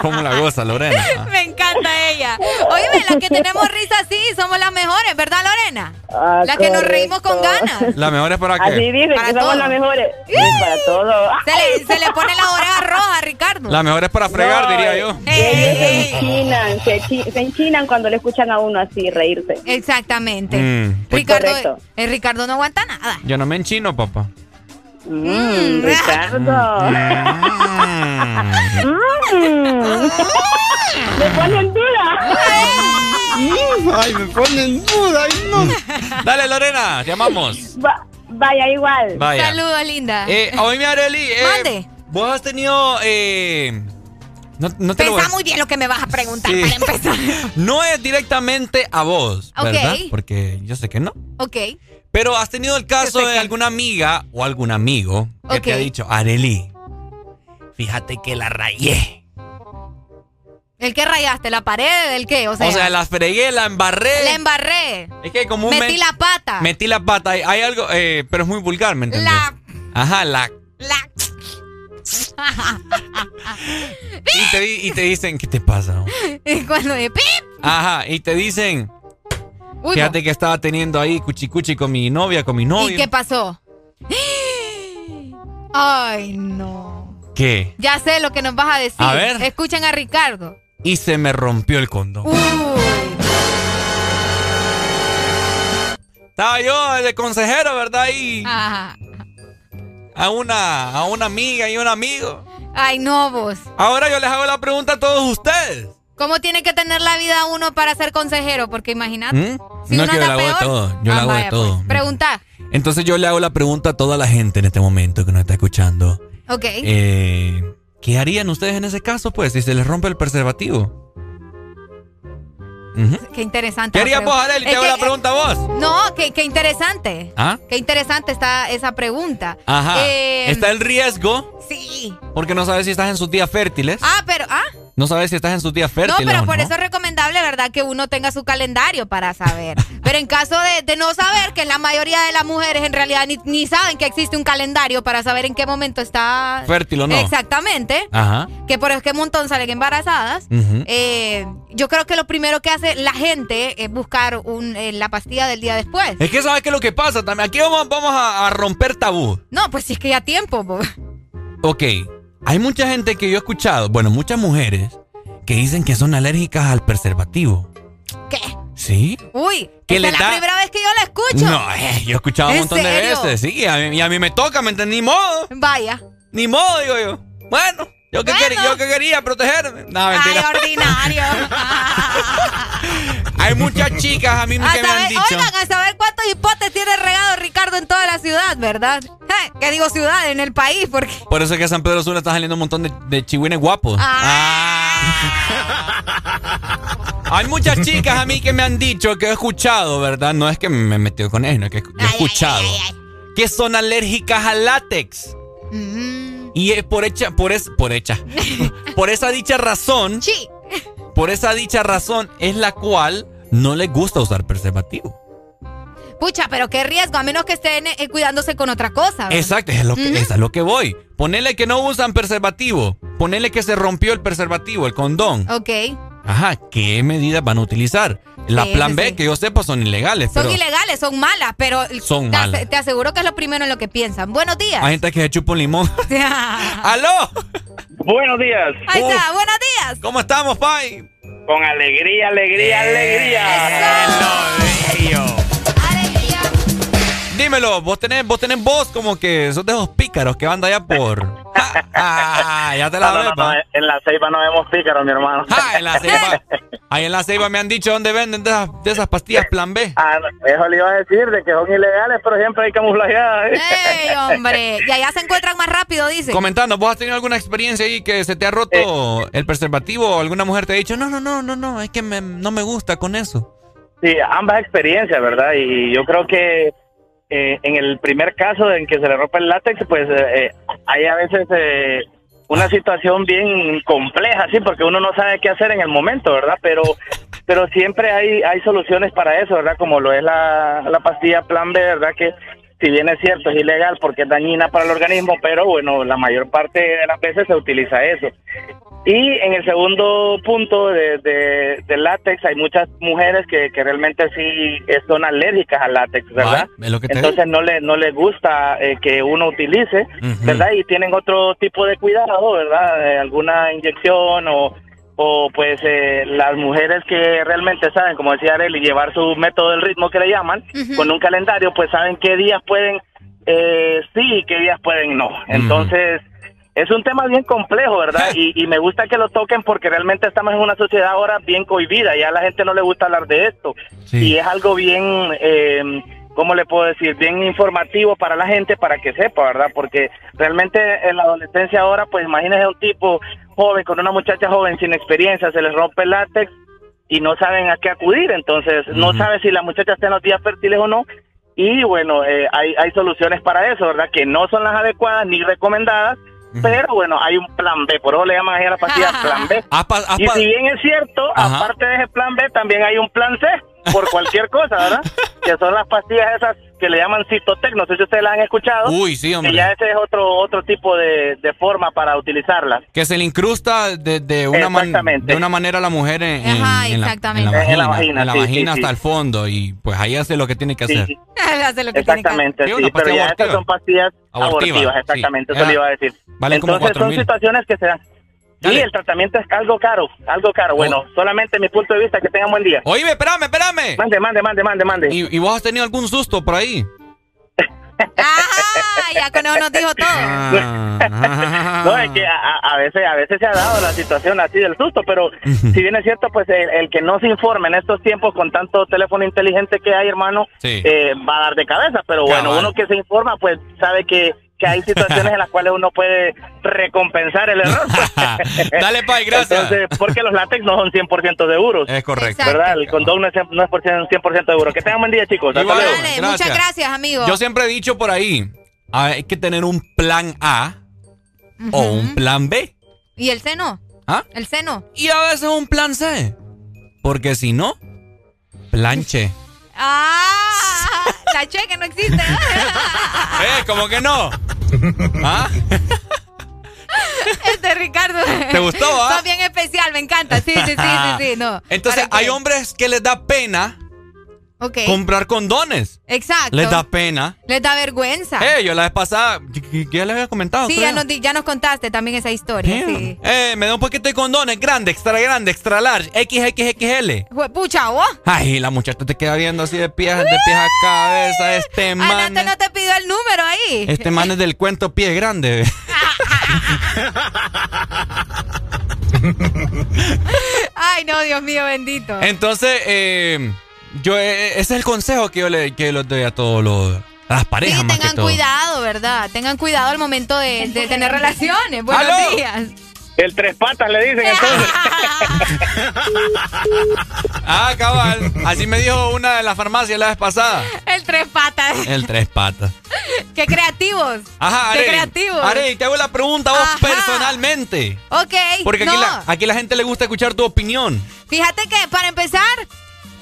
¿Cómo la goza, Lorena? Me encanta ella. Oye, las que tenemos risa así somos las mejores, ¿verdad, Lorena? Ah, las que nos reímos con ganas. ¿La mejor es para Así qué? dicen Para que somos las mejores. Sí, para todo. Se le, se le pone la oreja roja, Ricardo. La mejor es para fregar, No, diría yo. Ellos se enchinan, se, chi- se enchinan cuando le escuchan a uno así reírse. Exactamente. Mm, pues- Ricardo, Correcto. eh, Ricardo no aguanta nada. Yo no me enchino, papá. Mm, Ricardo. Mm. Me pone en duda. Ay, me ponen duda. Dale, Lorena, llamamos. Va- vaya igual. Vaya. Saludos, linda. Eh, oíme, Areli. Eh, Mande. Vos has tenido. Eh, no, no te a- muy bien lo que me vas a preguntar Sí. para empezar. No es directamente a vos. ¿verdad? Porque yo sé que no. ok. Pero has tenido el caso de alguna amiga o algún amigo que te ha dicho, Areli, fíjate que la rayé. ¿El qué rayaste? ¿La pared? ¿El qué? O sea, la fregué, la embarré. La embarré. Es que como Metí la pata. Metí la pata. Hay, algo, eh, pero es muy vulgar, ¿me entiendes? La. Ajá, la. La. y, te, y te dicen, ¿qué te pasa? Cuando de pip. Ajá, y te dicen, fíjate que estaba teniendo ahí cuchicuchi con mi novia, con mi novio. ¿Y qué pasó? Ay, no. ¿Qué? Ya sé lo que nos vas a decir. A ver. Escuchen a Ricardo. Y se me rompió el condón. Uy. Estaba yo de consejero, ¿verdad? Y Ajá. a una, a una amiga y un amigo. Ay, no, vos. Ahora yo les hago la pregunta a todos ustedes. ¿Cómo tiene que tener la vida uno para ser consejero? Porque imagínate. ¿Mm? Si no, uno que yo le anda hago de peor, todo. Yo le ah, hago de vaya, todo. pues. Pregunta. Entonces yo le hago la pregunta a toda la gente en este momento que nos está escuchando. Ok. Eh, ¿Qué harían ustedes en ese caso, pues, si se les rompe el preservativo? Qué interesante. ¿Qué la harías vos. Arely? Te hago la pregunta a vos. No, qué, qué interesante. ¿Ah? Qué interesante está esa pregunta. Ajá. Eh, Está el riesgo, Sí. porque no sabes si estás en sus días fértiles. Ah, pero. Ah. No sabes si estás en sus días No, fértiles. pero o por no. eso es recomendable, ¿verdad? Que uno tenga su calendario para saber. pero en caso de, de no saber, que la mayoría de las mujeres en realidad ni, ni saben que existe un calendario para saber en qué momento está. Fértil o no. Exactamente. Ajá. Que por eso es que un montón salen embarazadas. Eh, yo creo que lo primero que hace la gente es buscar un, eh, la pastilla del día después. Es que sabes qué es lo que pasa también. Aquí vamos, vamos a, a romper tabú. No, pues si es que ya tiempo. po. Ok. Hay mucha gente que yo he escuchado, bueno, muchas mujeres que dicen que son alérgicas al preservativo. ¿Qué? ¿Sí? Uy, ¿Qué esta es la da? primera vez que yo la escucho. No, eh, yo he escuchado un ¿En montón de veces. Sí, a mí, y a mí me toca, ¿me entendí? Ni modo. Vaya. Ni modo, digo yo. Bueno, yo que, Bueno. quería, yo que quería protegerme. No, mentira. Ay, ordinario. Hay muchas chicas a mí A que me han dicho. Oigan, a saber cuántos hipotes tiene regado Ricardo en toda la ciudad, ¿verdad? Eh, ¿Qué digo ciudad? En el país, porque... Por eso es que San Pedro Sula está saliendo un montón de, de chihuines guapos. Ah. Hay muchas chicas a mí que me han dicho que he escuchado, ¿verdad? No es que me he metido con ellos, no es que he escuchado. que son alérgicas al látex. Mm. Y es por hecha, por es, por hecha. por esa dicha razón. Sí. Por esa dicha razón es la cual no les gusta usar preservativo. Pucha, pero qué riesgo, a menos que estén eh, cuidándose con otra cosa. ¿verdad? Exacto, es, lo que, es a lo que voy. Ponele que no usan preservativo. Ponele que se rompió el preservativo, el condón. Ok. Ajá, ¿qué medidas van a utilizar? La Sí, plan B, sí. que yo sepa, son ilegales. Son pero ilegales, son malas, pero Son te, malas. te aseguro que es lo primero en lo que piensan. Buenos días. Hay gente que se chupa un limón. ¡Aló! Buenos días. Ahí está, buenos días. ¿Cómo estamos, Pai? Con alegría, alegría, alegría. Dímelo, vos tenés, vos tenés voz como que sos de esos pícaros que van de allá por. Ah, ya te la No, ves, no, no, en la ceiba no vemos pícaros, mi hermano. Ah, en la ceiba. Ahí en la ceiba me han dicho dónde venden de esas, de esas pastillas plan B. Ah, eso le iba a decir, de que son ilegales, pero siempre hay camuflajeadas. ¿eh? ¡Ey, hombre! Y allá se encuentran más rápido, dice. Comentando, ¿vos has tenido alguna experiencia ahí que se te ha roto el preservativo o alguna mujer te ha dicho, no, no, no, no, no, es que me- no me gusta con eso? Sí, ambas experiencias, ¿verdad? Y yo creo que eh, en el primer caso en que se le rompe el látex, pues eh, eh, hay a veces eh, una situación bien compleja, sí, porque uno no sabe qué hacer en el momento, ¿verdad? Pero pero siempre hay hay soluciones para eso, ¿verdad? Como lo es la, la pastilla Plan B, ¿verdad? Que si bien es cierto, es ilegal porque es dañina para el organismo, pero bueno, la mayor parte de las veces se utiliza eso. Y en el segundo punto de, de- del látex, hay muchas mujeres que, que realmente sí son alérgicas al látex, ¿verdad? Ay, es lo que te Entonces no le, no les gusta eh, que uno utilice. ¿verdad? Y tienen otro tipo de cuidado, ¿verdad? Eh, alguna inyección o, o pues eh, las mujeres que realmente saben, como decía Arely, llevar su método del ritmo que le llaman, con un calendario, pues saben qué días pueden eh, sí y qué días pueden no. Entonces... Es un tema bien complejo, ¿verdad? Y, y me gusta que lo toquen porque realmente estamos en una sociedad ahora bien cohibida. Ya a la gente no le gusta hablar de esto. Y es algo bien, eh, ¿cómo le puedo decir? Bien informativo para la gente para que sepa, ¿verdad? Porque realmente en la adolescencia ahora, pues imagínese un tipo joven con una muchacha joven sin experiencia, se les rompe el látex y no saben a qué acudir. Entonces, no sabe si la muchacha está en los días fértiles o no. y bueno, eh, hay, hay soluciones para eso, ¿verdad? Que no son las adecuadas ni recomendadas, pero bueno, hay un plan B, por eso le llaman ahí a la pastilla plan B. y si bien es cierto, aparte de ese plan B, también hay un plan C, por cualquier cosa, ¿verdad? que son las pastillas esas que le llaman Citotec, no sé si ustedes las han escuchado. Uy, sí, hombre. Que ya ese es otro otro tipo de, de forma para utilizarlas. Que se le incrusta de, de una, de una manera a la mujer en, en- Ajá, en la- exactamente. en la, vagina, En la vagina, en la sí, vagina sí, hasta sí. el fondo y pues ahí hace lo que tiene que hacer. Hace lo que tiene que hacer. Exactamente, pero ya abortiva. estas son pastillas Abortiva, abortivas, sí. exactamente, eso le iba a decir. Como Entonces son 4,000. situaciones que se dan. Sí, el tratamiento es algo caro, algo caro. Bueno, solamente mi punto de vista, que tengan buen día. Oíme, espérame, espérame. Mande, mande, mande, mande, mande. ¿Y, y vos has tenido algún susto por ahí? Ah, ya con eso nos dijo todo. Ah. No, es que a, a- veces a veces se ha dado la situación así del susto, pero si bien es cierto, pues el, el que no se informe en estos tiempos con tanto teléfono inteligente que hay, hermano, Sí. eh, va a dar de cabeza. Pero bueno, Cabal. uno que se informa, pues sabe que, que hay situaciones en las cuales uno puede recompensar el error. Dale, Pai, gracias. Entonces, porque los látex no son 100% seguros. Es correcto. ¿Verdad? El condón no es, no es por cien- 100% seguro. Que tengan buen día, chicos. Hasta Igual. luego. Dale, muchas gracias, amigo. Yo siempre he dicho por ahí, hay que tener un plan A o un plan B. ¿Y el seno? ¿Ah? ¿El seno? Y a veces un plan C. Porque si no, planche. ¡Ah! La cheque no existe. ¿Eh? ¿Cómo que no? ¿Ah? Este Ricardo. ¿Te gustó, ah? Sos bien especial, me encanta. Sí, sí, sí, sí, sí. No. Entonces, ¿Para hay hombres que les da pena Comprar condones. Exacto. Les da pena. Les da vergüenza. Eh, yo la vez pasada, ya les había comentado. sí, ya nos, ya nos contaste también esa historia. Sí. Eh, me da un paquete de condones grande, extra grande, extra large, XXXL. Pucha, vos. Ay, la muchacha te queda viendo así de pies, de pies a cabeza. Este man. Anate no te pidió el número ahí. Este man es del cuento pie grande. Ay, no, Dios mío, bendito. Entonces, eh, yo eh, ese es el consejo que yo le que les doy a todos los a las parejas Sí, más que tengan todo. cuidado, ¿verdad? Tengan cuidado al momento de, de tener relaciones. Buenos ¡Aló! días. El tres patas le dicen entonces. Ah, cabal. Así me dijo una de las farmacias la vez pasada. El tres patas. El tres patas. Qué creativos. Ajá, Qué Arey. creativos. Arey, te hago la pregunta a vos Ajá. personalmente. Ok. Porque aquí, no. la, aquí la gente le gusta escuchar tu opinión. Fíjate que para empezar,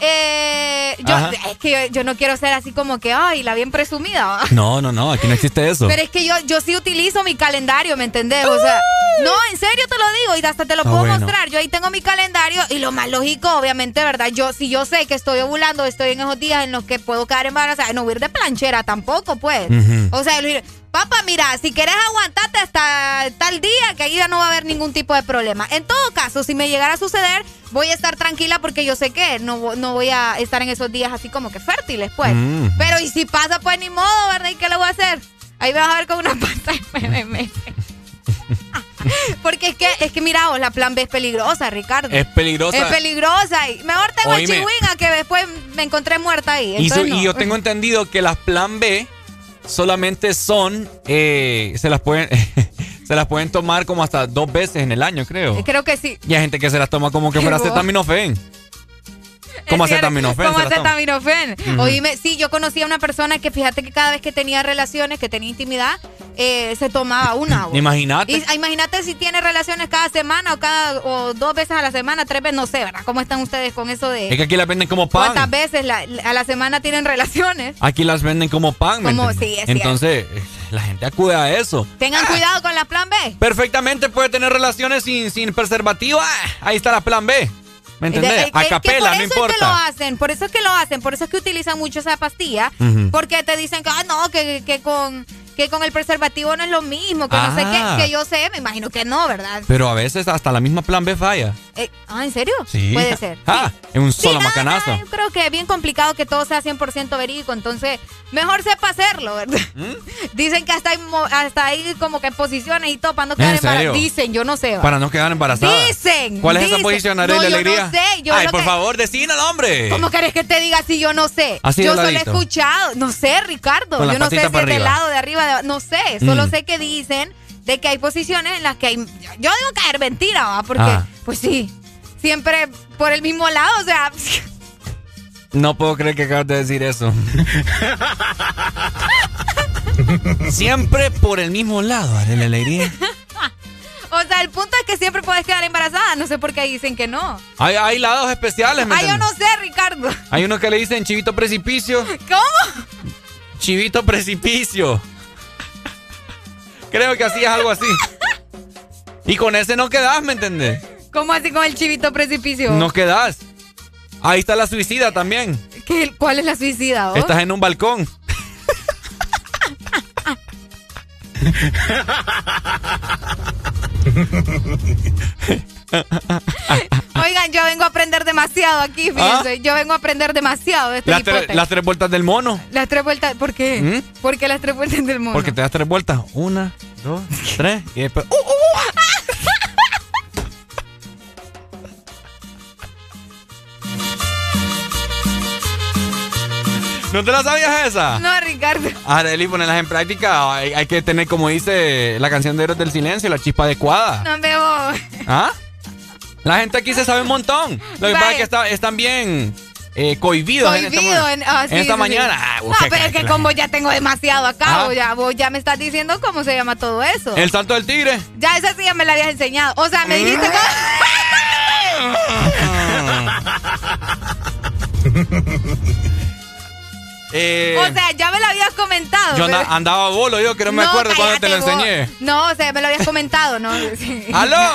eh, yo, Ajá. es que yo, yo no quiero ser así como que, ay, la bien presumida. No, no, no, aquí no existe eso. Pero es que yo, yo sí utilizo mi calendario, ¿me entendés? O sea, no, en serio te lo digo y hasta te lo Ah, puedo bueno. mostrar. Yo ahí tengo mi calendario y lo más lógico, obviamente, ¿verdad? Yo, si yo sé que estoy ovulando, estoy en esos días en los que puedo quedar embarazada, no voy a ir de planchera tampoco, pues. Ujú. O sea, papá, mira, si quieres aguantarte hasta tal día, que ahí ya no va a haber ningún tipo de problema. En todo caso, si me llegara a suceder, voy a estar tranquila porque yo sé que no, no voy a estar en esos días así como que fértiles, pues. Mm. Pero y si pasa, pues ni modo, ¿verdad? ¿Y qué le voy a hacer? Ahí me vas a ver con una pasta de. Porque es que, es que mira, vos, la plan B es peligrosa, Ricardo. Es peligrosa. Es peligrosa. Y mejor tengo el Oíme. chihuín a que después me encontré muerta ahí. Y, su- y yo tengo entendido que las plan B solamente son, eh, se las pueden, se las pueden tomar como hasta dos veces en el año, creo. Creo que sí. Y hay gente que se las toma como que fuera acetaminofén. Como acetaminofén. Como acetaminofén. Ujú. Oíme, sí, yo conocí a una persona que fíjate que cada vez que tenía relaciones, que tenía intimidad, eh, se tomaba una. Imagínate. Ah, imagínate si tiene relaciones cada semana o cada o dos veces a la semana, tres veces, no sé, ¿verdad? ¿Cómo están ustedes con eso de Es que aquí las venden como pan. cuántas veces la- a la semana tienen relaciones? Aquí las venden como pan. ¿me Como- sí, es Entonces, la gente acude a eso. Tengan cuidado con la plan B. Perfectamente puede tener relaciones sin, sin preservativo. Ah, ahí está la plan B. ¿Me entendés? A que- que capela, por no eso es que lo importa. hacen, por eso es que lo hacen, por eso es que utilizan mucho esa pastilla, Ujú. porque te dicen que, ah, no, que, que con que con el preservativo no es lo mismo, que no sé Ah. qué, que yo sé, me imagino que no, ¿verdad? Pero a veces hasta la misma plan B falla. Eh, ah, ¿en serio? Sí. Puede ser. Ah, en un solo nada, macanazo. yo creo que es bien complicado que todo sea 100% verídico, entonces mejor sepa hacerlo, ¿verdad? ¿Mm? Dicen que hasta hay, hasta hay como que posiciones y todo para no quedar embarazadas. Dicen, yo no sé. ¿va? Para no quedar embarazada. Dicen, ¿Cuál es esa dicen. posición, No, Arely yo no Alegría? sé, yo Ay, por que- favor, decínos, hombre. ¿Cómo querés que te diga si yo no sé? Así yo solo he escuchado. No sé, Ricardo. Con yo no sé si es del lado, de arriba, de- no sé. Solo Mm. sé que dicen de que hay posiciones en las que hay... Yo digo caer mentira, ¿va? Porque, Ah. pues sí, siempre por el mismo lado, o sea... No puedo creer que acabas de decir eso. siempre por el mismo lado, Alegría. O sea, el punto es que siempre puedes quedar embarazada. No sé por qué dicen que no. Hay, hay lados especiales, ¿me Ay, yo entiendes? no sé, Ricardo. Hay unos que le dicen chivito precipicio. ¿Cómo? Chivito precipicio. Creo que así es algo así. Y con ese no quedas, ¿me entendés? ¿Cómo así con el chivito precipicio? No quedas. Ahí está la suicida también. ¿Qué- ¿Cuál es la suicida? vos? Estás en un balcón. Oigan, yo vengo a aprender demasiado aquí, fíjense. Yo vengo a aprender demasiado de este ¿Ah? Las, tre- hipote. las tres vueltas del mono. Las tres vueltas, ¿por qué? ¿Mm? ¿Por qué las tres vueltas del mundo? Porque te das tres vueltas. Una, dos, tres. Y después. ¡uh! ¿No te la sabías esa? No, Ricardo. Areli, ponerlas en práctica. Hay, hay que tener, como dice la canción de Héroes del Silencio, la chispa adecuada. No veo. ¿Ah? La gente aquí se sabe un montón. Lo que pasa es que está- están bien eh, cohibidos en esta, Cohibido en, esta sí, mañana. sí. Ah, No, pero es que que la- como ya tengo demasiado acá, vos ya, vos ya me estás diciendo cómo se llama todo eso. El salto del tigre. Ya esa sí ya me la habías enseñado. O sea, me dijiste Eh, O sea, ya me lo habías comentado. yo pero- andaba bolo yo, que no me No, acuerdo cuando te lo vos. enseñé. No, o sea, me lo habías comentado, ¿no? ¡Aló!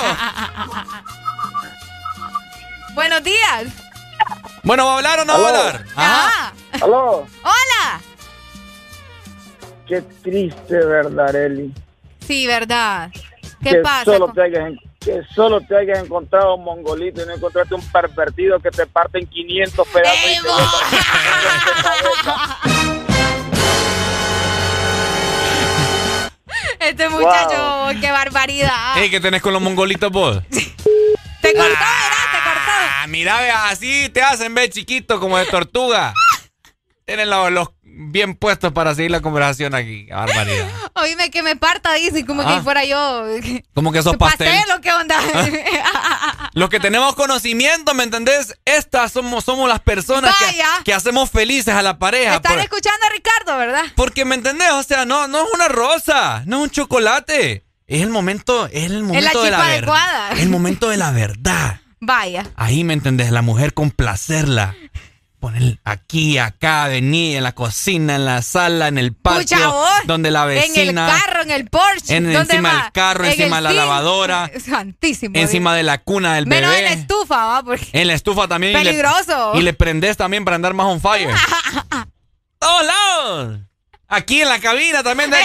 Buenos días. Bueno, ¿va a hablar o no va a hablar? Ajá. Aló. Hola. Qué triste, ¿verdad, Eli? Sí, ¿verdad? ¿Qué que pasa? Solo te hayas, que solo te hayas encontrado un mongolito y no encontraste un pervertido que te parte en 500 pedazos. y te Este muchacho, qué barbaridad. Ey, ¿qué tenés con los mongolitos vos? Te cortó, ¿verdad? Ah, mira, así te hacen ver chiquito como de tortuga. Tienen los, los bien puestos para seguir la conversación aquí. Barbaridad. Oíme que me parta, dice, como Ah. que fuera yo. Como que sos pastel. Pastel, ¿o qué onda? Los que tenemos conocimiento, ¿me entendés? Estas somos, somos las personas que, hacemos felices a la pareja. Están por- escuchando a Ricardo, ¿verdad? porque, ¿me entendés? O sea, no, no es una rosa, no es un chocolate. Es el momento, es el momento de la chispa verdad. adecuada. El momento de la verdad. Vaya. Ahí, ¿me entendés? La mujer complacerla. Poner aquí, acá, venir, en la cocina, en la sala, en el patio, vos. donde la vecina. En el carro, en el Porsche. en- ¿dónde encima del carro, En encima de la lavadora. Santísimo. encima de la cuna del Menos en la bebé. estufa, ¿va? Porque... En la estufa también. y le- Peligroso. Y le, prendes también para andar más on fire. ¡Todos lados! Aquí en la cabina también. De...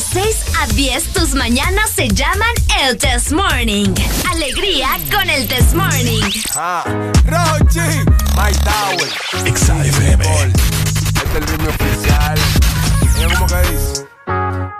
De 6 a 10, tus mañanas se llaman el Test Morning. Alegría con el Test Morning. Ah, Rochi, My Tower. XAFM. Este es el ritmo oficial. Como que dice.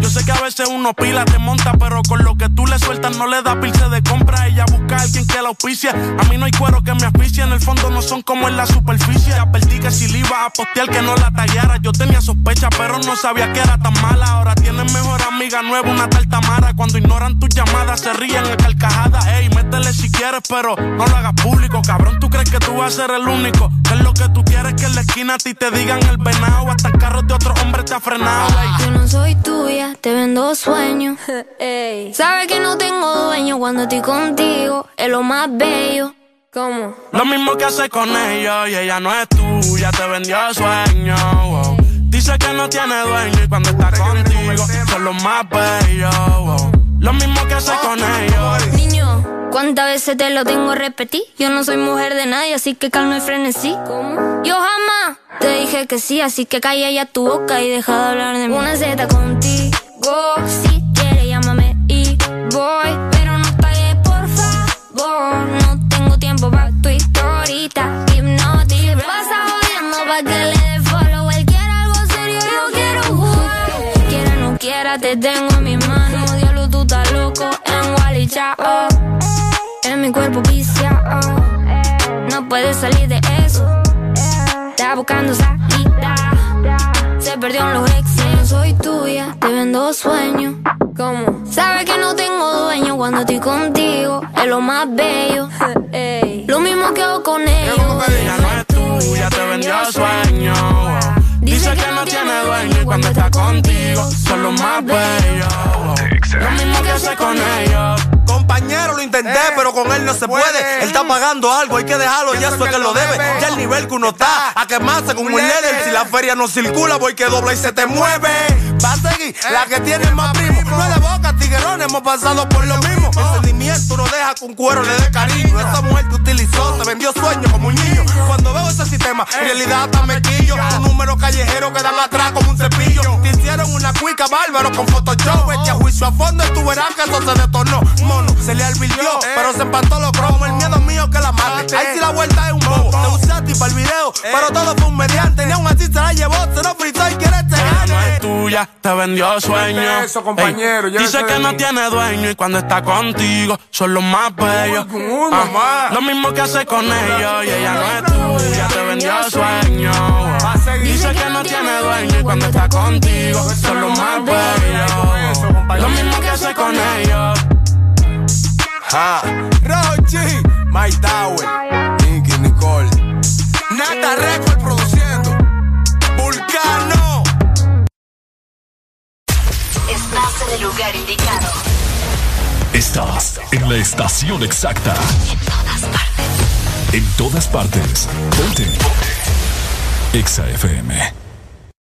Yo sé que a veces uno pila, te monta, pero con lo que tú le sueltas no le da pilce de compra. Ella busca a alguien que la auspicia. A mí no hay cuero que me asfixie, en el fondo no son como en la superficie. Advertí que si le iba a postear que no la tagueara. Yo tenía sospecha, pero no sabía que era tan mala. Ahora tienes mejor amiga nueva, una tal Tamara. Cuando ignoran tus llamadas, se ríen en carcajadas. Ey, métele si quieres, pero no lo hagas público. Cabrón, tú crees que tú vas a ser el único. Que es lo que tú quieres que en la esquina a ti te digan el venado. Hasta el carro de otro hombre te ha frenado. Tuya, te vendo sueños. Sabes que no tengo dueño cuando estoy contigo, es lo más bello. ¿Cómo? Lo mismo que hace con ellos y ella no es tuya, te vendió sueño. wow. Dice que no tiene dueño y cuando está contigo son los más bellos. wow. Lo mismo que hace con ellos. Niño, ¿cuántas veces te lo tengo a repetir? Yo no soy mujer de nadie, así que calma y frenesí. ¿Cómo? Yo jamás te dije que sí, así que calla ya tu boca y deja de hablar de mí. Una Z contigo, si quieres llámame y voy. Pero no pagues, por favor. No tengo tiempo para tu historita. Hipnotic, vas jodiendo pa' que le dé follow. Él quiere algo serio, yo quiero jugar. Quiera no quiera, te tengo en mis manos. Diablo, tú estás loco en Wally, chao. En mi cuerpo viciado. Oh. No puedes salir de eso Está buscando salida. Se perdió en los exes. Soy tuya, te vendo sueños. ¿Cómo? Sabes que no tengo dueño cuando estoy contigo. Es lo más bello. Lo mismo que hago con ellos. Ella no es tuya, te vendió sueño. Dice que no tiene dueño cuando está contigo son los más bellos. Lo mismo que hace con ellos. Compañero, lo intenté, pero con él no se puede. Él está pagando algo, hay que dejarlo, ya eso es que lo debe. Ya el nivel que uno está, a quemarse como un líder. Si la feria no circula, voy que dobla y se te mueve. Va a seguir la que tiene más primo. No es de boca, tiguerón, hemos pasado por lo mismo. El sentimiento no deja que un cuero le dé cariño. Esa mujer te utilizó, te vendió sueños como un niño. Cuando veo ese sistema, en realidad está mequillo. Un número callejero que dan atrás como un cepillo. Te hicieron una cuica bárbaro con Photoshop. Vete a juicio a fondo tú verás que eso se detonó. Mono, se le advirtió, pero se empató los cromos. El miedo mío que la mate. Ahí sí la vuelta es un bobo. Te usaste para el video, pero todo fue un mediante. Ni aún así se la llevó, se lo fritó y quiere este no gane. es tuya, te vendió sueño. Eso, compañero, dice que no tiene dueño y cuando está contigo son los más bellos. Ah, lo mismo que hace con ellos y ella no es tuya, te vendió sueño. Dice que no tiene dueño y cuando está contigo son los más bellos. Lo mismo que hace con ellos. Ja. Rochi, Mike Tower, Nicky Nicole. Nata Record produciendo. Vulcano. Estás en el lugar indicado. Estás en la estación exacta. En todas partes. Ponte. Exa FM.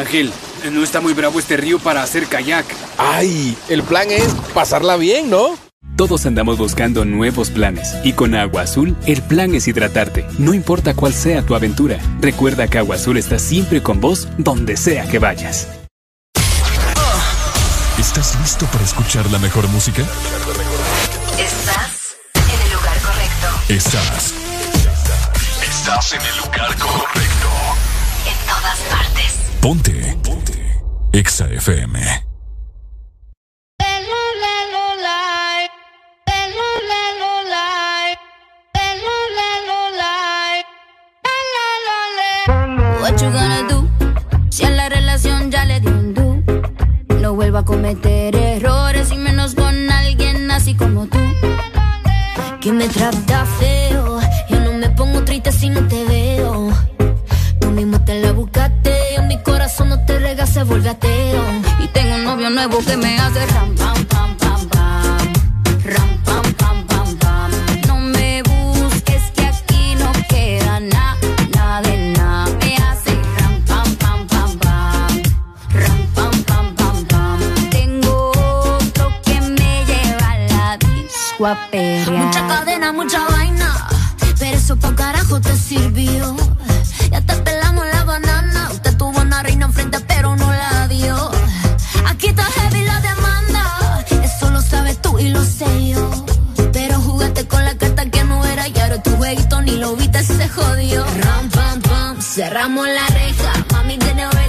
Ángel, no está muy bravo este río para hacer kayak. ¡Ay! El plan es pasarla bien, ¿no? Todos andamos buscando nuevos planes y con Agua Azul el plan es hidratarte, no importa cuál sea tu aventura. Recuerda que Agua Azul está siempre con vos donde sea que vayas. ¿Estás listo para escuchar la mejor música? Estás en el lugar correcto. Estás. Estás en el lugar correcto. En todas partes. Ponte. Ponte. Exa FM. What you gonna do? Si a la relación ya le dio un do. No vuelvo a cometer errores y menos con alguien así como tú. Que me trata feo. Se vuelve ateo. Y tengo un novio nuevo que me hace ram, pam, pam, pam, pam. Ram, pam, pam, pam, pam. No me busques que aquí no queda nada, nada de nada. Me hace ram, pam, pam, pam, pam. Ram, pam, pam, pam, pam. Tengo otro que me lleva a la disco a perrear. Mucha cadena, mucha vaina. Pero eso pa' carajo te sirvió. Ya te pelamos la banana. Está heavy la demanda. Eso lo sabes tú y lo sé yo. Pero jugaste con la carta que no era y ahora tu jueguito ni lo viste, se jodió. Ram, pam, pam. Cerramos la reja. Mami, de vez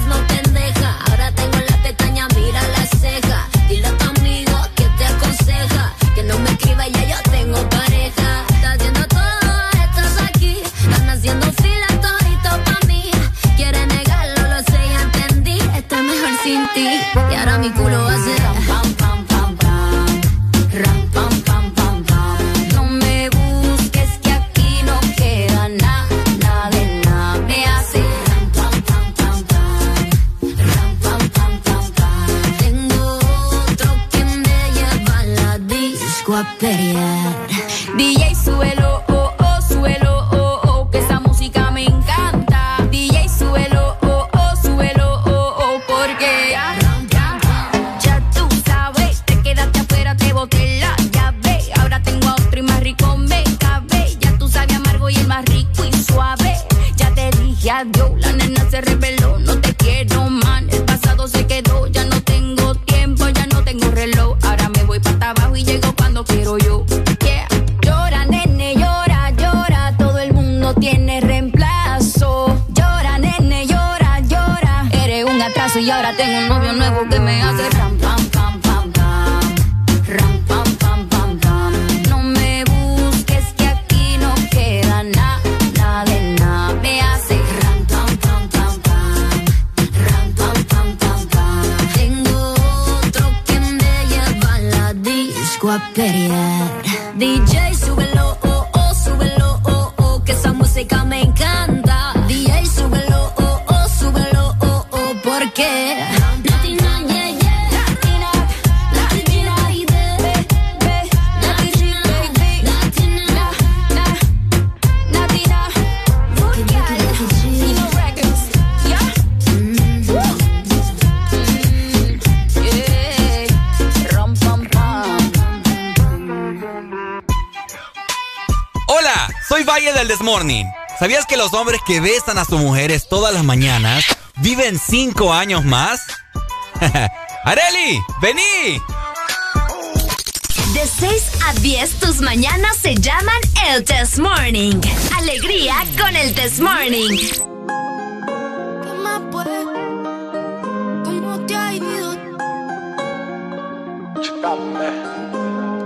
dije adiós. ¿Sabías que los hombres que besan a sus mujeres todas las mañanas viven cinco años más? ¡Areli! ¡Vení! De 6 a 10 tus mañanas se llaman el Test Morning. Alegría con el Test Morning. ¿Qué más? ¿Cómo te ha ido?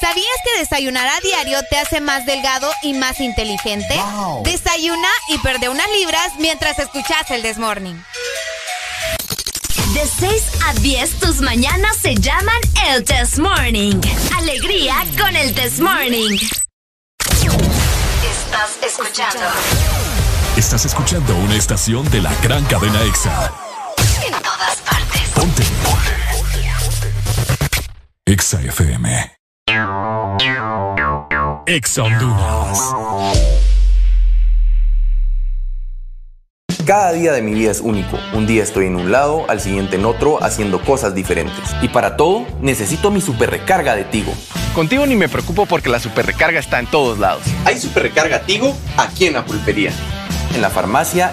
¿Sabías que desayunar a diario te hace más delgado y más inteligente? Desayuna y perde unas libras mientras escuchas el Desmorning. De 6 a 10 tus mañanas se llaman el Test Morning. Alegría con el Test Morning. Estás escuchando. Estás escuchando una estación de la gran cadena EXA. EXA FM. EXA Honduras. Cada día de mi vida es único. Un día estoy en un lado, al siguiente en otro, haciendo cosas diferentes. Y para todo, necesito mi super recarga de Tigo. Contigo ni me preocupo porque la super recarga está en todos lados. Hay super recarga Tigo aquí en la pulpería, en la farmacia,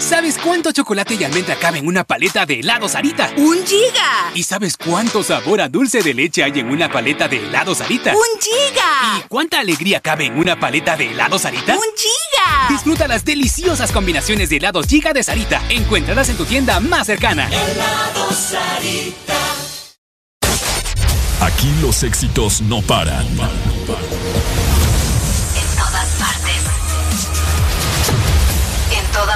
¿Sabes cuánto chocolate y almendra cabe en una paleta de helado Sarita? ¡Un giga! ¿Y sabes cuánto sabor a dulce de leche hay en una paleta de helado Sarita? ¡Un giga! ¿Y cuánta alegría cabe en una paleta de helado Sarita? ¡Un giga! Disfruta las deliciosas combinaciones de helados Giga de Sarita. Encuéntralas en tu tienda más cercana. Helado Sarita. Aquí los éxitos no paran.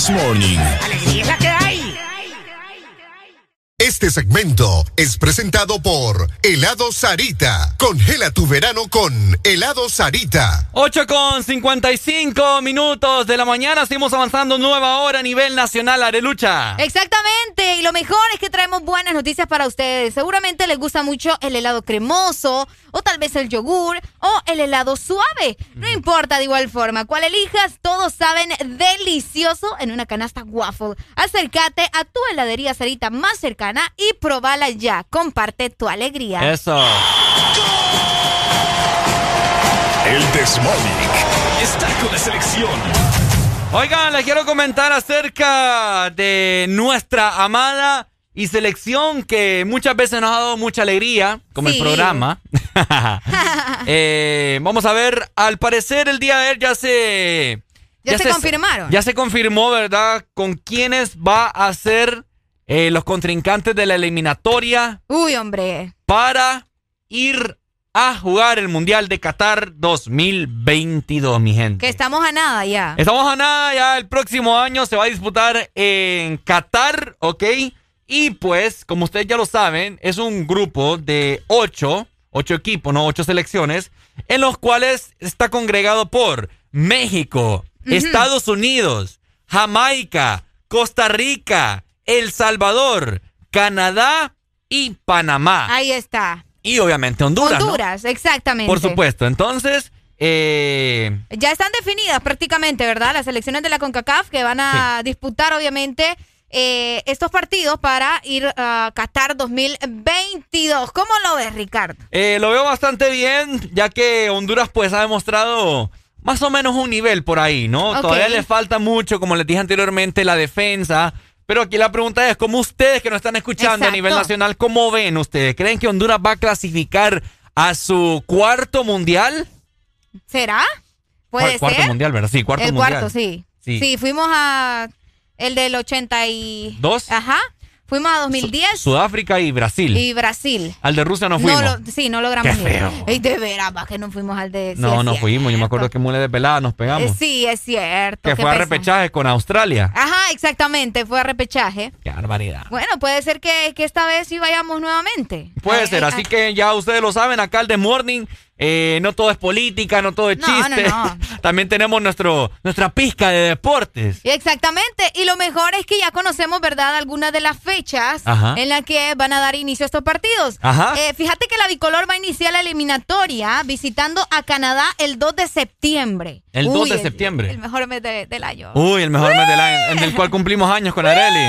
This Morning. Este segmento es presentado por Helado Sarita. Congela tu verano con Helado Sarita. 8 con 55 minutos de la mañana. Seguimos avanzando nueva hora a nivel nacional. Arelucha. Exactamente. Y lo mejor es que traemos buenas noticias para ustedes. Seguramente les gusta mucho el helado cremoso, o tal vez el yogur, o el helado suave. No importa de igual forma. Cuál elijas, todos saben delicioso en una canasta waffle. Acércate a tu heladería Sarita más cercana y probala ya. Comparte tu alegría. Eso. El Desmonic está con la selección. Oigan, les quiero comentar acerca de nuestra amada y selección que muchas veces nos ha dado mucha alegría, como el programa. Eh, vamos a ver, al parecer el día de ayer ya se... Ya se confirmaron. Ya se confirmó, ¿verdad? Con quiénes va a ser eh, los contrincantes de la eliminatoria Uy, hombre. para ir a jugar el Mundial de Qatar 2022, mi gente. Que estamos a nada ya. Estamos a nada, ya el próximo año se va a disputar en Qatar, ¿ok? Y pues, como ustedes ya lo saben, es un grupo de ocho, ocho equipos, no ocho selecciones, en los cuales está congregado por México, Estados Unidos, Jamaica, Costa Rica, El Salvador, Canadá y Panamá. Ahí está. Y obviamente Honduras. ¿no? Honduras, exactamente. Por supuesto. Entonces, eh, Ya están definidas prácticamente, ¿verdad? Las selecciones de la CONCACAF que van a disputar, obviamente, eh, estos partidos para ir a Qatar 2022. ¿Cómo lo ves, Ricardo? Eh, lo veo bastante bien, ya que Honduras pues ha demostrado más o menos un nivel por ahí, ¿no? Todavía le falta mucho, como les dije anteriormente, la defensa. Pero aquí la pregunta es, ¿cómo ustedes que nos están escuchando a nivel nacional, cómo ven ustedes? ¿Creen que Honduras va a clasificar a su cuarto mundial? ¿Será? ¿Puede Cuar- Cuarto ser? mundial, ¿verdad? Sí, cuarto el mundial. cuarto, sí. Sí. sí. fuimos a el del 80 y... ¿Dos? Ajá. Fuimos a 2010 Sudáfrica y Brasil. y Brasil. Al de Rusia no fuimos. lo- sí, no logramos Qué ir. feo. Ey, de veras, que no fuimos al de... sí, no, no cierto. fuimos. Yo me acuerdo que mule de pelada nos pegamos. Eh, sí, es cierto. que fue a repechaje con Australia. Ajá, exactamente, fue a repechaje. Qué barbaridad. Bueno, puede ser que, que esta vez sí vayamos nuevamente. Puede Ay, ser, ay, así ay. que ya ustedes lo saben, acá el The Morning, eh, no todo es política, no todo es No, chiste. no, no. También tenemos nuestro, nuestra pizca de deportes. Exactamente, y lo mejor es que ya conocemos, ¿verdad?, algunas de las fechas Ajá. en las que van a dar inicio a estos partidos. Ajá. Eh, fíjate que la bicolor va a iniciar la eliminatoria visitando a Canadá el 2 de septiembre. El 2 de el- septiembre. El mejor mes de- del año. Uy, el mejor mes del año, en el cual cumplimos años con Areli.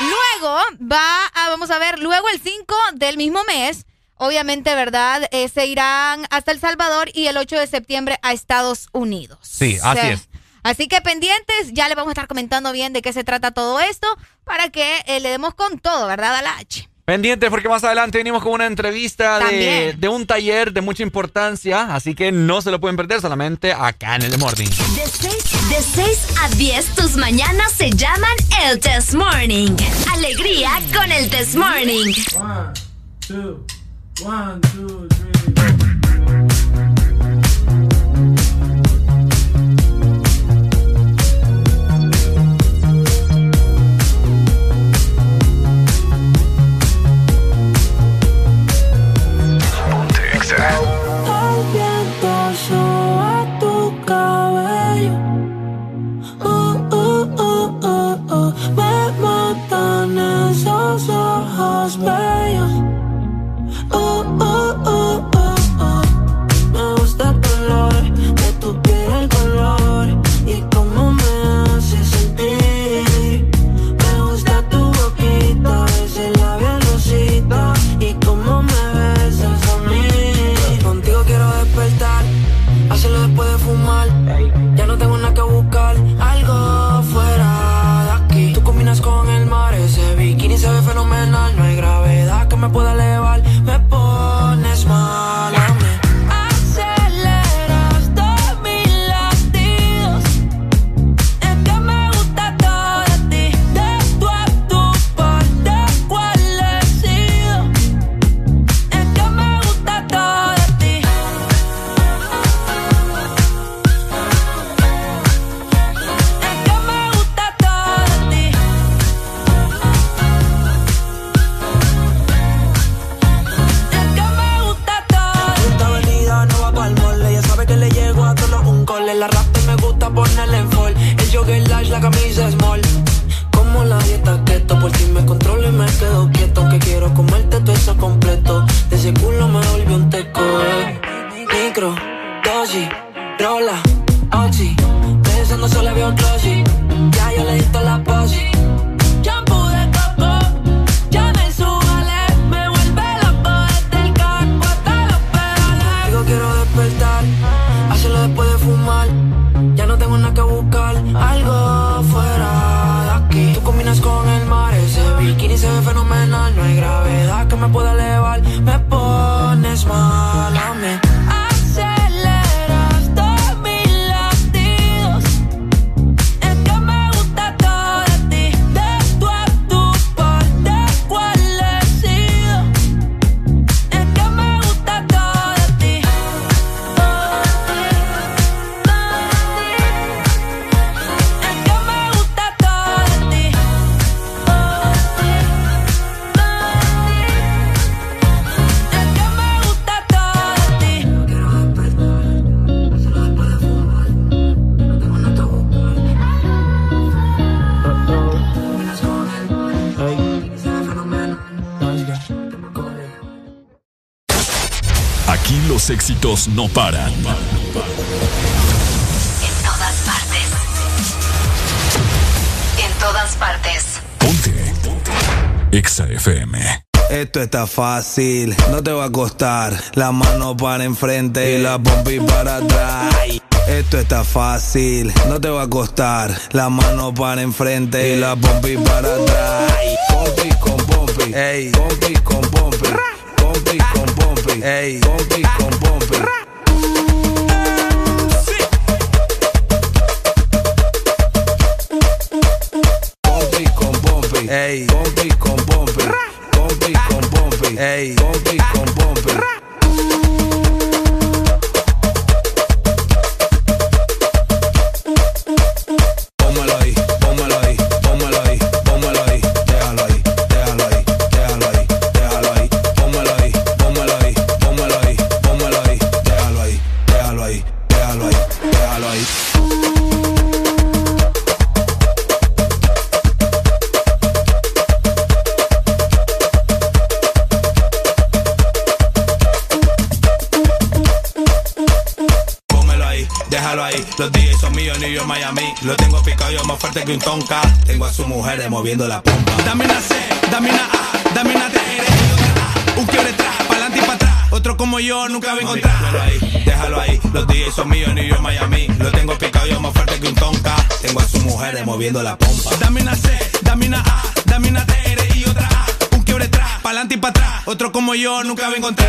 Luego va a, vamos a ver, luego el 5 del mismo mes, obviamente, ¿verdad? Eh, se irán hasta El Salvador y el 8 de septiembre a Estados Unidos. Sí, así O sea, es. Así que pendientes, ya le vamos a estar comentando bien de qué se trata todo esto para que eh, le demos con todo, ¿verdad? A la H. Pendientes porque más adelante venimos con una entrevista de, de un taller de mucha importancia, así que no se lo pueden perder solamente acá en el The Morning. De 6, de 6 a 10, tus mañanas se llaman el Test Morning. Alegría con el Test Morning. One, two, one, two, three. Matan esos ojos bellos. Uh, uh, uh, Por ti me controlo y me quedo quieto. Que quiero comerte todo eso completo. De ese culo me volvió un teco, eh. Micro, dosis, rola, oxi. Pensando solo veo glossy. Ya yo le di la posi. Me pueda elevar, me pones mal Éxitos no paran. En todas partes. En todas partes. Exa FM. Esto está fácil, no te va a costar. La mano para enfrente y la pompi para atrás. Esto está fácil, no te va a costar. La mano para enfrente y la pompi para atrás. Pompi con pompi, ey, pompi con pompi, pompi pompi, ey, con. Pompi con pompi, ey, pompi con pompi, pompi con ey, pompi con pompi. Los DJs son míos, New York, Miami. Lo tengo picado yo más fuerte que un tonka. Tengo a su mujer moviendo la pompa. Dame una C, dame una A, dame una T, y otra A. Un quiebre atrás, pa'lante y para atrás. Otro como yo nunca va a encontrar. Déjalo ahí, déjalo ahí. Los DJs son míos, New York, Miami. Lo tengo picado yo más fuerte que un tonka. Tengo a su mujer moviendo la pompa. Dame una C, dame una A, dame una T, y otra A. Un quiebre atrás, pa'lante y para atrás. Otro como yo nunca va a encontrar.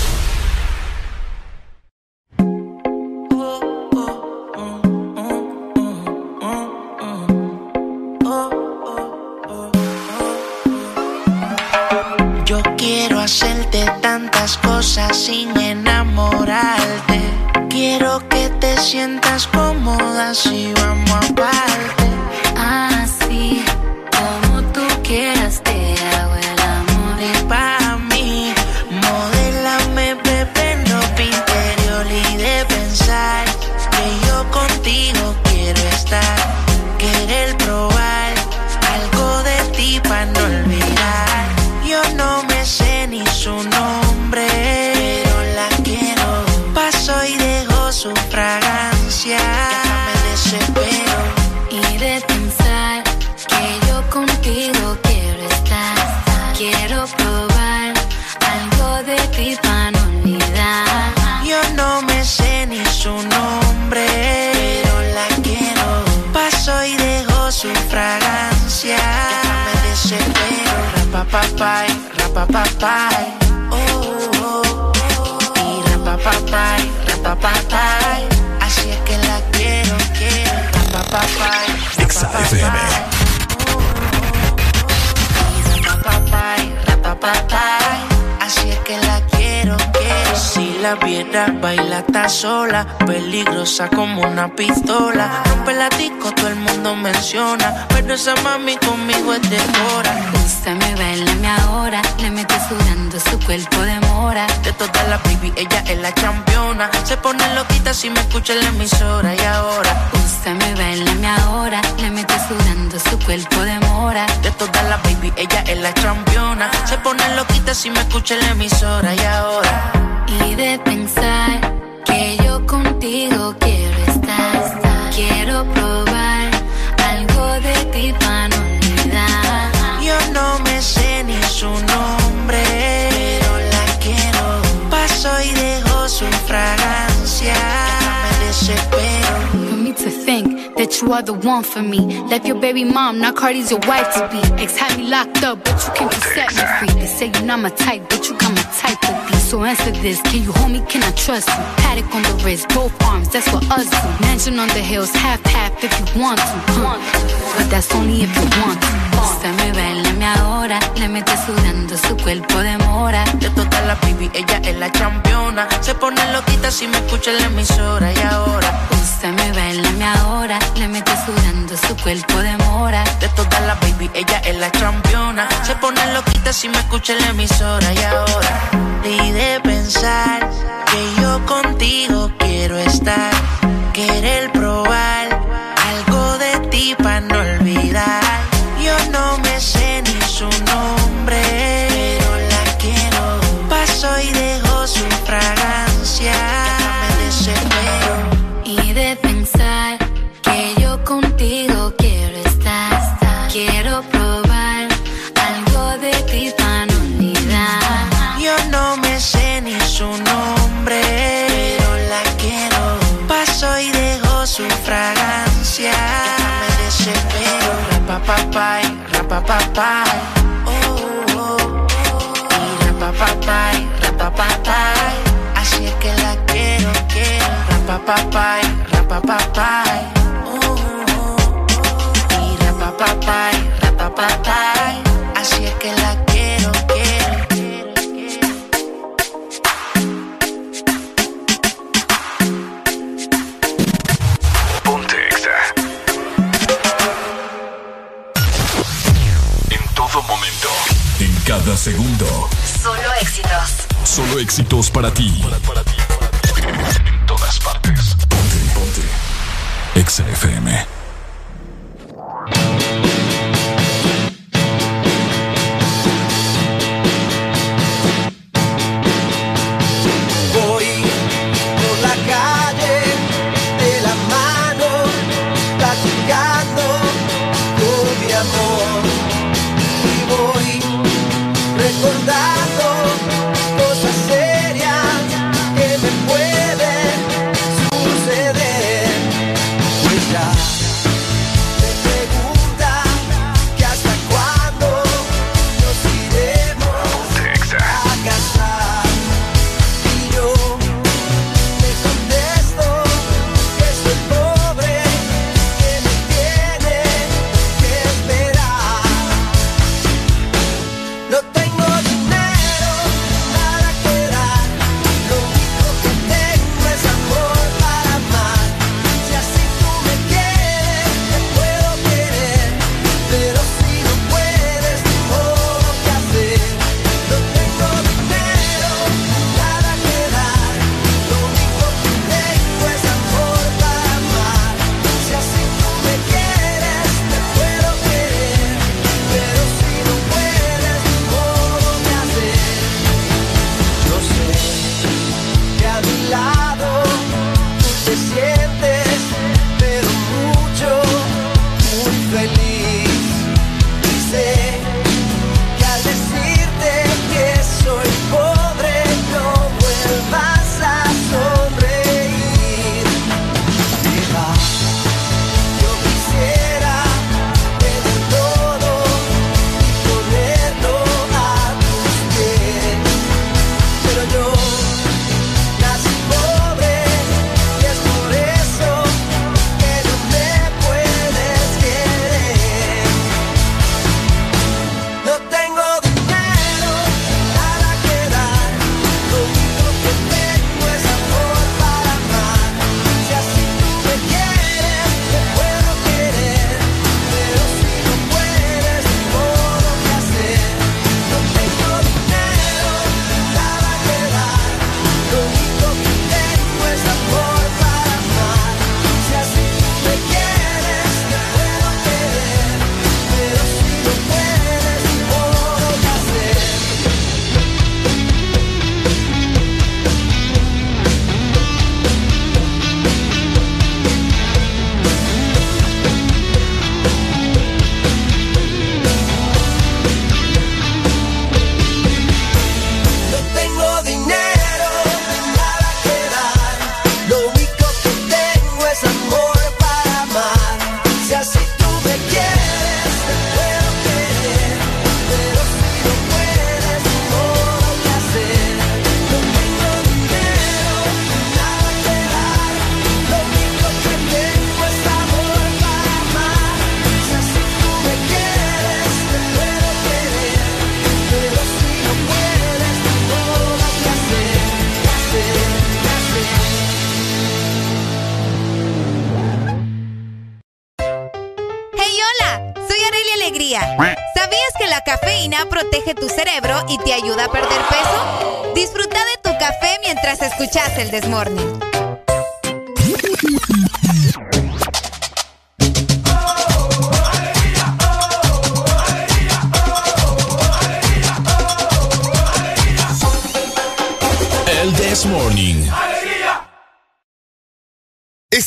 Sudando su cuerpo de mora. De todas las baby, ella es la campeona. Se pone loquita si me escucha en la emisora. Y ahora, Úsame, bailame ahora. Le mete sudando su cuerpo de mora. de todas las baby, ella es la campeona. Se pone loquita si me escucha en la emisora. Y ahora, Y de pensar que yo contigo quiero estar. Quiero probar algo de ti para no olvidar. yo no me sé ni su nombre, Dejo su fragancia. Me desespero. For me to think that you are the one for me. Left your baby mom, now Cardi's your wife to be. Ex had me locked up, but you came to set me free. They say you're not my type, but you got my type to be. So answer this, can you hold me, can I trust you? Paddock on the wrist, both arms, that's what us do. Mansion on the hills, half half if you want to. But that's only if you want to. Úsame, bailame ahora. Le mete sudando su cuerpo de mora. De todas las baby, ella es la campeona. Se pone loquita si me escucha en la emisora. Y ahora, Úsame, bailame ahora. Le mete sudando su cuerpo de mora. de todas las baby, ella es la campeona. Se pone loquita si me escucha en la emisora. Y ahora, y de pensar que yo contigo quiero estar. Querer probar algo de ti para no olvidar. Su nombre, pero la quiero. Paso y dejo su fragancia. Me desespero. Y de pensar que yo contigo quiero estar. Quiero probar algo de ti no olvidar. Yo no me sé ni su nombre, pero la quiero. Paso y dejo su fragancia. Me desespero. Rapapapay, rapapapay. Rapapapay, rapapapay. Y rapapapay, rapapapay. Así es que la quiero, quiero. Ponte Exa. En todo momento. En cada segundo. Solo éxitos. Solo éxitos para ti. En todas partes. Exa.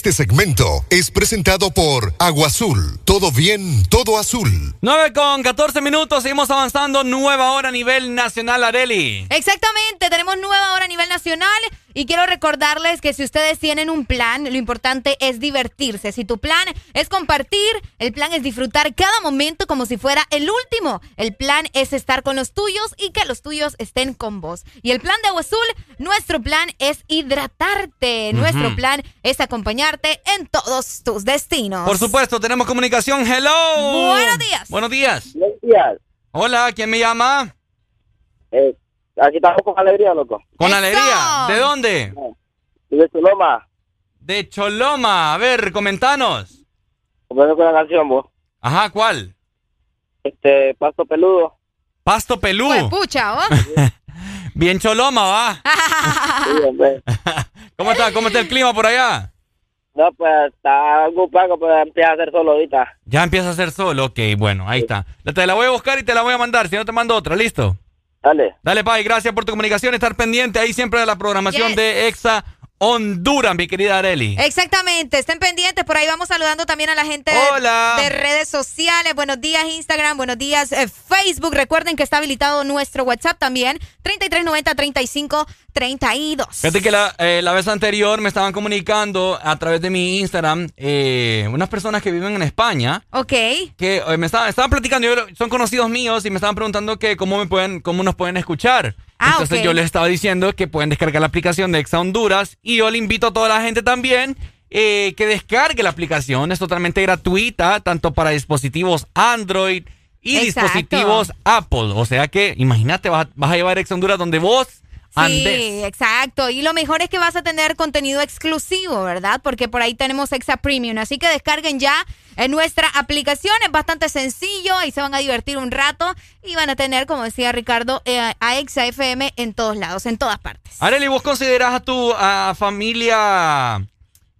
Este segmento es presentado por Agua Azul. Todo bien, todo azul. 9 con 14 minutos, seguimos avanzando. Nueva hora a nivel nacional, Areli. Exactamente, tenemos nueva hora a nivel nacional y quiero recordarles que si ustedes tienen un plan, lo importante es divertirse. Si tu plan es compartir, el plan es disfrutar cada momento como si fuera el último. El plan es estar con los tuyos y que los tuyos estén con vos. Y el plan de Agua Azul, nuestro plan es hidratarte. Nuestro plan es acompañarte en todos tus destinos. Por supuesto, tenemos comunicación. Hello. Buenos días. Buenos días. Buenos días. Hola, ¿quién me llama? Eh, aquí estamos con alegría, loco. Con alegría. ¿De dónde? De Choloma. De Choloma. A ver, comentanos. Comenzando con la canción, vos. Ajá, ¿cuál? Este, Pasto Peludo. Pasto Pelú. Pues pucha, ¿oh? Bien Choloma, va. Sí, hombre. ¿Cómo está? ¿Cómo está el clima por allá? No, pues está algo pago, pero empieza a hacer solo ahorita. Ya empieza a ser sol. Ok, bueno, ahí está. Te la voy a buscar y te la voy a mandar. Si no, te mando otra. ¿Listo? Dale. Dale, Pai. Gracias por tu comunicación. Estar pendiente ahí siempre de la programación Yes. de Exa Honduras, mi querida Areli. Exactamente, estén pendientes, por ahí vamos saludando también a la gente de- Hola. de redes sociales. Buenos días Instagram, buenos días eh, Facebook. Recuerden que está habilitado nuestro WhatsApp también, 3390 35 32. Fíjate que la, eh, la vez anterior me estaban comunicando a través de mi Instagram eh, unas personas que viven en España. Ok. que eh, me estaban, estaban platicando, son conocidos míos y me estaban preguntando que cómo me pueden, cómo nos pueden escuchar. Ah, Entonces yo les estaba diciendo que pueden descargar la aplicación de Exa Honduras y yo le invito a toda la gente también eh, que descargue la aplicación. Es totalmente gratuita, tanto para dispositivos Android y Exacto. dispositivos Apple. O sea que, imagínate, vas, a- vas a llevar Exa Honduras donde vos. Sí, exacto. Y lo mejor es que vas a tener contenido exclusivo, ¿verdad? Porque por ahí tenemos Exa Premium. Así que descarguen ya en nuestra aplicación. Es bastante sencillo. Ahí se van a divertir un rato. Y van a tener, como decía Ricardo, eh, a Exa FM en todos lados, en todas partes. Areli, ¿vos considerás a tu a familia,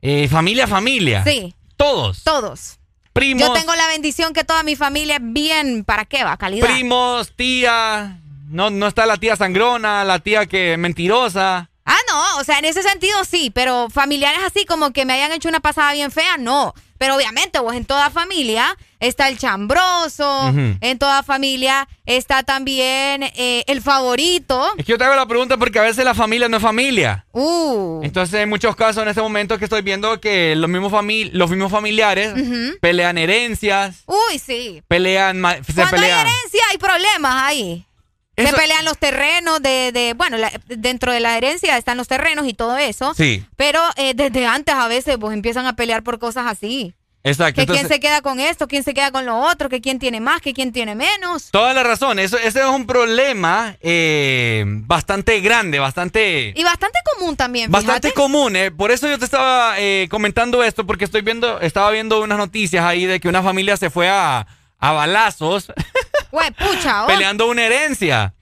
eh, familia, familia? Sí. Todos. Todos. Primos. Yo tengo la bendición que toda mi familia es bien, ¿para qué va? Calidad. primos, tía, no, no está la tía sangrona, la tía que mentirosa. Ah, no, o sea, en ese sentido sí, pero familiares así como que me hayan hecho una pasada bien fea, no. Pero obviamente, vos en toda familia está el chambroso, en toda familia está también eh, el favorito. Es que yo te hago la pregunta porque a veces la familia no es familia. Uh. Entonces, en muchos casos en este momento que estoy viendo que los mismos, fami- los mismos familiares pelean herencias, Uy, sí. pelean, se Cuando hay pelean. herencia hay problemas ahí. Se pelean los terrenos de, de bueno, la- dentro de la herencia están los terrenos y todo eso. Sí, Pero eh, desde antes a veces pues empiezan a pelear por cosas así. exacto. Que Entonces, quién se queda con esto, quién se queda con lo otro, que quién tiene más, que quién tiene menos. Toda la razón. Eso, ese es un problema eh, bastante grande, bastante... Y bastante común también, Bastante común, ¿eh? Por eso yo te estaba eh, comentando esto, porque estoy viendo, estaba viendo unas noticias ahí de que una familia se fue a, a balazos Güey, pucha, oh. peleando una herencia.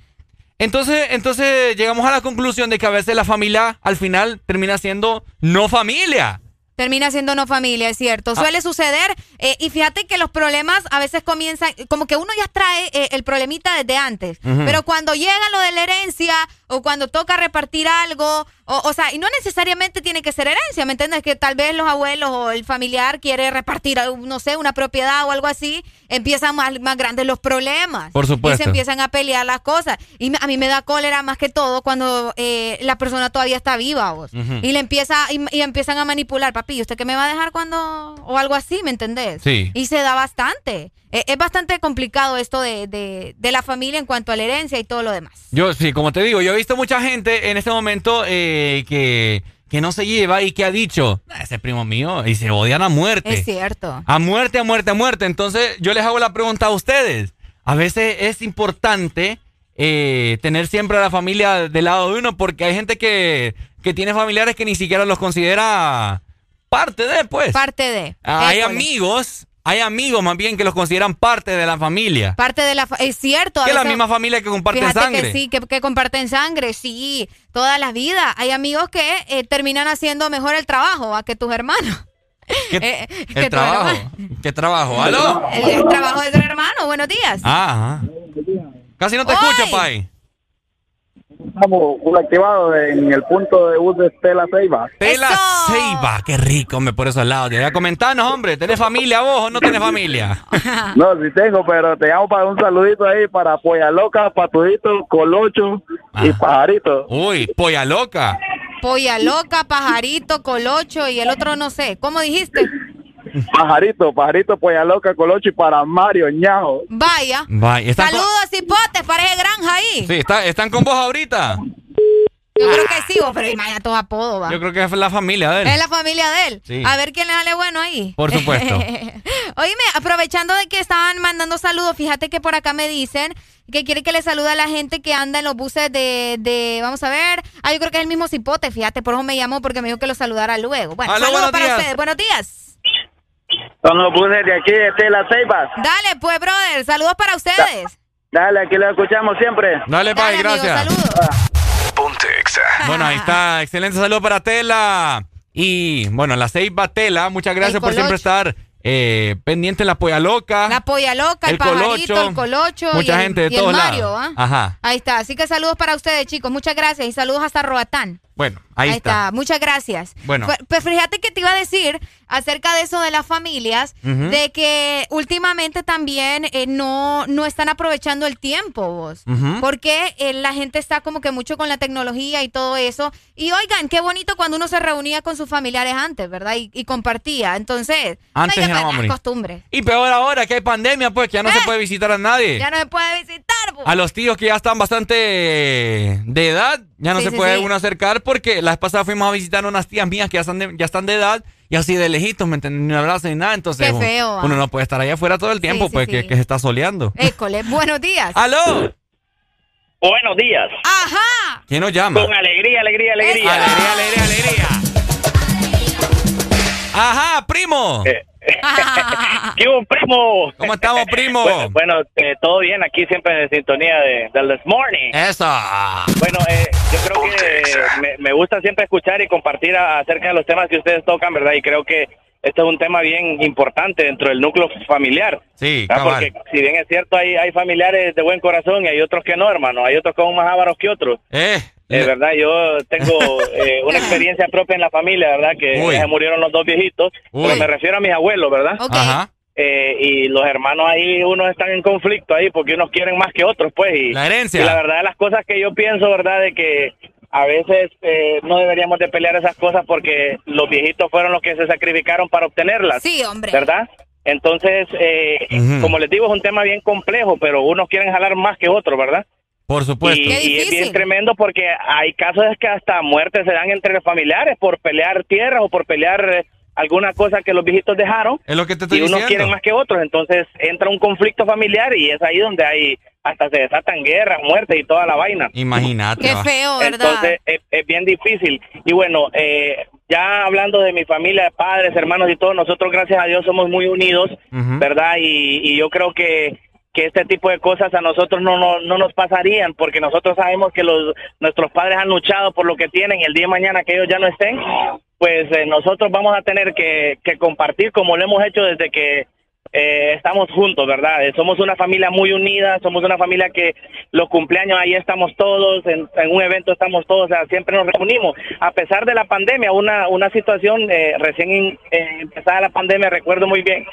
Entonces, entonces llegamos a la conclusión de que a veces la familia al final termina siendo no familia. Termina siendo no familia, es Ah. cierto. Suele suceder. eh, y fíjate que los problemas a veces comienzan, como que uno ya trae eh, el problemita desde antes. Pero cuando llega lo de la herencia o cuando toca repartir algo, o, o sea, y no necesariamente tiene que ser herencia, ¿me entiendes? Que tal vez los abuelos o el familiar quiere repartir, no sé, una propiedad o algo así, empiezan más, más grandes los problemas. Por supuesto. Y se empiezan a pelear las cosas. Y a mí me da cólera más que todo cuando eh, la persona todavía está viva, vos. Y le empieza y, y empiezan a manipular, papi, ¿y ¿usted qué me va a dejar cuando o algo así, ¿me entendés? Sí. Y se da bastante. Eh, es bastante complicado esto de, de, de la familia en cuanto a la herencia y todo lo demás. Yo, sí, como te digo, yo he visto mucha gente en este momento eh, que, que no se lleva y que ha dicho, "Ah, ese primo mío, y se odian a muerte. Es cierto. A muerte, a muerte, a muerte. Entonces, yo les hago la pregunta a ustedes. A veces es importante eh, tener siempre a la familia del lado de uno porque hay gente que, que tiene familiares que ni siquiera los considera parte de, pues. Parte de. Hay École. amigos hay amigos más bien que los consideran parte de la familia. Parte de la es cierto. Que es la misma familia que comparten sangre. Que sí, que, comparten sangre, sí, toda la vida. Hay amigos que eh, terminan haciendo mejor el trabajo a que tus hermanos. ¿Qué, eh, el trabajo. ¿Qué trabajo? ¿Aló? El, trabajo de tu hermano. Buenos días. Ah, ajá. Casi no te escucho, Pai. Estamos activados en el punto de bus de Tela Ceiba. Tela Ceiba, qué rico, me por esos lados. Ya comentanos, hombre, ¿tenés familia vos o no tenés familia? no, sí tengo, pero te llamo para un saludito ahí para Polla Loca, Patudito, Colocho y ah. Pajarito. Uy, Polla Loca. Polla Loca, Pajarito, Colocho y el otro no sé. ¿Cómo dijiste? Pajarito, pajarito, polla loca, colocho y para Mario Ñajo. Vaya. Vaya. Saludos, hipotes, parece granja ahí. Sí, ¿están con vos ahorita? Yo creo que sí, vos, pero imagina todos apodos, va. Yo creo que es la familia de él. Es la familia de él. A ver quién le sale bueno ahí. Por supuesto. Oíme, aprovechando de que estaban mandando saludos, fíjate que por acá me dicen que quiere que le salude a la gente que anda en los buses de, de vamos a ver, ah, yo creo que es el mismo cipote, fíjate, por eso me llamó porque me dijo que lo saludara luego. Bueno, saludos para ustedes, buenos días. Son los buses de aquí, de Tela Ceibas. Dale, pues, brother, saludos para ustedes. Dale, aquí lo escuchamos siempre. Dale, Pai, gracias. saludos. Ponte Bueno, ahí está. Excelente saludo para Tela. Y bueno, la Ceiba Tela, muchas gracias por siempre estar eh, pendiente la polla loca. La polla loca, el, pajarito, el colocho. Mucha y gente el, de todos Mario, ¿ah? Ajá. Ahí está. Así que saludos para ustedes, chicos. Muchas gracias. Y saludos hasta Roatán. Bueno, ahí, está. Muchas gracias. Bueno. Pues, pues, fíjate que te iba a decir acerca de eso de las familias, de que últimamente también eh, no, no están aprovechando el tiempo vos. Porque eh, la gente está como que mucho con la tecnología y todo eso. Y oigan, qué bonito cuando uno se reunía con sus familiares antes, ¿verdad? Y, compartía. Entonces, antes no hay costumbre. Y peor ahora que hay pandemia, pues que ya no se eh, puede visitar a nadie. Ya no se puede visitar. Pues. A los tíos que ya están bastante de edad, ya no se puede uno acercar porque la vez pasada fuimos a visitar unas tías mías que ya están de, ya están de edad y así de lejitos, ¿me entiendes? Ni un abrazo ni nada. Entonces, Qué feo, uno, no puede estar allá afuera todo el tiempo, pues que, se está soleando. École, buenos días. ¡Aló! Buenos días. Ajá. ¿Quién nos llama? Con alegría, alegría, alegría. Alegría, alegría, alegría. Ajá, primo. Eh, ¿Qué hubo, primo? ¿Cómo estamos, primo? Bueno, eh, todo bien, aquí siempre en sintonía de, This Morning. Eso. Bueno, eh, yo creo que me, gusta siempre escuchar y compartir acerca de los temas que ustedes tocan, ¿verdad? Y creo que esto es un tema bien importante dentro del núcleo familiar. Sí, Porque si bien es cierto, hay, hay familiares de buen corazón y hay otros que no, hermano. Hay otros con más ávaros que otros. Eh. Es verdad, yo tengo eh, una experiencia propia en la familia, ¿verdad? Que se murieron los dos viejitos. Pero me refiero a mis abuelos, ¿verdad? Ajá. Eh, y los hermanos ahí, unos están en conflicto ahí porque unos quieren más que otros, pues. Y, la herencia. Y la verdad de las cosas que yo pienso, ¿verdad? De que a veces eh, no deberíamos de pelear esas cosas porque los viejitos fueron los que se sacrificaron para obtenerlas. Sí, hombre. ¿Verdad? Entonces, como les digo, es un tema bien complejo, pero unos quieren jalar más que otros, ¿verdad? Por supuesto. Y, es bien tremendo porque hay casos que hasta muertes se dan entre familiares por pelear tierra o por pelear eh, alguna cosa que los viejitos dejaron. Es lo que te estoy y unos quieren más que otros. Entonces entra un conflicto familiar y es ahí donde hay hasta se desatan guerras, muertes y toda la vaina. Imagínate. Qué feo, ¿verdad? Entonces es, bien difícil. Y bueno, eh, ya hablando de mi familia, de padres, hermanos y todo, nosotros gracias a Dios somos muy unidos, ¿verdad? y yo creo que que este tipo de cosas a nosotros no, no, no nos pasarían porque nosotros sabemos que los nuestros padres han luchado por lo que tienen y el día de mañana que ellos ya no estén, pues eh, nosotros vamos a tener que, que, compartir como lo hemos hecho desde que eh, estamos juntos, ¿verdad? Eh, somos una familia muy unida, somos una familia que los cumpleaños ahí estamos todos, en, un evento estamos todos, o sea, siempre nos reunimos. A pesar de la pandemia, una, una situación recién empezada la pandemia, recuerdo muy bien,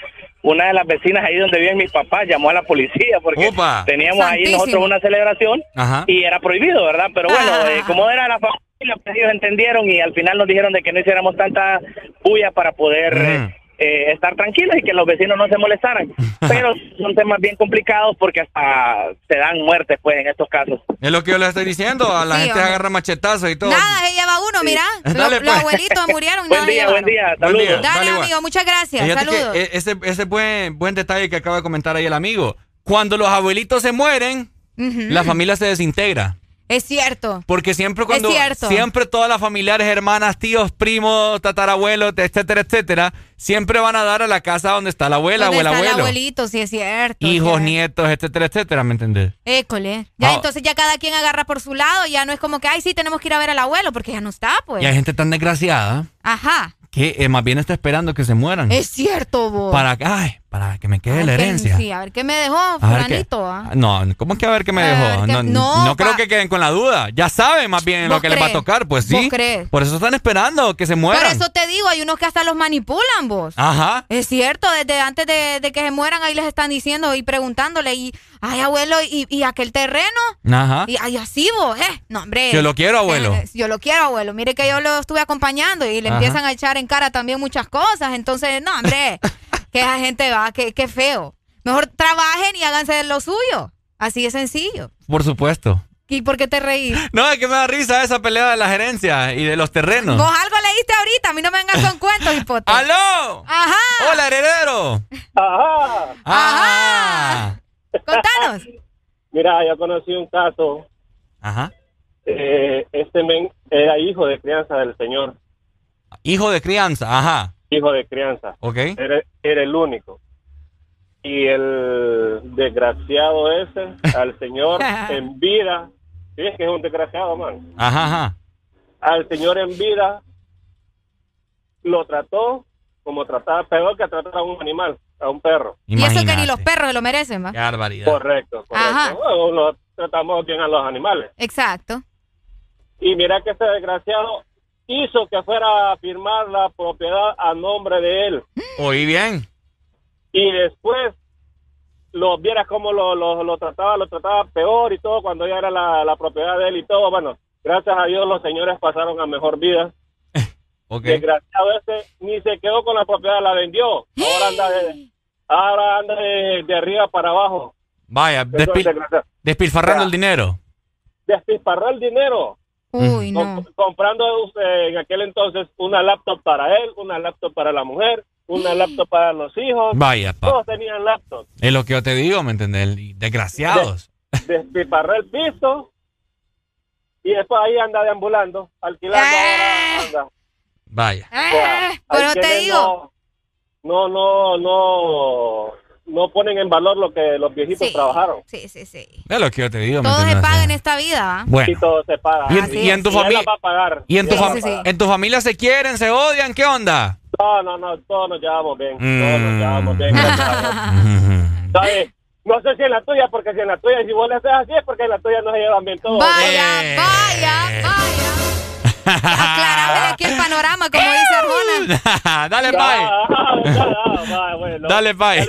una de las vecinas ahí donde vive mi papá llamó a la policía porque teníamos ahí nosotros una celebración y era prohibido, ¿verdad? Pero bueno, eh, como era la familia, pues ellos entendieron y al final nos dijeron de que no hiciéramos tanta bulla para poder eh, eh, estar tranquilos y que los vecinos no se molestaran. Pero son temas bien complicados porque hasta se dan muertes, pues, en estos casos. Es lo que yo le estoy diciendo, a la gente agarra machetazos y todo. Nada, se lleva uno, mira. Los, pues. abuelitos murieron. buen, día, buen día, saludos. Dale, amigo, muchas gracias. Saludos. E-, ese, ese buen, buen detalle que acaba de comentar ahí el amigo. Cuando los abuelitos se mueren, la familia se desintegra. Es cierto. Porque siempre cuando... Siempre todas las familiares, hermanas, tíos, primos, tatarabuelos, etcétera, etcétera, siempre van a dar a la casa donde está la abuela o el abuelo. el abuelito, sí es cierto. Hijos, nietos, etcétera, etcétera, ¿me entendés? École. Ya ah. entonces ya cada quien agarra por su lado, ya no es como que, ay, sí, tenemos que ir a ver al abuelo, porque ya no está, pues. Y hay gente tan desgraciada. Ajá. Que eh, más bien está esperando que se mueran. Es cierto, vos. Para, ay, para que me quede la herencia. sí, a ver qué me dejó, fulanito. ¿ah? No, ¿cómo que a ver qué me dejó? no, no, creo que queden con la duda. Ya saben más bien lo que les va a tocar, pues sí. Por eso están esperando que se mueran. Por eso te digo, hay unos que hasta los manipulan, vos. Ajá. Es cierto, desde antes de, que se mueran ahí les están diciendo y preguntándole y, ay, abuelo, ¿y, aquel terreno? Ajá. Y ay, así vos, eh. No, hombre. Yo lo quiero, abuelo. Eh, yo lo quiero, abuelo. Mire que yo lo estuve acompañando y le empiezan a echar en cara también muchas cosas. Entonces, no, hombre. que esa gente va, que, feo. Mejor trabajen y háganse lo suyo. Así de sencillo. Por supuesto. ¿Y por qué te reís? No, es que me da risa esa pelea de la gerencia y de los terrenos. Vos algo leíste ahorita, a mí no me vengas con cuentos, hipote. ¡Aló! ¡Ajá! ¡Hola, heredero! ¡Ajá! ¡Ajá! Contanos. Mira, yo conocí un caso. Ajá. Eh, este men era hijo de crianza del señor. Hijo de crianza, ajá hijo de crianza. Ok. Era, el único. Y el desgraciado ese, al señor en vida, sí, es que es un desgraciado, man. Ajá, ajá. Al señor en vida lo trató como trataba, peor que tratar a un animal, a un perro. Y eso que ni los perros lo merecen, ¿va? Qué barbaridad. Correcto, correcto. lo tratamos bien a los animales. Exacto. Y mira que ese desgraciado hizo que fuera a firmar la propiedad a nombre de él. Oí bien. Y después lo viera cómo lo, lo, trataba, lo trataba peor y todo cuando ya era la, propiedad de él y todo. Bueno, gracias a Dios los señores pasaron a mejor vida. okay. Desgraciado ese ni se quedó con la propiedad, la vendió. Ahora anda de, ahora anda de, arriba para abajo. Vaya, despilfarrando el dinero. Despilfarró el dinero. Uy, no. comprando en aquel entonces una laptop para él, una laptop para la mujer, una laptop para los hijos. Vaya, pa. Todos tenían laptop. Es lo que yo te digo, ¿me entendés? Desgraciados. Despiparré el piso y después ahí anda deambulando, alquilando. Eh. Vaya. Eh, pero te digo. No, no, no no ponen en valor lo que los viejitos trabajaron. Sí, sí, sí. Es lo que yo te digo. Todo se paga en esta vida. Bueno. Y todo se paga. Y en, tu familia. Y en tu, en tu familia se quieren, se odian, ¿qué onda? No, no, no, todos nos llevamos bien. Todos nos llevamos bien. Mm. ¿Sabes? No sé si en la tuya, porque si en la tuya, si vos le haces así, es porque en la tuya no se llevan bien todos. Vaya, eh. vaya, vaya. Aclarame aquí el panorama, como dice Arjona. Dale, Pai. Dale, Pai.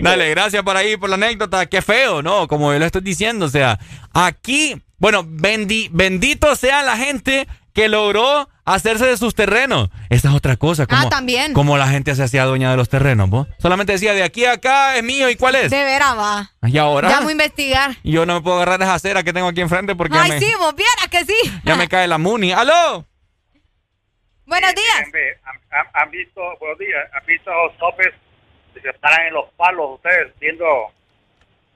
Dale, gracias por ahí, por la anécdota. Qué feo, ¿no? Como yo lo estoy diciendo, o sea, aquí, bueno, bendito sea la gente que logró hacerse de sus terrenos. Esta es otra cosa. Como, ah, también. Como la gente se hacía dueña de los terrenos, ¿vos? Solamente decía, de aquí a acá es mío, ¿y cuál es? De veras va. Y ahora. Ya voy a investigar. Y yo no me puedo agarrar esa acera que tengo aquí enfrente porque. Ay, sí, vos vieras que sí. Ya me cae la muni. ¡Aló! Buenos días. ¿Han, visto, buenos días, han visto los topes que paran en los palos ustedes viendo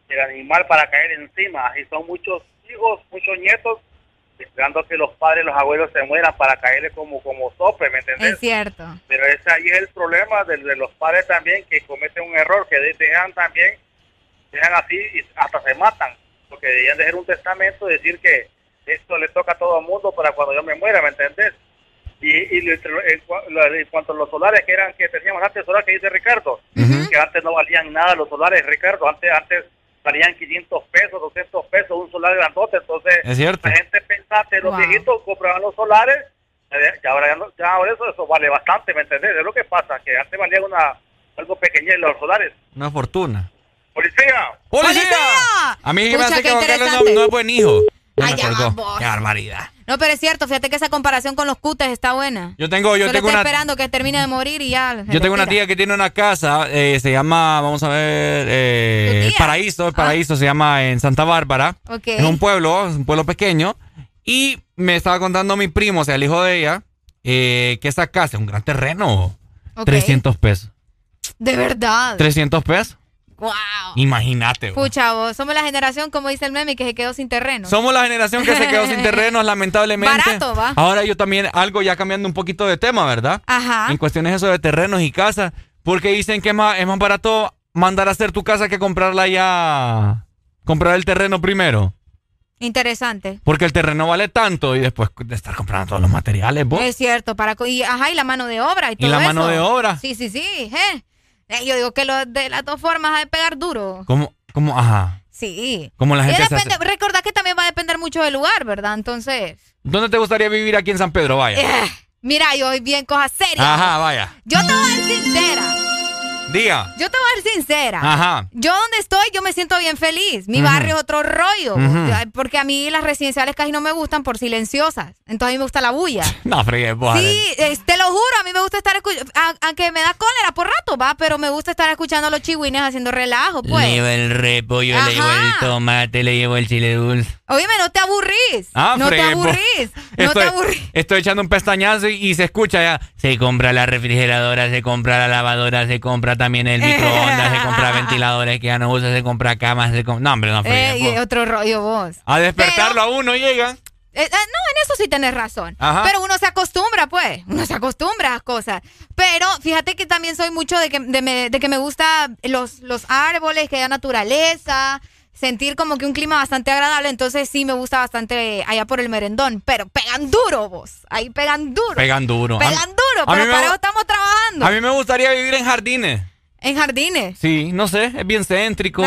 el animal para caer encima? Y son muchos hijos, muchos nietos esperando que los padres, los abuelos se mueran para caerle como, como sope, ¿me entendés? Es cierto. Pero ese ahí es el problema de, los padres también, que cometen un error, que dejan también, dejan así y hasta se matan, porque deberían dejar un testamento, decir que esto le toca a todo el mundo para cuando yo me muera, ¿me entendés? Y, y en, cuanto a los solares que eran que teníamos antes, solares que dice Ricardo, que antes no valían nada los solares, Ricardo, antes antes valían 500 pesos, 200 pesos un solar grandote. Entonces, la gente pensaba que los viejitos compraban los solares, y ahora, ya, ahora eso, eso vale bastante, ¿me entendés? Es lo que pasa, que antes valía una, algo pequeño en los solares. Una fortuna. ¡Policía! ¡Policía! A mí me hace que no, no es buen hijo. Ay, ya Qué barbaridad. No, pero es cierto, fíjate que esa comparación con los cutes está buena. Yo tengo, yo tengo una... esperando que termine de morir y ya. Yo tengo una tía que tiene una casa, eh, se llama, vamos a ver, eh, Paraíso, Paraíso se llama en Santa Bárbara. Es un pueblo, es un pueblo pequeño. Y me estaba contando mi primo, o sea, el hijo de ella, eh, que esa casa es un gran terreno. 300 pesos. De verdad. 300 pesos. Wow. Imagínate. Pucha, vos, somos la generación, como dice el meme, que se quedó sin terreno. Somos la generación que se quedó sin terrenos, lamentablemente. Barato, va. Ahora yo también, algo ya cambiando un poquito de tema, ¿verdad? Ajá. En cuestiones eso de terrenos y casas, porque dicen que es más, es más barato mandar a hacer tu casa que comprarla ya. Comprar el terreno primero. Interesante. Porque el terreno vale tanto y después de estar comprando todos los materiales, vos. Es cierto, para y, ajá, y la mano de obra y todo la mano eso. de obra. Sí, sí, sí. eh. Eh, Yo digo que lo de las dos formas ha de pegar duro. ¿Cómo? ¿Cómo? Ajá. Sí. Como la gente depende, hace- recordad que también va a depender mucho del lugar, ¿verdad? Entonces, ¿Dónde te gustaría vivir aquí en San Pedro? Vaya. eh, mira, yo hoy bien cosas serias. Ajá, vaya. Yo te voy a ser sincera. Diga. Yo te voy a ser sincera. Ajá. Yo donde estoy, yo me siento bien feliz. Mi barrio es otro rollo. Porque a mí las residenciales casi no me gustan por silenciosas. Entonces a mí me gusta la bulla. No, fregué, vos. Sí, te lo juro, a mí me gusta estar escuchando, aunque me da cólera por rato, va, pero me gusta estar escuchando a los chihuines haciendo relajo, Le pues. llevo el repollo, le llevo el Ajá. tomate, le llevo el chile dulce. Óyeme, no te aburrís. Ah, no te vos. aburrís. No te aburrís. estoy echando un pestañazo y, y se escucha ya. Se compra la refrigeradora, se compra la lavadora, se compra también el microondas, se compra ventiladores que ya no usa, se compra camas, se compra... No, hombre, no, fregué, Eh, otro rollo vos. A despertarlo a uno llega. Eh, eh, no, en eso sí tenés razón. Ajá. Pero uno se acostumbra, pues. Uno se acostumbra a las cosas. Pero fíjate que también soy mucho de que, de me, de que me gusta los, los árboles, que haya naturaleza, sentir como que un clima bastante agradable. Entonces sí me gusta bastante allá por el merendón. Pero pegan duro, vos. Ahí pegan duro. Pegan duro. Pegan duro, a pero para eso estamos trabajando. A mí me gustaría vivir en jardines. En jardines. Sí, no sé, es bien céntrico.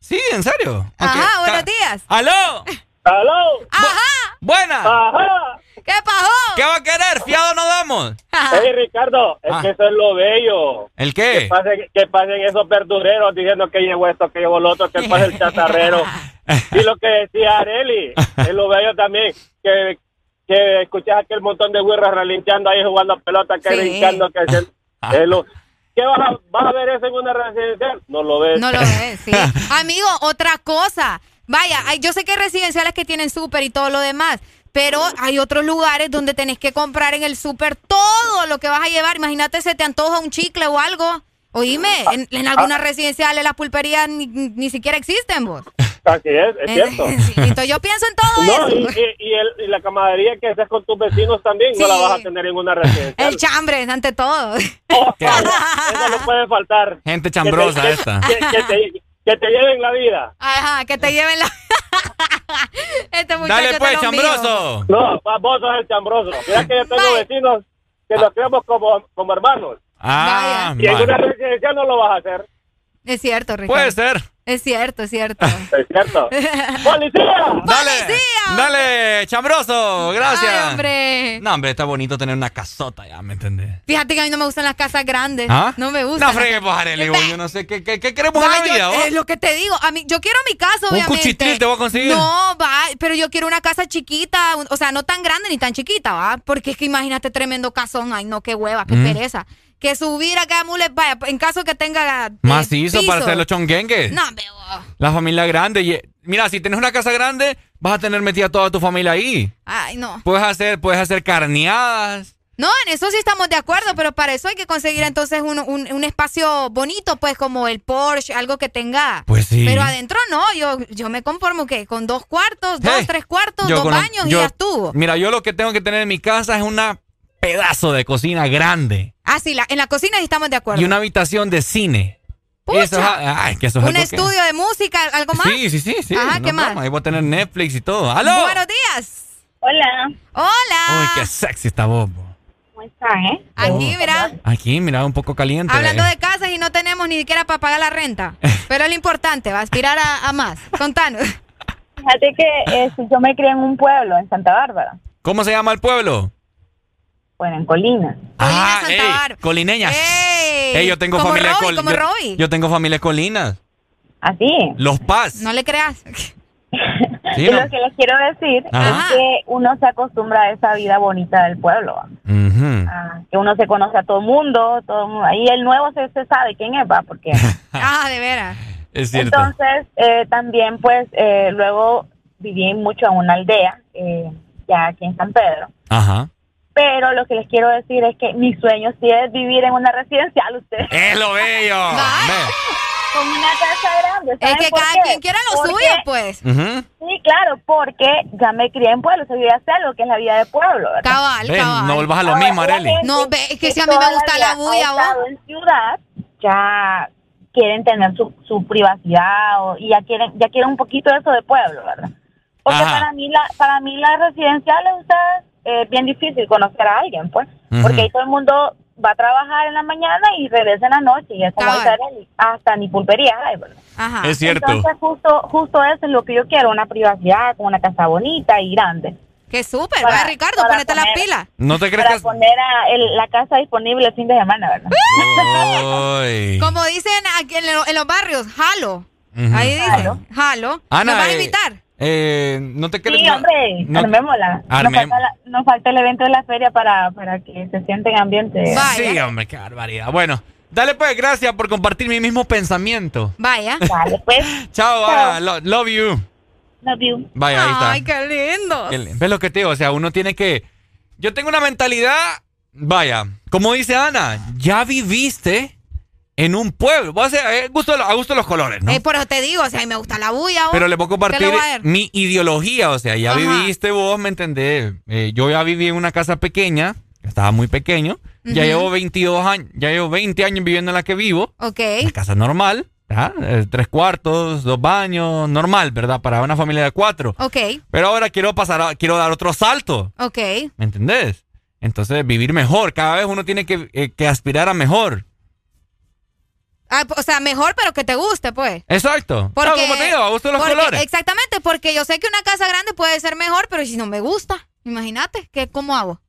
Sí, en serio. Ajá, buenos días. ¡Aló! ¡Aló! Ajá. ¡Buena! Ajá. ¿Qué pasó? ¿Qué va a querer? ¿Fiado no damos? Hey, Ricardo, es Ah. que eso es lo bello. ¿El Que qué? pasen, que pasen esos verdureros diciendo que llevo esto, que llevo lo otro, que pase el chatarrero. y lo que decía Areli, es lo bello también, que, que escuchas aquel montón de güirras relinchando ahí jugando pelota, que Sí. que se- es lo- ¿Qué vas a, vas a ver eso en una residencial? No lo ves. No lo ves, sí. Amigo, otra cosa. Vaya, hay- yo sé que hay residenciales que tienen súper y todo lo demás, pero hay otros lugares donde tenés que comprar en el súper todo lo que vas a llevar. Imagínate, se te antoja un chicle o algo. Oíme, en, en algunas residenciales las pulperías ni, ni siquiera existen, vos. Así es, es cierto. Sí, entonces yo pienso en todo No, eso. y- y el- y la camaradería que haces con tus vecinos también no Sí. la vas a tener en una residencial. El chambre, ante todo. Eso no puede faltar. Gente chambrosa que te, esta. Que, que te, que te lleven la vida. Ajá, que te lleven la... este muchacho Dale pues, chambroso. No, pa- vos sos el chambroso. Mira que yo tengo vecinos que los creemos como, como hermanos. Ah, Y en una residencial no lo vas a hacer. Es cierto, Ricardo. Puede ser. Es cierto, es cierto. Es cierto. ¡Policía! Dale. Dale, chambroso. Gracias. Ay, hombre. No, hombre, está bonito tener una casota ya, ¿me entendés? Fíjate que a mí no me gustan las casas grandes. ¿Ah? No me gustan. No fregues, pues, Arely, yo no sé qué, qué, qué queremos en Va, la yo- vida? Es lo que te digo. A mí, yo quiero mi casa, Un obviamente. cuchitril te voy a conseguir. No, va, pero yo quiero una casa chiquita, un- o sea, no tan grande ni tan chiquita, va. Porque es que imagínate tremendo casón. Ay, no, qué hueva, qué Mm. pereza. Que subir a cada mule, vaya, en caso que tenga. eh, Macizo para piso. hacer los chonguengues. No, veo. La familia grande. y- mira, si tienes una casa grande, vas a tener metida toda tu familia ahí. Ay, no. Puedes hacer, puedes hacer carneadas. No, en eso sí estamos de acuerdo, pero para eso hay que conseguir entonces un, un- un espacio bonito, pues como el Porsche, algo que tenga. Pues sí. Pero adentro no, yo, yo me conformo que con dos cuartos, dos, Hey, tres cuartos, dos baños y yo- ya estuvo. Mira, yo lo que tengo que tener en mi casa es una pedazo de cocina grande Ah, sí, la- en la cocina sí estamos de acuerdo. y una habitación de cine. Pucha. Eso es, ay, que eso es un algo que- estudio de música, algo más. Sí, sí, sí, sí. Ajá, no ¿qué más? Ahí voy a tener Netflix y todo. ¡Aló! Buenos días. Hola. Hola. Uy, qué sexy está vos. bo. ¿Cómo están, eh? Aquí, mira, Aquí, mira, un poco caliente. hablando de casas y no tenemos ni siquiera para pagar la renta. Pero es lo importante, va a aspirar a, a más. Contanos. Fíjate que eh, yo me crié en un pueblo, en Santa Bárbara, ¿Cómo se llama el pueblo? Bueno, en Colina. ah, ey, colineñas. Ey, Ey, yo tengo como familia Robbie, col- como yo, Robbie. yo tengo familia colinas. Así. Los Paz. No le creas. Sí, y ¿no? lo que les quiero decir Ajá. es que uno se acostumbra a esa vida bonita del pueblo. Ah, que uno se conoce a todo el mundo, todo el mundo. Ahí el nuevo se, se sabe quién es, va, porque Ah, de veras. Es cierto. Entonces, eh, también, pues, eh, luego viví mucho en una aldea, eh, ya aquí en San Pedro. Ajá. Pero lo que les quiero decir es que mi sueño sí es vivir en una residencial, usted. Es lo bello. Con una casa grande. Es que cada quien quiera lo suyo, pues. Sí, claro, porque ya me crié en pueblo, soy de lo que es la vida de pueblo, ¿verdad? Cabal, cabal. No vuelvas a lo mismo, Areli. No, ve, es que si a mí me gusta la bulla, vos. en ciudad, ya quieren tener su, su privacidad o, y ya quieren ya quieren un poquito de eso de pueblo, ¿verdad? Porque para mí la para mí las residenciales es bien difícil conocer a alguien, pues, porque ahí todo el mundo va a trabajar en la mañana y regresa en la noche y es como hasta ni pulpería hay, ¿verdad? Ajá. Es cierto. Entonces justo justo eso es lo que yo quiero, una privacidad con una casa bonita y grande. Qué súper, va Ricardo, ponete las pilas. ¿No te crees para poner la casa disponible el fin de semana, ¿verdad? Como dicen aquí en, los barrios, jalo. Ahí dicen, jalo. Ana, ¿Me vas a invitar? Eh, ¿No te crees? Sí, hombre, no, armémosla. Nos, falta el evento de la feria para, para que se sienta en ambiente. Sí, hombre, qué barbaridad. Bueno. Dale pues, gracias por compartir mi mismo pensamiento. Vaya. Dale pues. Chao, Ana, love you. Love you. Vaya, ahí está. Ay, qué lindo. ¿Ves lo que te digo? O sea, uno tiene que... Yo tengo una mentalidad, vaya, como dice Ana, ya viviste en un pueblo. Sea, a gusto, a gusto los colores, ¿no? Eh, por eso te digo, o sea, a me gusta la bulla. Pero le puedo compartir mi ideología, o sea, ya viviste vos, ¿me entendés? Eh, yo ya viví en una casa pequeña, estaba muy pequeño, ya llevo 22 años, ya llevo 20 años viviendo en la que vivo. Ok. La casa normal. Eh, tres cuartos, dos baños, normal, ¿verdad? Para una familia de cuatro. Ok. Pero ahora quiero pasar, quiero dar otro salto. Ok. ¿Me entendés? Entonces, vivir mejor. Cada vez uno tiene que, eh, aspirar a mejor. Ah, o sea, mejor, pero que te guste, pues. Exacto. Porque, como te digo, a gusto los colores. Exactamente, porque yo sé que una casa grande puede ser mejor, pero si no me gusta, imagínate, ¿qué, ¿cómo hago?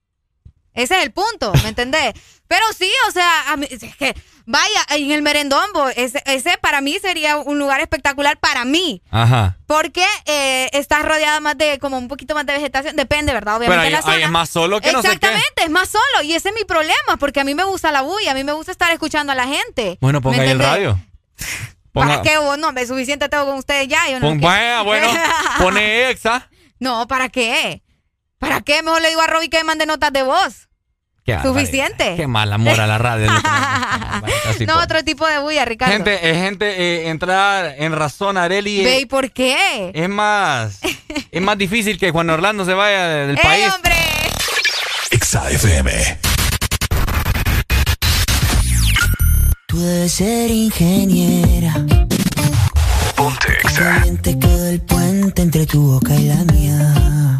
Ese es el punto, ¿me entendés? Pero sí, o sea, es que, vaya, en el merendombo, ese, ese, para mí sería un lugar espectacular para mí. Ajá. Porque eh, estás rodeada más de, como un poquito más de vegetación, depende, ¿verdad? Obviamente Pero la zona. es más solo que no sé Exactamente, es más solo. Y ese es mi problema, porque a mí me gusta la bulla, a mí me gusta estar escuchando a la gente. Bueno, ponga ahí el radio. ¿Para qué? No, me suficiente tengo con ustedes ya. Yo no vaya, bueno, pone exa. No, ¿para qué? ¿Para qué? Mejor le digo a Robbie que me mande notas de voz. Suficiente. Qué mal amor a la radio. no, otro tipo de bulla, Ricardo. Gente, eh, gente eh, entrar en razón, Areli. Ve, ¿y por qué? Es más, es más difícil que Juan Orlando se vaya del ¡Ey, país. hombre! XAFM. Tú debes ser ingeniera. Ponte Exa. Te quedó el puente entre tu boca y la mía.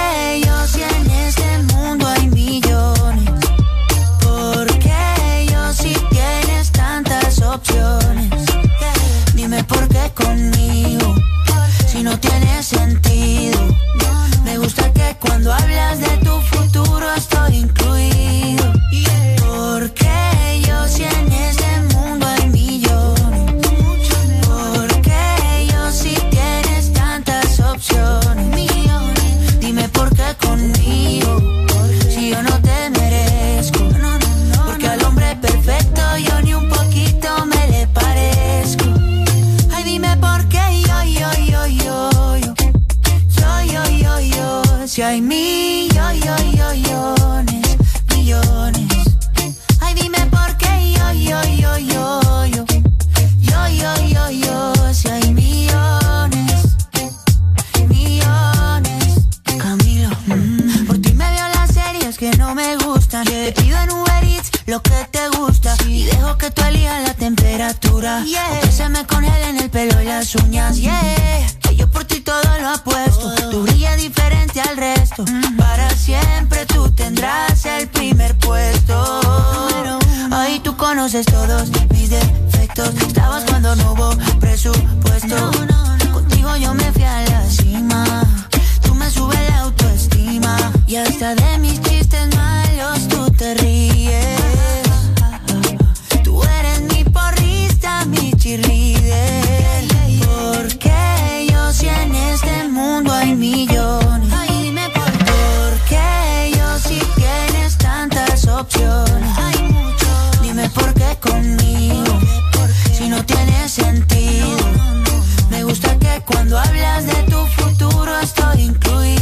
Dime por qué conmigo, si no tiene sentido. Me gusta que cuando hablas de tu futuro estoy incluido. Que tú elijas la temperatura. Que se me congelen el pelo y las uñas. Yeah. Que yo por ti todo lo apuesto. Tú brillas diferente al resto. Para siempre tú tendrás el primer puesto. Ahí tú conoces todos mis defectos. Estabas cuando no hubo presupuesto. Contigo yo me fui a la cima. Tú me subes la autoestima. Y hasta de si no tiene sentido? Me gusta que cuando hablas de tu futuro estoy incluido.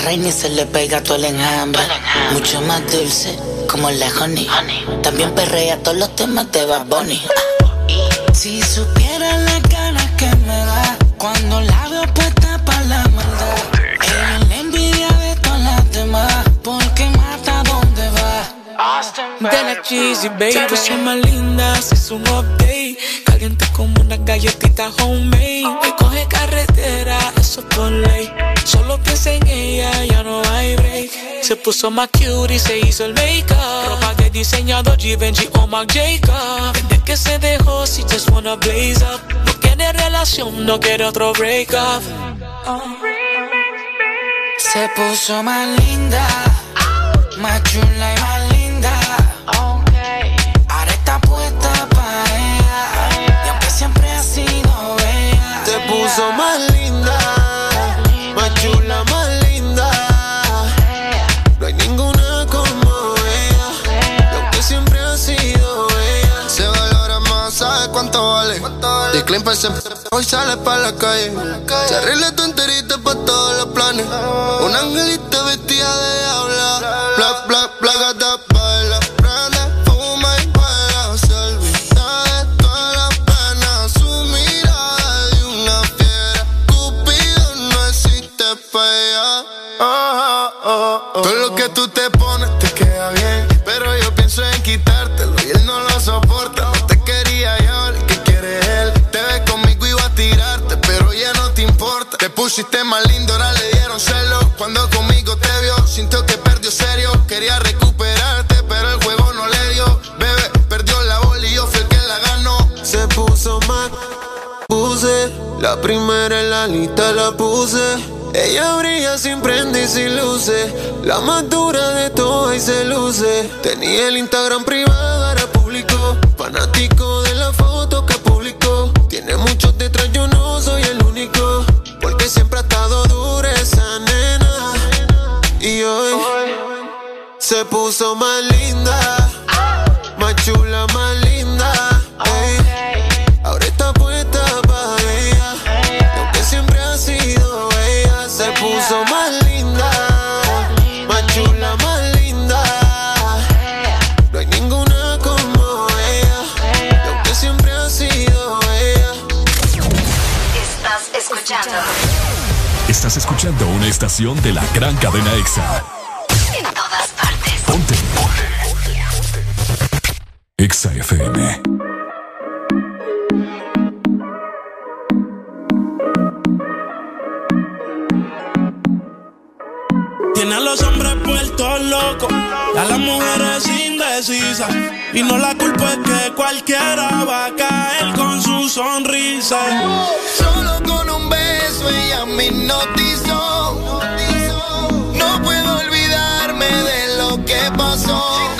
Reina se le pega todo el enjambre. Mucho más dulce, como la honey. También perrea todos los temas de Bad Bunny. Si supiera la ganas que me da cuando la veo puesta para la maldad. Ella es la envidia de todas las demás, porque mata donde va. De la cheesy, baby. Puso más linda, hizo un update. Caliente como una galletita homemade. Que coge carretera, eso por ley. Ella, ya no hay break. Se puso más cute y se hizo el make-up. Ropa de diseñador Givenchy o Marc Jacob. Desde que se dejó, si just wanna blaze up. No quiere relación, no quiere otro break-up. Se puso más linda, más chula y más linda. Ahora está puesta para ella. Y aunque siempre ha sido ella. se puso más Hoy sale pa' la calle. Se arregla tu enterita pa' todos los planes. Un angelito La primera en la lista la puse. Ella brilla sin prende y sin luces. La más dura de todas y se luce. Tenía el Instagram privado, ahora público. Fanático de la foto que publicó. Tiene muchos detrás, yo no soy el único. Porque siempre ha estado dura esa nena. Y hoy se puso más linda. Estás escuchando una estación de la gran cadena EXA. En todas partes. Ponte. Ponte. EXA FM. Tiene a los hombres puestos locos, a las mujeres indecisas. Y no la culpa es que cualquiera va a caer con su sonrisa. Solo con beso ella me hipnotizó. No puedo olvidarme de lo que pasó.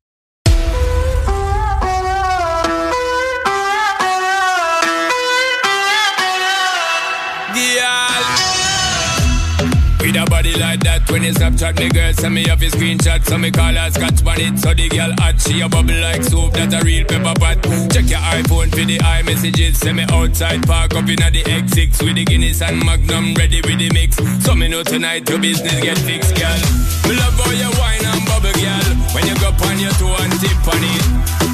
Body like that, when you Snapchat me girl, send me off your screenshot, so me call her scotch on it, so the girl hot, she a bubble like soup, that a real pepper pot. Check your iPhone for the iMessages, send me outside, park up inna the X6 with the Guinness and Magnum ready with the mix. So me know tonight your business get fixed, girl. Me love how you wine and bubble, girl. When you go on your toe and tip on it,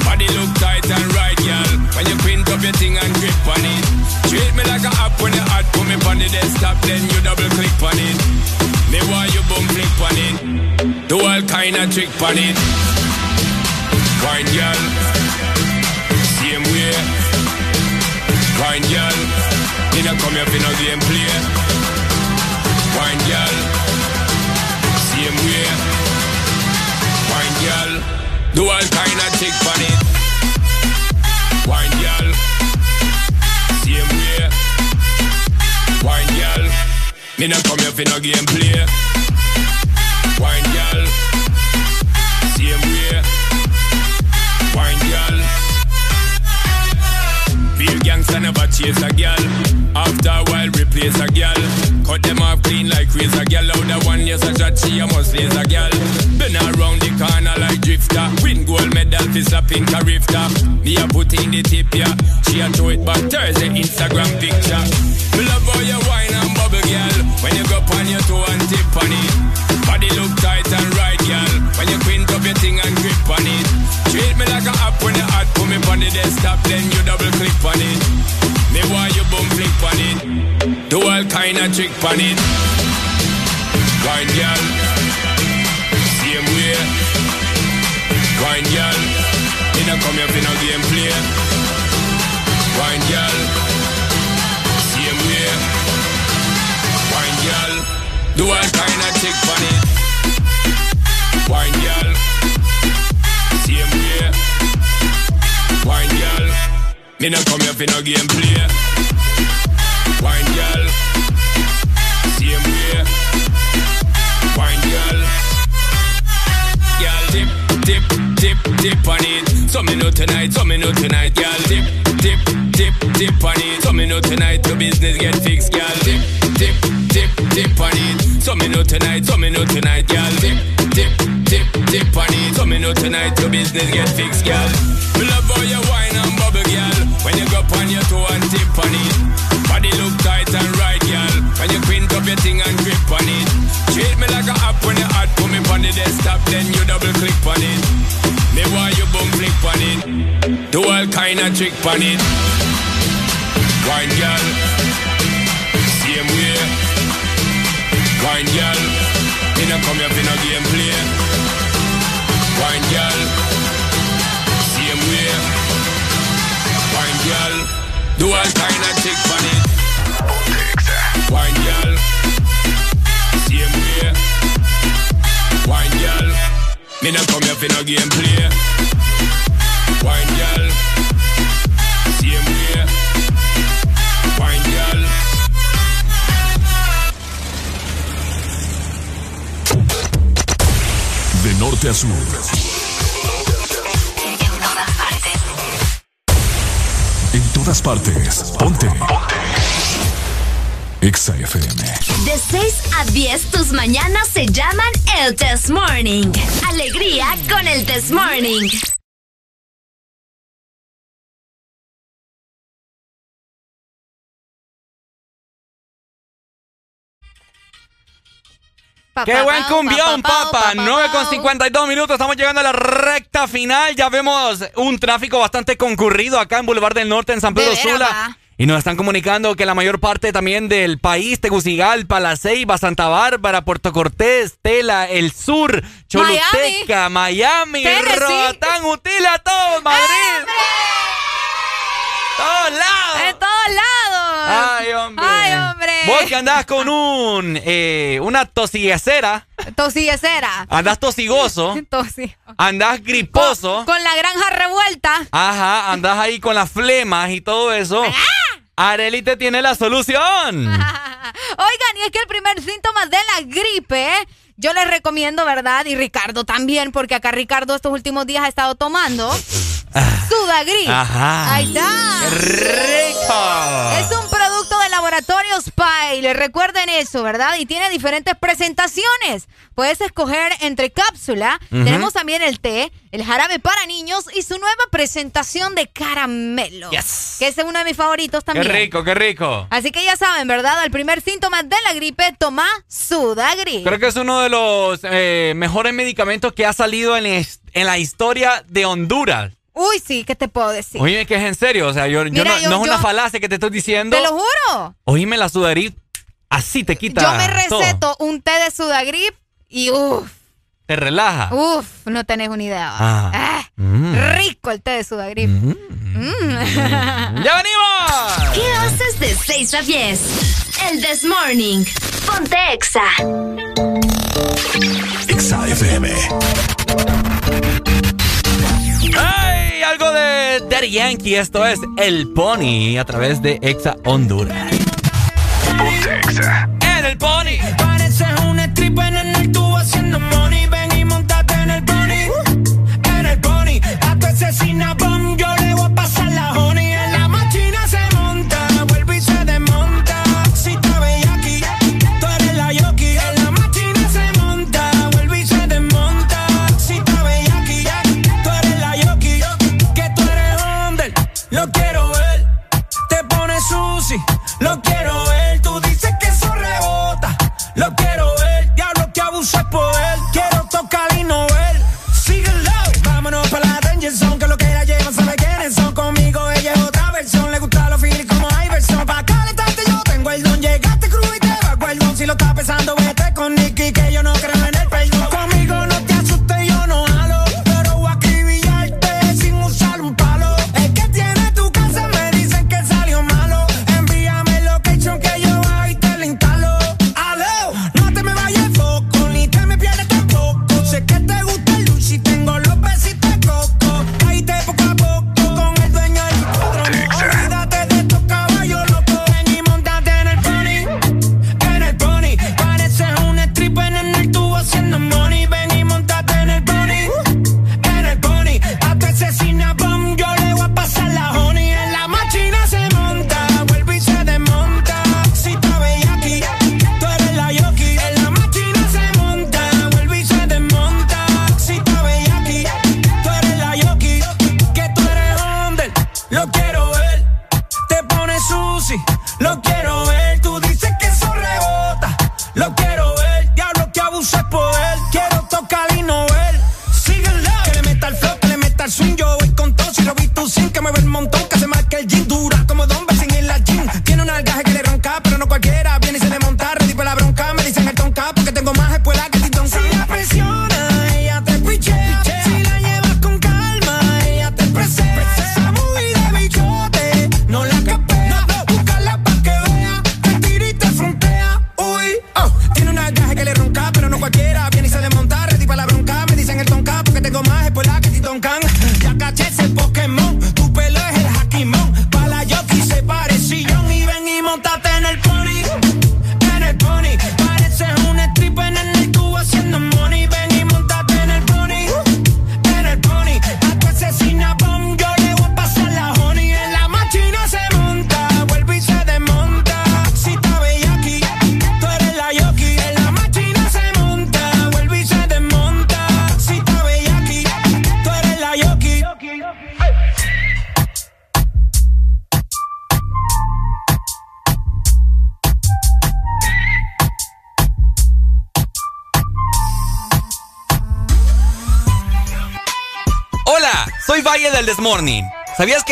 body look tight and right, girl. When you print up your thing and grip on it, treat me like a app when you hot, put me on the desktop, then you double click on it. Me want you boom flick on it. Do all kind of trick on it. Wine girl. Same way. Wine girl. You don't come here for no game play. Wine girl. Same way. Wine girl. Do all kind of trick on it. Me not come here for no gameplay. Wine girl, same way. Wine girl. Real gangster never chase a girl. After a while, replace a girl. Cut them off clean like razor girl. Out the one yes a shot, she a must raise a girl. Been around the corner like drifter. Win gold medal for slapping a rifter. Me a put in the tip yeah. She a throw it back Thursday Instagram picture. Me love how you wine and bubble girl. When you go on your toe and tip on it. Body look tight and right girl. When you quint up your thing and grip on it. Treat me like a app when you hot. Put me on the desktop then you double click on it. Me want you flick on it. Do all kind of trick on it. Wine girl. Same way. Wine girl. Me not come here for no game play. Wine girl. Same way. Wine girl. Do all kind of trick on it. Wine girl. Same way. Wine girl. Me not come here for no game play. So me know tonight, so me know tonight, girl. Dip, dip, dip, dip on it. So me know tonight, your business get fixed, girl. Dip, dip, dip, dip on it. So me know tonight, so me know tonight, girl. Dip, dip, dip, dip on it. So me know tonight, your business get fixed, girl. We love all your wine and bubble, girl. When you go on your toe and tip on it. Body look tight and right, girl. When you quint up your thing and grip on it. Treat me like a app when you hot. Put me on the desktop, then you double click on it. Me want you boom on it. Do all kind of trick on it. Wine girl. Same way. Wine girl. Me not come here for no game play. Wine girl. Same way. Wine girl. Do all kind of trick on it. Wine girl. Same way. Wine girl. Me not come here for no game play. Norte a sur. En todas partes. Ponte. Exa FM. De 6 a 10, tus mañanas se llaman el Test Morning. Alegría con el Test Morning. ¡Qué buen cumbión, papá! 9 con 52 minutos, estamos llegando a la recta final. Ya vemos un tráfico bastante concurrido acá en Boulevard del Norte, en San Pedro Sula. Y nos están comunicando que la mayor parte también del país, Tegucigalpa, La Ceiba, Santa Bárbara, Puerto Cortés, Tela, El Sur, Choluteca, Miami, Roatán, Utila, todo Madrid. ¡Todos lados! ¡En todos lados! ¡Ay, hombre! Vos que andás con un, eh, una tosiguecera. Tosillecera. Andás tosigoso. Tosi. Andás griposo. Con la granja revuelta. Ajá, andás ahí con las flemas y todo eso. Areli te tiene la solución. Oigan, y es que el primer síntoma de la gripe, yo les recomiendo, ¿verdad? Y Ricardo también, porque acá Ricardo estos últimos días ha estado tomando Sudagri. Ajá. Ahí está. ¡Qué rico! Es un producto de laboratorio Spy. Recuerden eso, ¿verdad? Y tiene diferentes presentaciones. Puedes escoger entre cápsula. Tenemos también el té, el jarabe para niños y su nueva presentación de caramelo. Yes. Que es uno de mis favoritos ¡Qué también. rico, qué rico! Así que ya saben, ¿verdad? El primer síntoma de la gripe, toma Sudagri. Creo que es uno de los eh, mejores medicamentos que ha salido en la historia de Honduras. Uy, sí, ¿qué te puedo decir? Oíme que es en serio, o sea, yo, no, yo- no es una yo- falacia que te estoy diciendo. Te lo juro. Oíme la sudarí, así te quita Yo me todo. receto un té de Sudagrip y uff, Te relaja. uff, no tenés una idea. Ah. Ah, Mm. Rico el té de Sudagrip. Mm. ¡Ya venimos! ¿Qué haces de 6 a 10? El This Morning. Ponte Exa. Exa FM. Algo de Daddy Yankee. Esto es El Pony a través de Exa Honduras. En El Pony.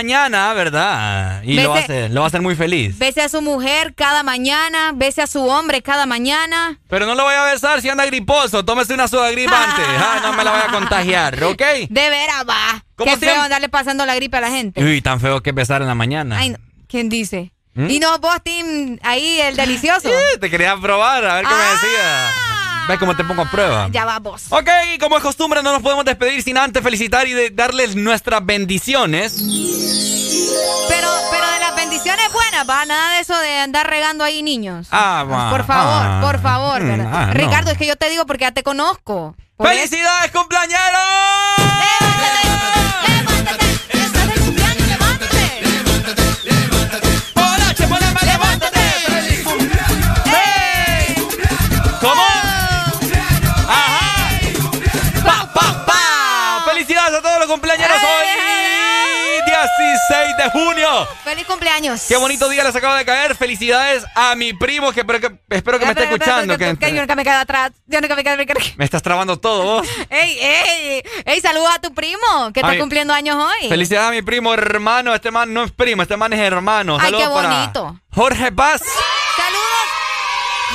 mañana, ¿verdad? Y lo, va a hacer, lo va a hacer muy feliz. Bese a su mujer cada mañana, bese a su hombre cada mañana. Pero no lo voy a besar si anda griposo. Tómese una soda gripa antes. Ah, no me la voy a contagiar, ¿ok? De veras, va. Qué siempre? feo andarle pasando la gripe a la gente. Uy, tan feo que besar en la mañana. Ay, ¿quién dice? ¿Mm? Y no, vos, Tim, ahí el delicioso. Te quería probar, a ver qué ah. me decías. Ve cómo te pongo a prueba. Ya vamos. Ok, como es costumbre, no nos podemos despedir sin antes felicitar y darles nuestras bendiciones. Pero, pero de las bendiciones buenas, va, nada de eso de andar regando ahí niños. Ah, va. Por favor, por ah, favor, mm, ah, Ricardo, es que yo te digo porque ya te conozco. ¡Felicidades, cumpleañeros! cumpleaños hoy, 16 de junio. ¡Feliz cumpleaños! Qué bonito día les acaba de caer. Felicidades a mi primo, que espero que, me esté escuchando. Que, yo nunca me quedo atrás. Yo nunca me quedo Me estás trabando todo vos. ¡Ey, ey! ¡Ey, saludos a tu primo, que está cumpliendo años hoy! Felicidades a mi primo hermano. Este man no es primo, este man es hermano. ¡Ay, qué bonito! Jorge Paz. ¡Saludos!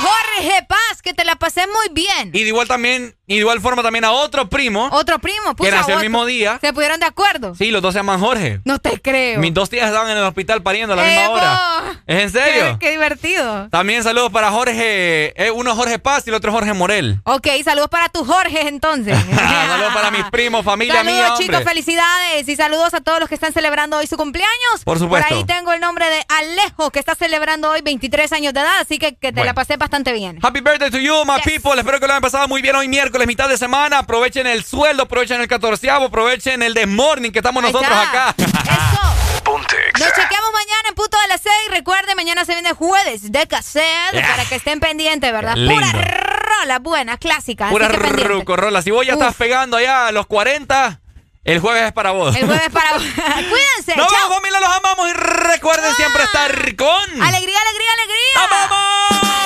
Jorge Paz, que te la pasé muy bien. Y de igual también y de igual forma también a otro primo. Otro primo, Que nació el mismo día. ¿Se pudieron de acuerdo? Sí, los dos se llaman Jorge. No te creo. Mis dos tías estaban en el hospital pariendo a la misma hora. ¿Es en serio? Qué, divertido. También saludos para Jorge, eh, uno Jorge Paz y el otro Jorge Morel. Ok, saludos para tus Jorge entonces. saludos para mis primos, familia mía. Saludos chicos, felicidades y saludos a todos los que están celebrando hoy su cumpleaños. Por supuesto. Por ahí tengo el nombre de Alejo que está celebrando hoy 23 años de edad, así que, que te la pasé bastante bien. Happy birthday to you, my people. Espero que lo hayan pasado muy bien hoy miércoles, mitad de semana. Aprovechen el sueldo, aprovechen el catorceavo, aprovechen el de morning que estamos nosotros acá. Nos chequeamos mañana en punto de las 6. Recuerden, mañana se viene jueves de cassette para que estén pendientes, ¿verdad? Pura rola buena, clásica. Pura ruco, rola. Si vos ya estás pegando allá a los 40, el jueves es para vos. El jueves es para vos. Cuídense. Nos vemos, familia, los amamos y recuerden siempre estar con. Alegría, alegría, alegría. ¡Vamos!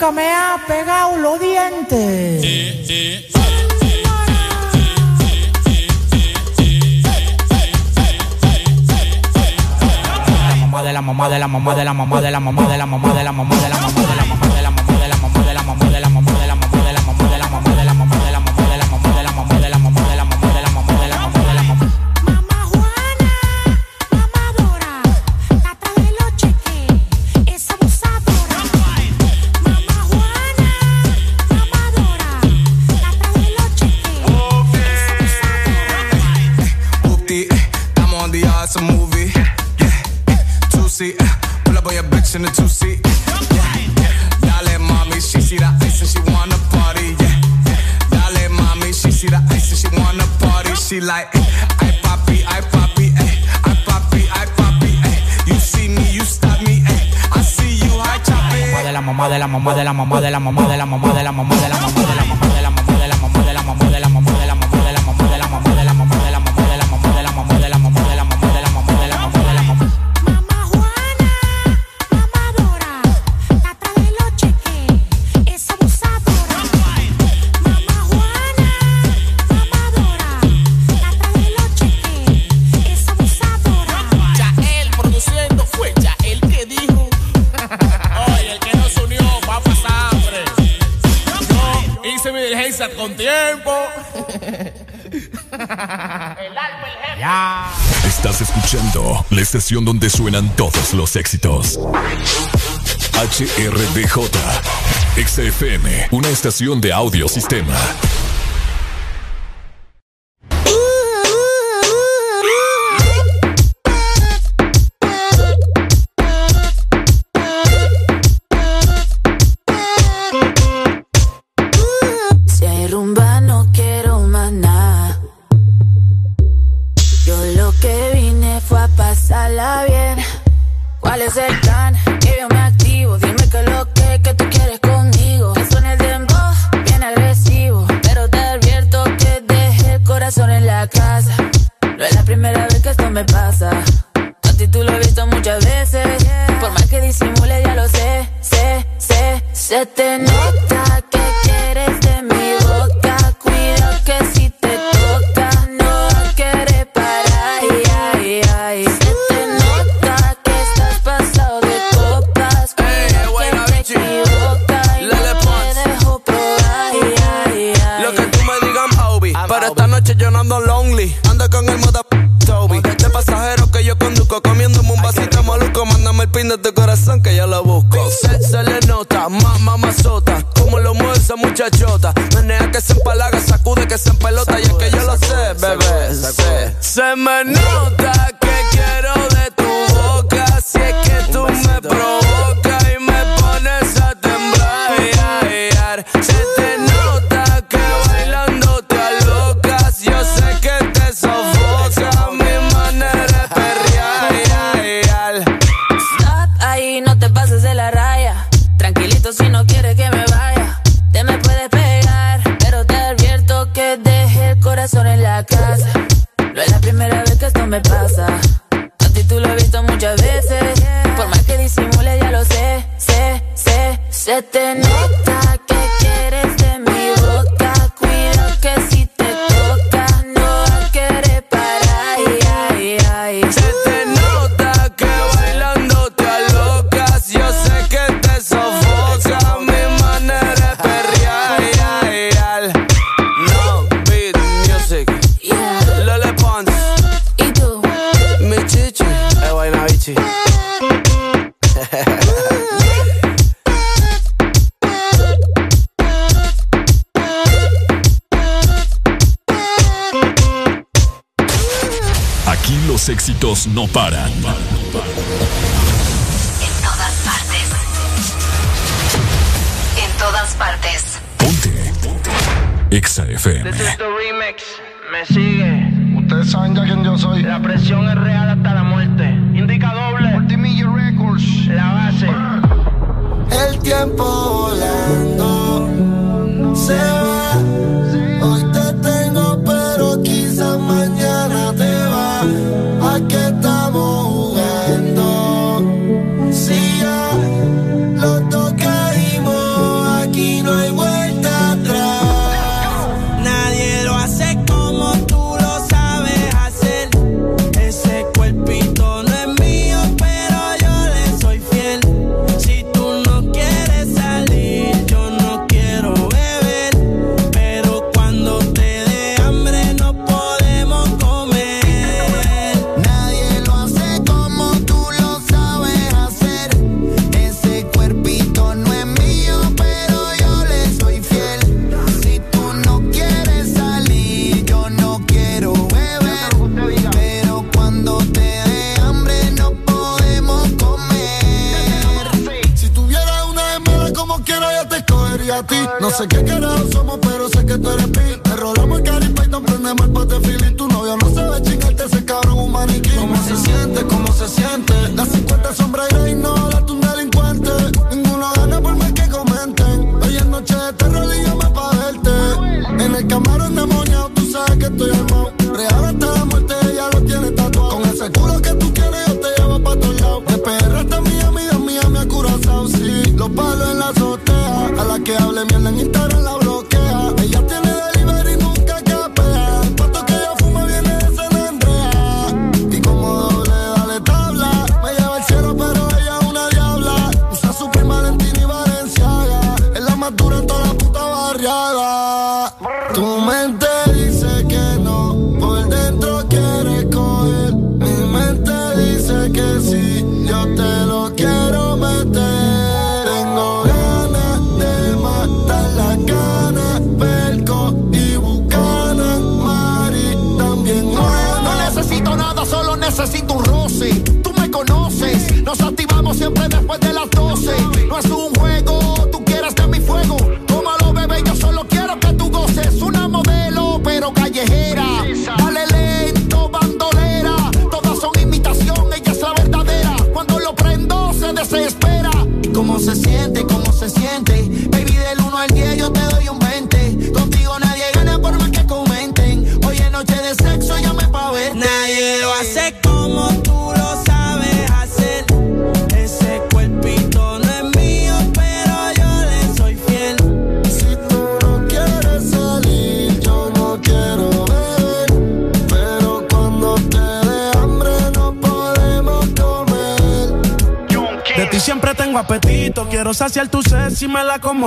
Nunca me ha pegado los dientes. la mamá de la mamá de la mamá de la mamá de la mamá de la mamá de la mamá de la mamá She like, mamá de la mamá de la mamá de la mamá de la mamá de la mamá de la mamá de la mamá de la mamá con tiempo. Ya. Estás escuchando la estación donde suenan todos los éxitos. HRDJ, XFM, una estación de audio muchas veces. Por más que disimule, ya lo sé, sé, sé. Se te nota como,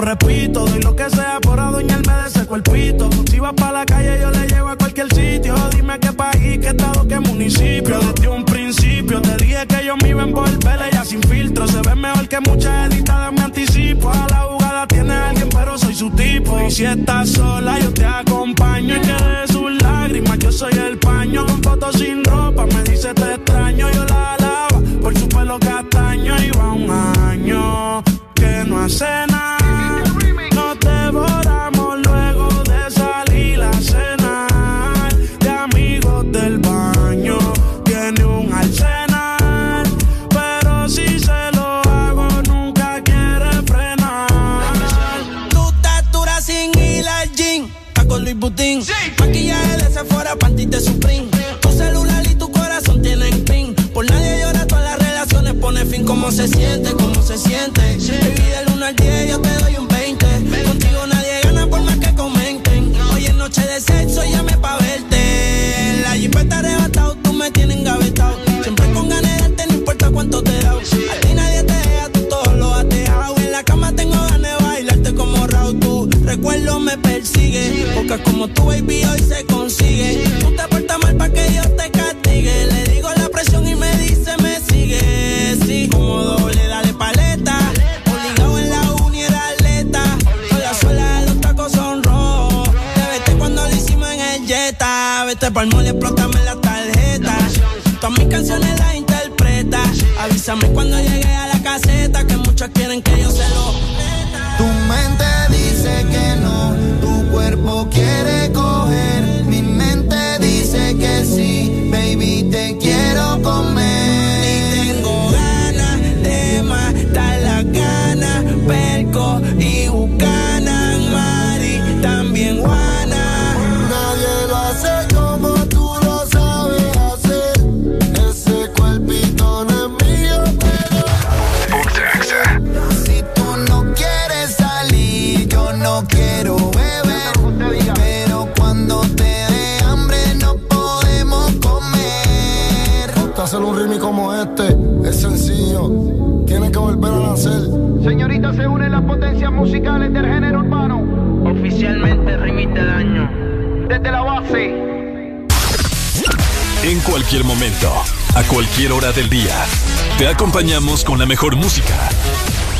la mejor música.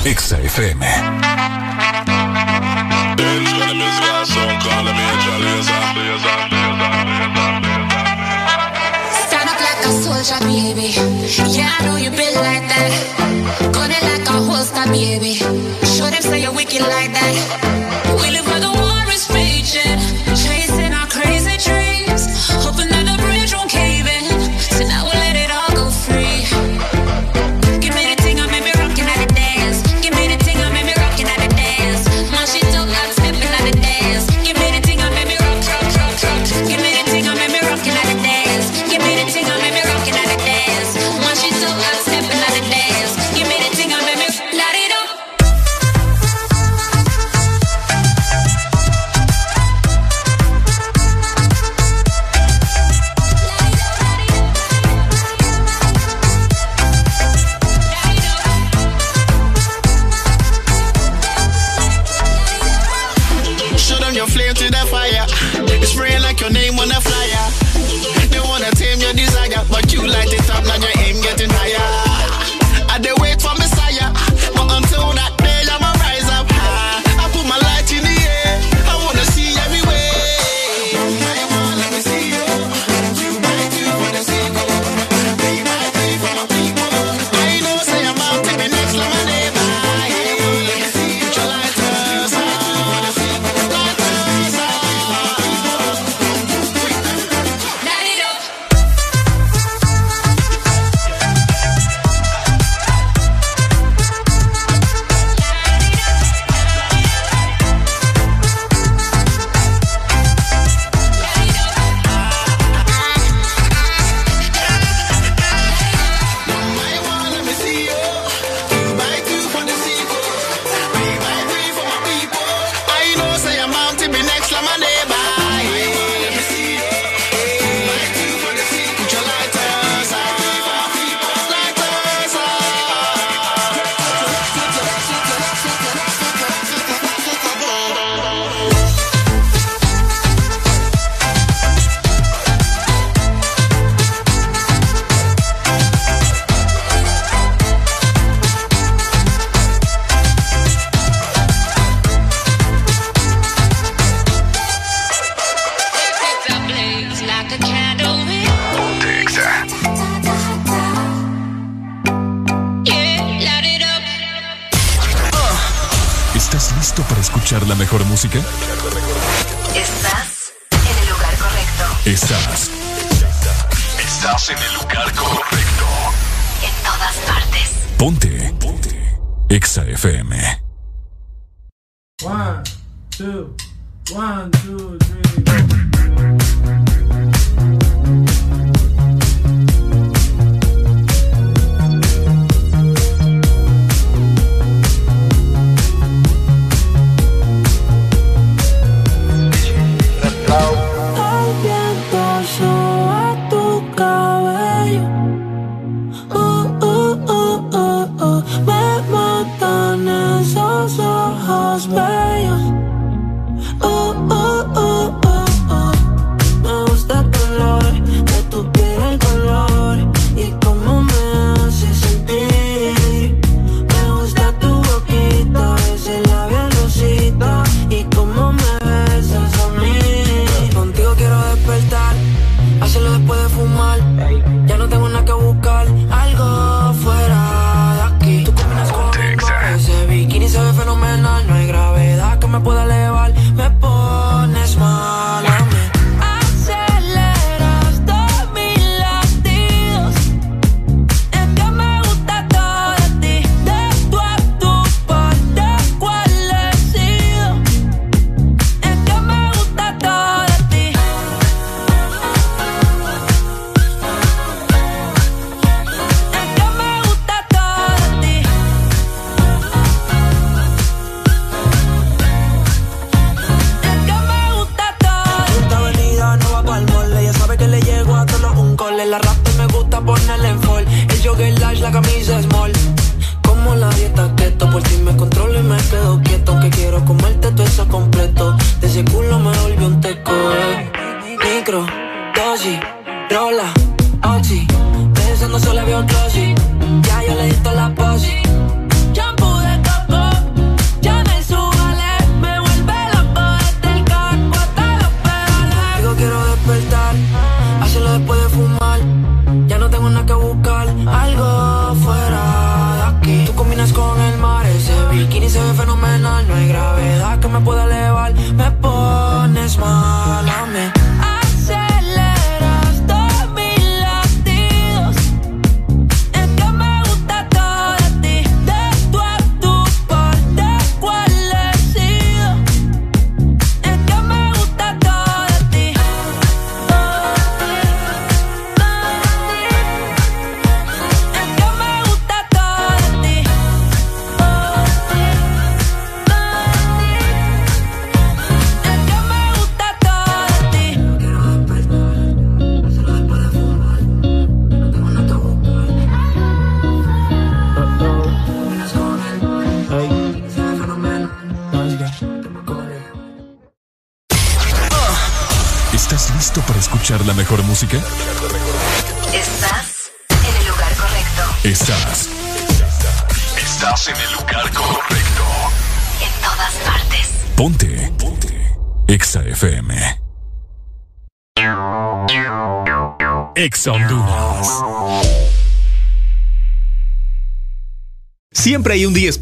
Exa FM.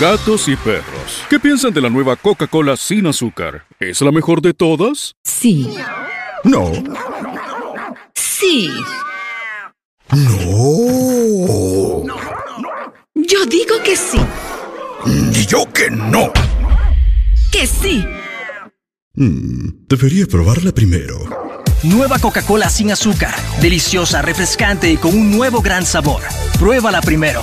Gatos y perros, ¿qué piensan de la nueva Coca-Cola sin azúcar? ¿Es la mejor de todas? Sí. No. Sí. No. Yo digo que sí. Y yo que no. Que sí. Mm, debería probarla primero. Nueva Coca-Cola sin azúcar. Deliciosa, refrescante y con un nuevo gran sabor. Pruébala primero.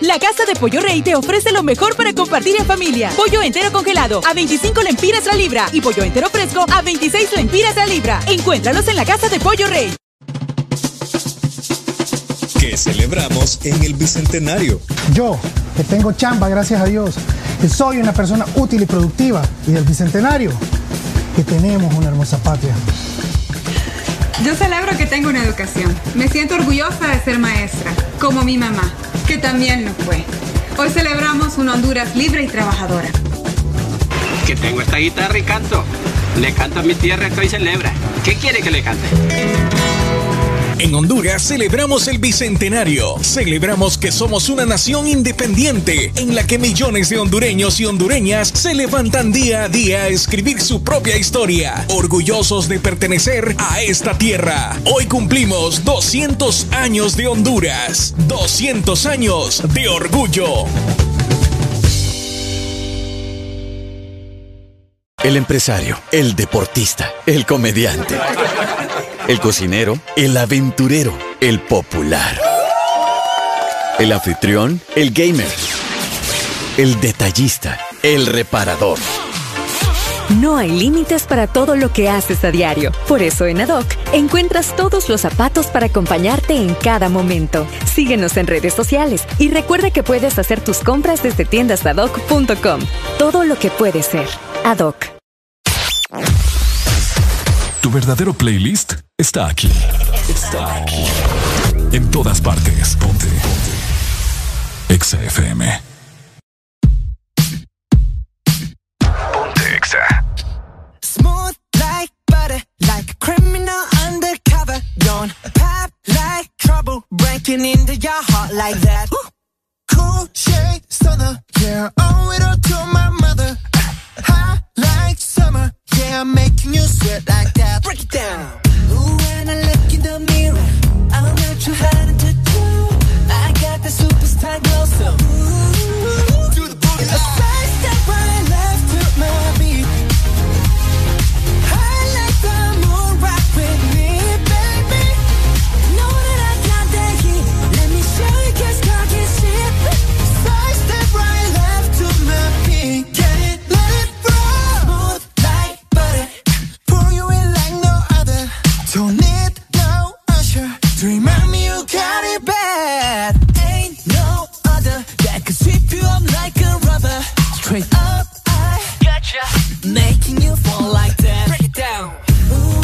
La Casa de Pollo Rey te ofrece lo mejor para compartir en familia. Pollo entero congelado a 25 lempiras la libra y pollo entero fresco a 26 lempiras la libra. Encuéntralos en la Casa de Pollo Rey. Que celebramos en el Bicentenario. Yo, que tengo chamba, gracias a Dios, que soy una persona útil y productiva, y del Bicentenario, que tenemos una hermosa patria. Yo celebro que tengo una educación. Me siento orgullosa de ser maestra, como mi mamá que también lo fue. Hoy celebramos una Honduras libre y trabajadora. Que tengo esta guitarra y canto. Le canto a mi tierra que hoy celebra. ¿Qué quiere que le cante? En Honduras celebramos el Bicentenario. Celebramos que somos una nación independiente en la que millones de hondureños y hondureñas se levantan día a día a escribir su propia historia, orgullosos de pertenecer a esta tierra. Hoy cumplimos 200 años de Honduras, 200 años de orgullo. El empresario, el deportista, el comediante, el cocinero, el aventurero, el popular, el anfitrión, el gamer, el detallista, el reparador. No hay límites para todo lo que haces a diario. Por eso en Adoc encuentras todos los zapatos para acompañarte en cada momento. Síguenos en redes sociales y recuerda que puedes hacer tus compras desde tiendasadoc.com. Todo lo que puede ser. Adoc. Verdadero playlist está aquí. Está aquí. En todas partes. Ponte. Ponte. Exa FM. Ponte Exa. Smooth like butter, like a criminal undercover. Don't pop like trouble, breaking into your heart like that. Cool shade stunner, yeah, owe it all to my mother. High like summer, yeah, I'm making you sweat like that. Break it down. Ooh, when I look in the mirror, I'm not too hard Fall like that. Break it down. Ooh,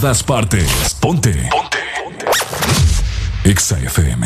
Todas partes. Ponte. Ponte. FM.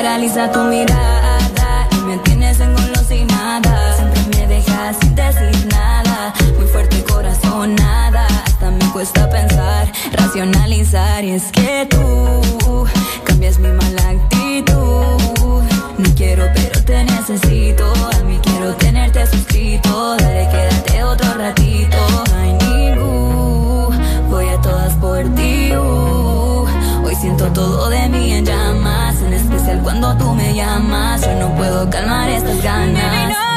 Paraliza tu mirada y me tienes engolosinada. Siempre me dejas sin decir nada. Muy fuerte corazonada. Hasta me cuesta pensar, racionalizar. Y es que tú cambias mi mala actitud. No quiero, pero te necesito. A mí quiero tenerte suscrito. Dale, quédate otro ratito. Ay, ningún. Voy a todas por ti. uh. Hoy siento todo de mí en llamas. Cuando tú me llamas. Yo no puedo calmar estas ganas.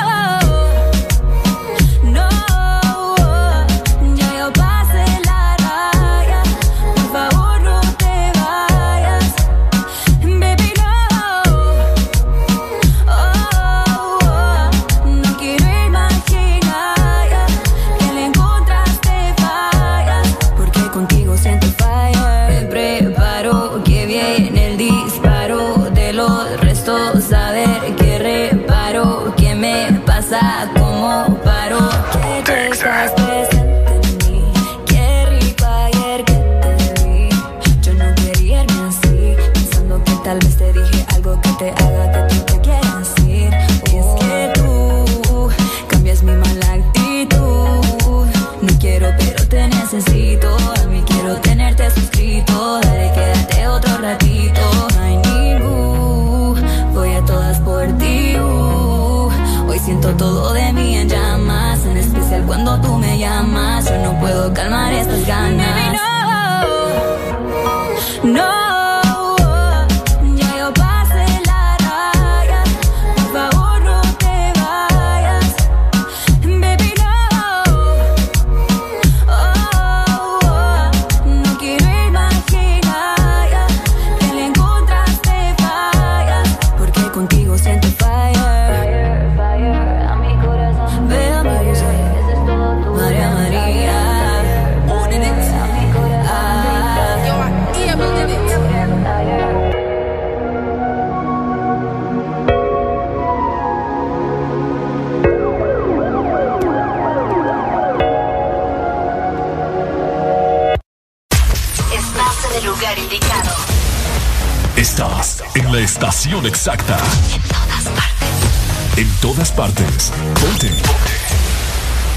Partes. Ponte.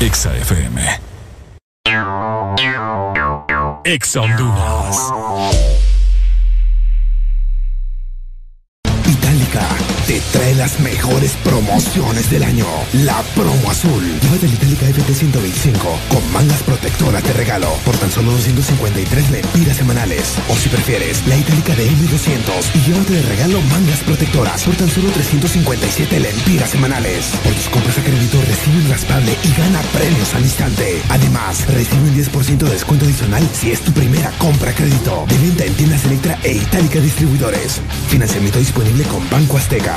Exa FM. Exa Honduras. Trae las mejores promociones del año. La promo azul. Llévate la Itálica FT125 con mangas protectoras de regalo por tan solo 253 lempiras semanales. O si prefieres, la Itálica de M200 y llévate de regalo mangas protectoras por tan solo 357 lempiras semanales. Por tus compras a crédito recibe un raspable y gana premios al instante. Además, recibe un 10% de descuento adicional si es tu primera compra a crédito. De venta en tiendas Electra e Itálica Distribuidores. Financiamiento disponible con Banco Azteca.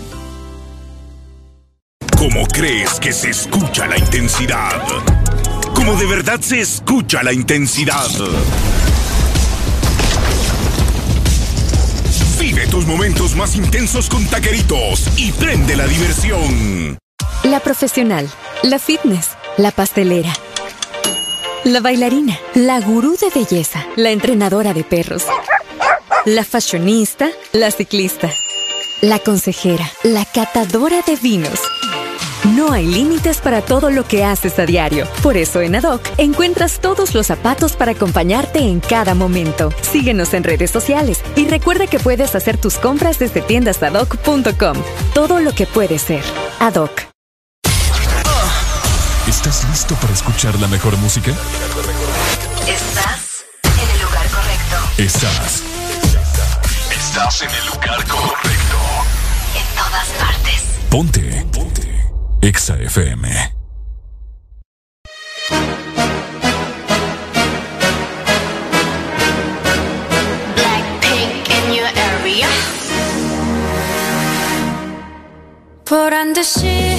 ¿Cómo crees que se escucha la intensidad? ¿Cómo de verdad se escucha la intensidad? Vive tus momentos más intensos con taqueritos y prende la diversión. La profesional, la fitness, la pastelera, la bailarina, la gurú de belleza, la entrenadora de perros, la fashionista, la ciclista, la consejera, la catadora de vinos. No hay límites para todo lo que haces a diario. Por eso en Adoc encuentras todos los zapatos para acompañarte en cada momento. Síguenos en redes sociales y recuerda que puedes hacer tus compras desde tiendasadoc.com. Todo lo que puede ser. Adoc. ¿Estás listo para escuchar la mejor música? Estás en el lugar correcto. Estás. Estás en el lugar correcto. En todas partes. Ponte. Ponte. Exa FM. Blackpink in your area. 보란 듯이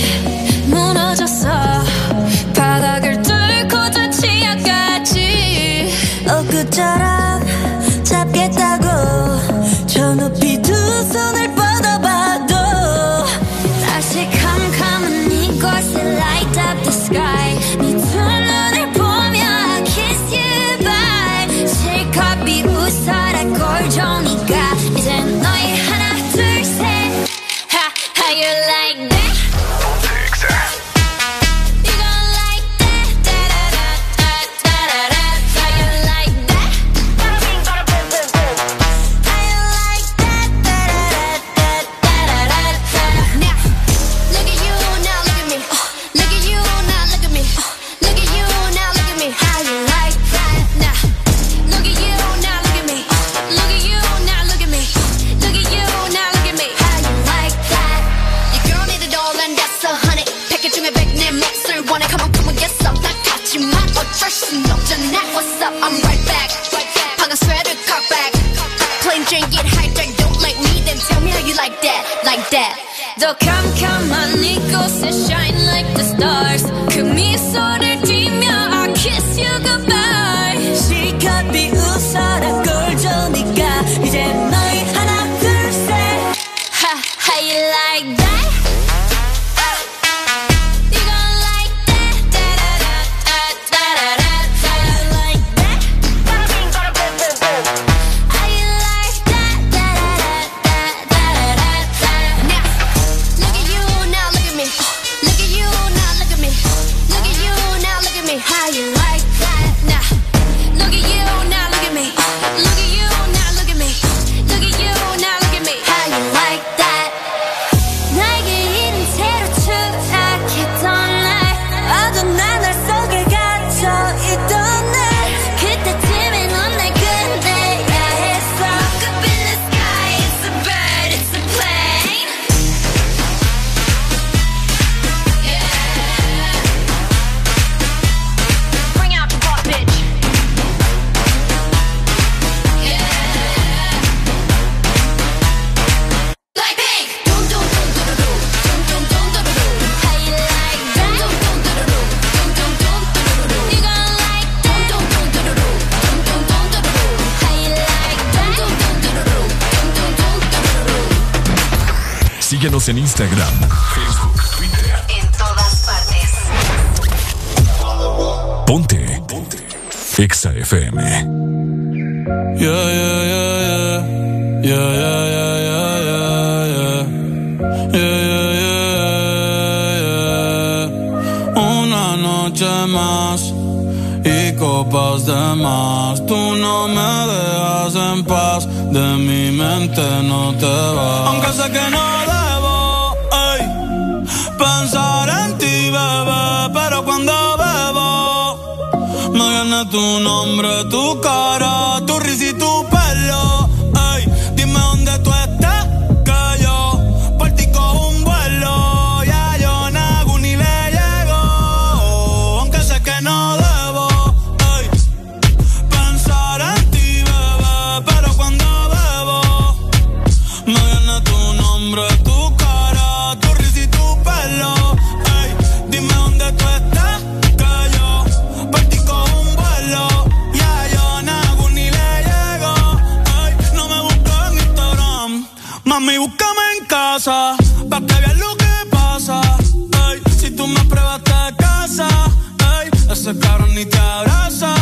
무너졌 hundred, get hijacked. Don't like me, then tell me how you like that, like that. Though come, come on, Nico, and shine like the stars. Come me so Síguenos en Instagram, Facebook, Twitter. En todas partes. Ponte. Ponte. Exa FM. Yeah, yeah, yeah, yeah. Yeah, yeah, yeah, yeah, yeah, yeah. Yeah, yeah, yeah, yeah. Una noche más y copas de más. Tú no me dejas en paz. De mi mente no te vas. Aunque sé que no Pero cuando bebo, me viene tu nombre, tu cara, tu risa y tu pelo. Mami, búscame en casa, pa' que veas lo que pasa. Ey, si tú me pruebas, te casa. Ey, ese cabrón ni te abraza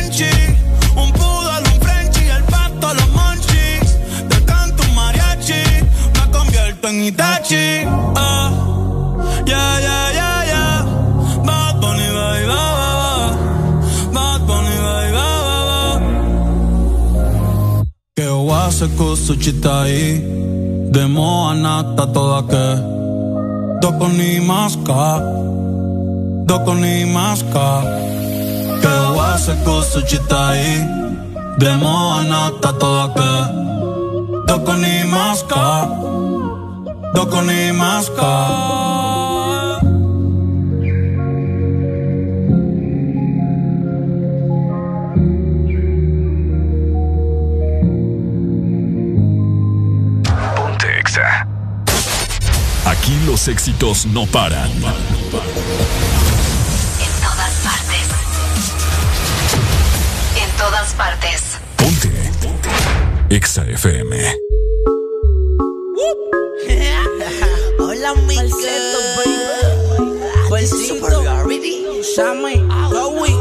Tachi, uh. yeah, chita ahí, de moa nata toda que. Doko ni maska, doko ni maska. Que chita ahí, de moa nata toda que. Ni maska. Dokoni maska. Aquí los éxitos no paran. En todas partes. En todas partes. Ponte. Ponte. Exa FM. falseto, baby. Versito, Sammy, Bowie.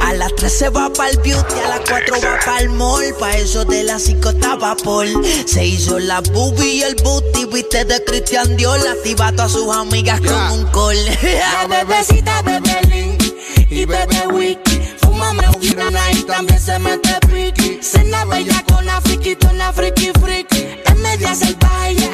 A las 3 se va para el beauty, a las 4 va para el mall. Pa' eso de las 5 estaba Paul. Se hizo la boobie y el booty. Viste de Christian Dior. Activa a todas sus amigas yeah. con un call. La bebecita, bebé Link y bebé Wiki. Fúmame un y también se mete piqui. Cena bella con la friki, una friki friki adictas al baile,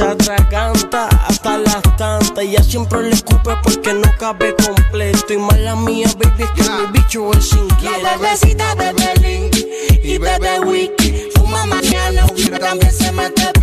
se atraganta hasta las tantas. Ella siempre le escupe porque no cabe completo. Y mala mía, baby, es que mi bicho es inquieto. La bebecita de Belín y bebe wiki. Fuma mañana también se mete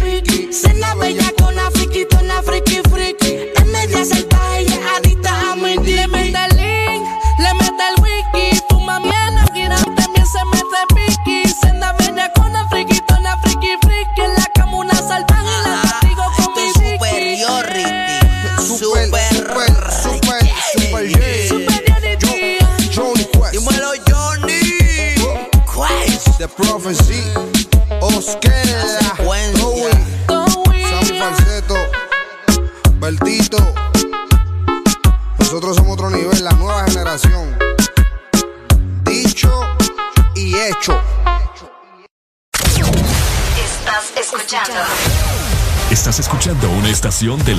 escuchando una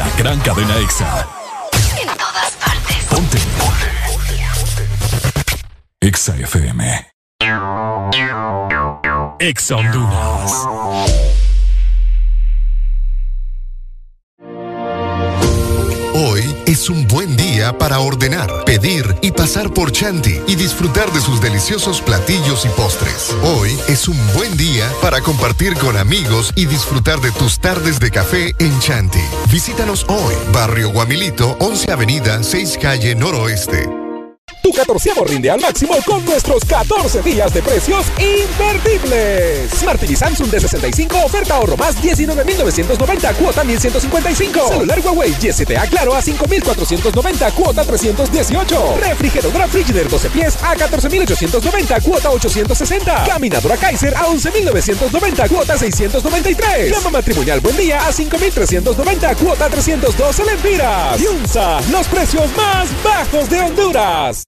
y disfrutar de sus deliciosos platillos y postres. Hoy es un buen día para compartir con amigos y disfrutar de tus tardes de café en Chanti. Visítanos hoy, Barrio Guamilito, 11 Avenida, 6 Calle Noroeste. Catorceavo rinde al máximo con nuestros 14 días de precios imperdibles. Smart TV Samsung de 65, oferta ahorro más 19.990, cuota 1.155. Celular Huawei Y7A Claro a 5.490, cuota 318. Refrigeradora Frigidaire 12 pies a 14.890, cuota 860. Caminadora Kaiser a 11.990, cuota 693. Llama matrimonial Buen Día a 5.390, cuota 312 lempiras. Yunza, los precios más bajos de Honduras.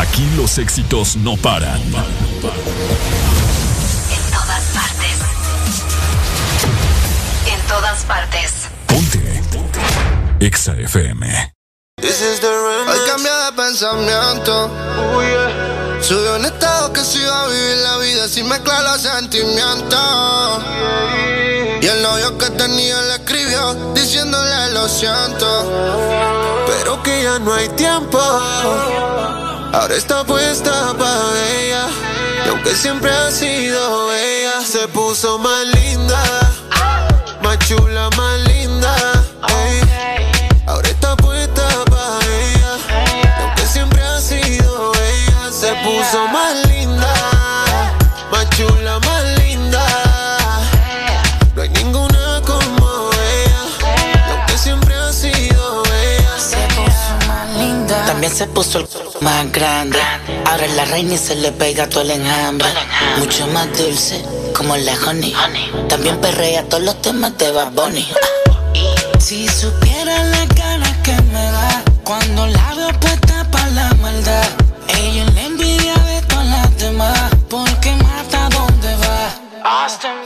Aquí los éxitos no paran. En todas partes. En todas partes. EXA FM. Hoy cambié de pensamiento. Subió un estado que se iba a vivir la vida sin mezclar los sentimientos. Y el novio que tenía le escribió diciéndole lo siento. Pero que ya no hay tiempo. Ahora está puesta para ella. Y aunque siempre ha sido ella, se puso más linda. Más chula, más se puso el más grande. Ahora es la reina y se le pega todo el enjambre. Mucho más dulce, como la honey. También perrea todos los temas de Bad Bunny. Si supiera la ganas que me da cuando la veo puesta para la maldad. Ella la envidia de todas las demás, porque mata donde va.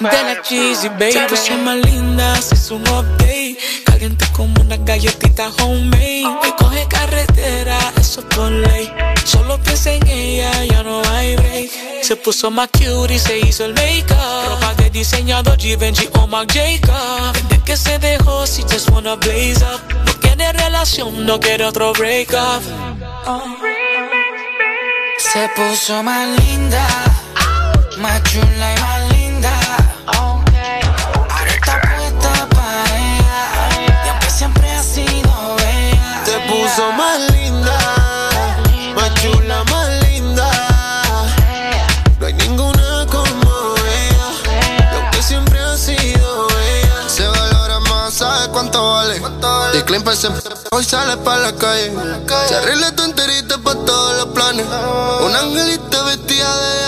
De la cheesy, baby. Se puso más linda, se hizo un update. Caliente como una galletita homemade. Me coge carretera, eso es por ley. Solo piensa en ella, ya no hay break. Se puso más cute y se hizo el make-up. Ropa de diseñador Givenchy o Marc Jacob. Desde que se dejó, si just wanna blaze up. No quiere relación, no quiere otro break up. Se puso más linda, más chula y más puso más linda, más chula, más linda. No hay ninguna como ella, y aunque siempre ha sido ella. Se valora más, ¿sabes cuánto vale? Y Clean se hoy sale para la calle. Se arregla tu enterita para todos los planes. Un angelito vestida de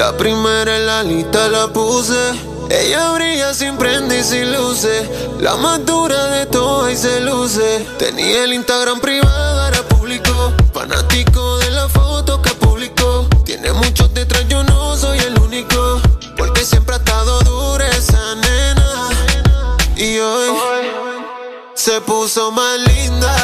La primera en la lista la puse. Ella brilla sin prende y sin luces. La más dura de todas y se luce. Tenía el Instagram privado, ahora público. Fanático de la foto que publicó. Tiene muchos detrás, yo no soy el único. Porque siempre ha estado dura esa nena. Y hoy se puso más linda.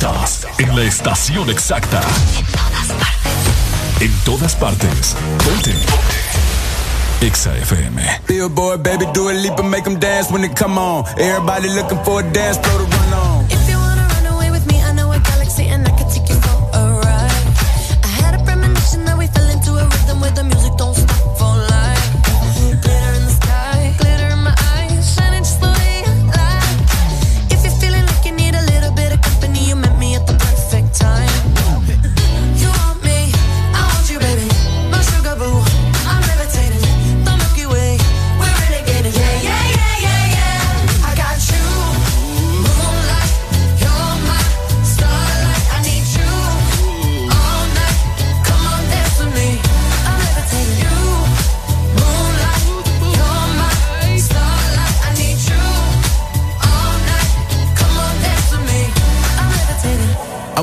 Estás en la estación exacta. En todas partes. Ponte. Exa FM. Billboard, baby, do a leap and make them dance when they come on. Everybody looking for a dance floor to run on.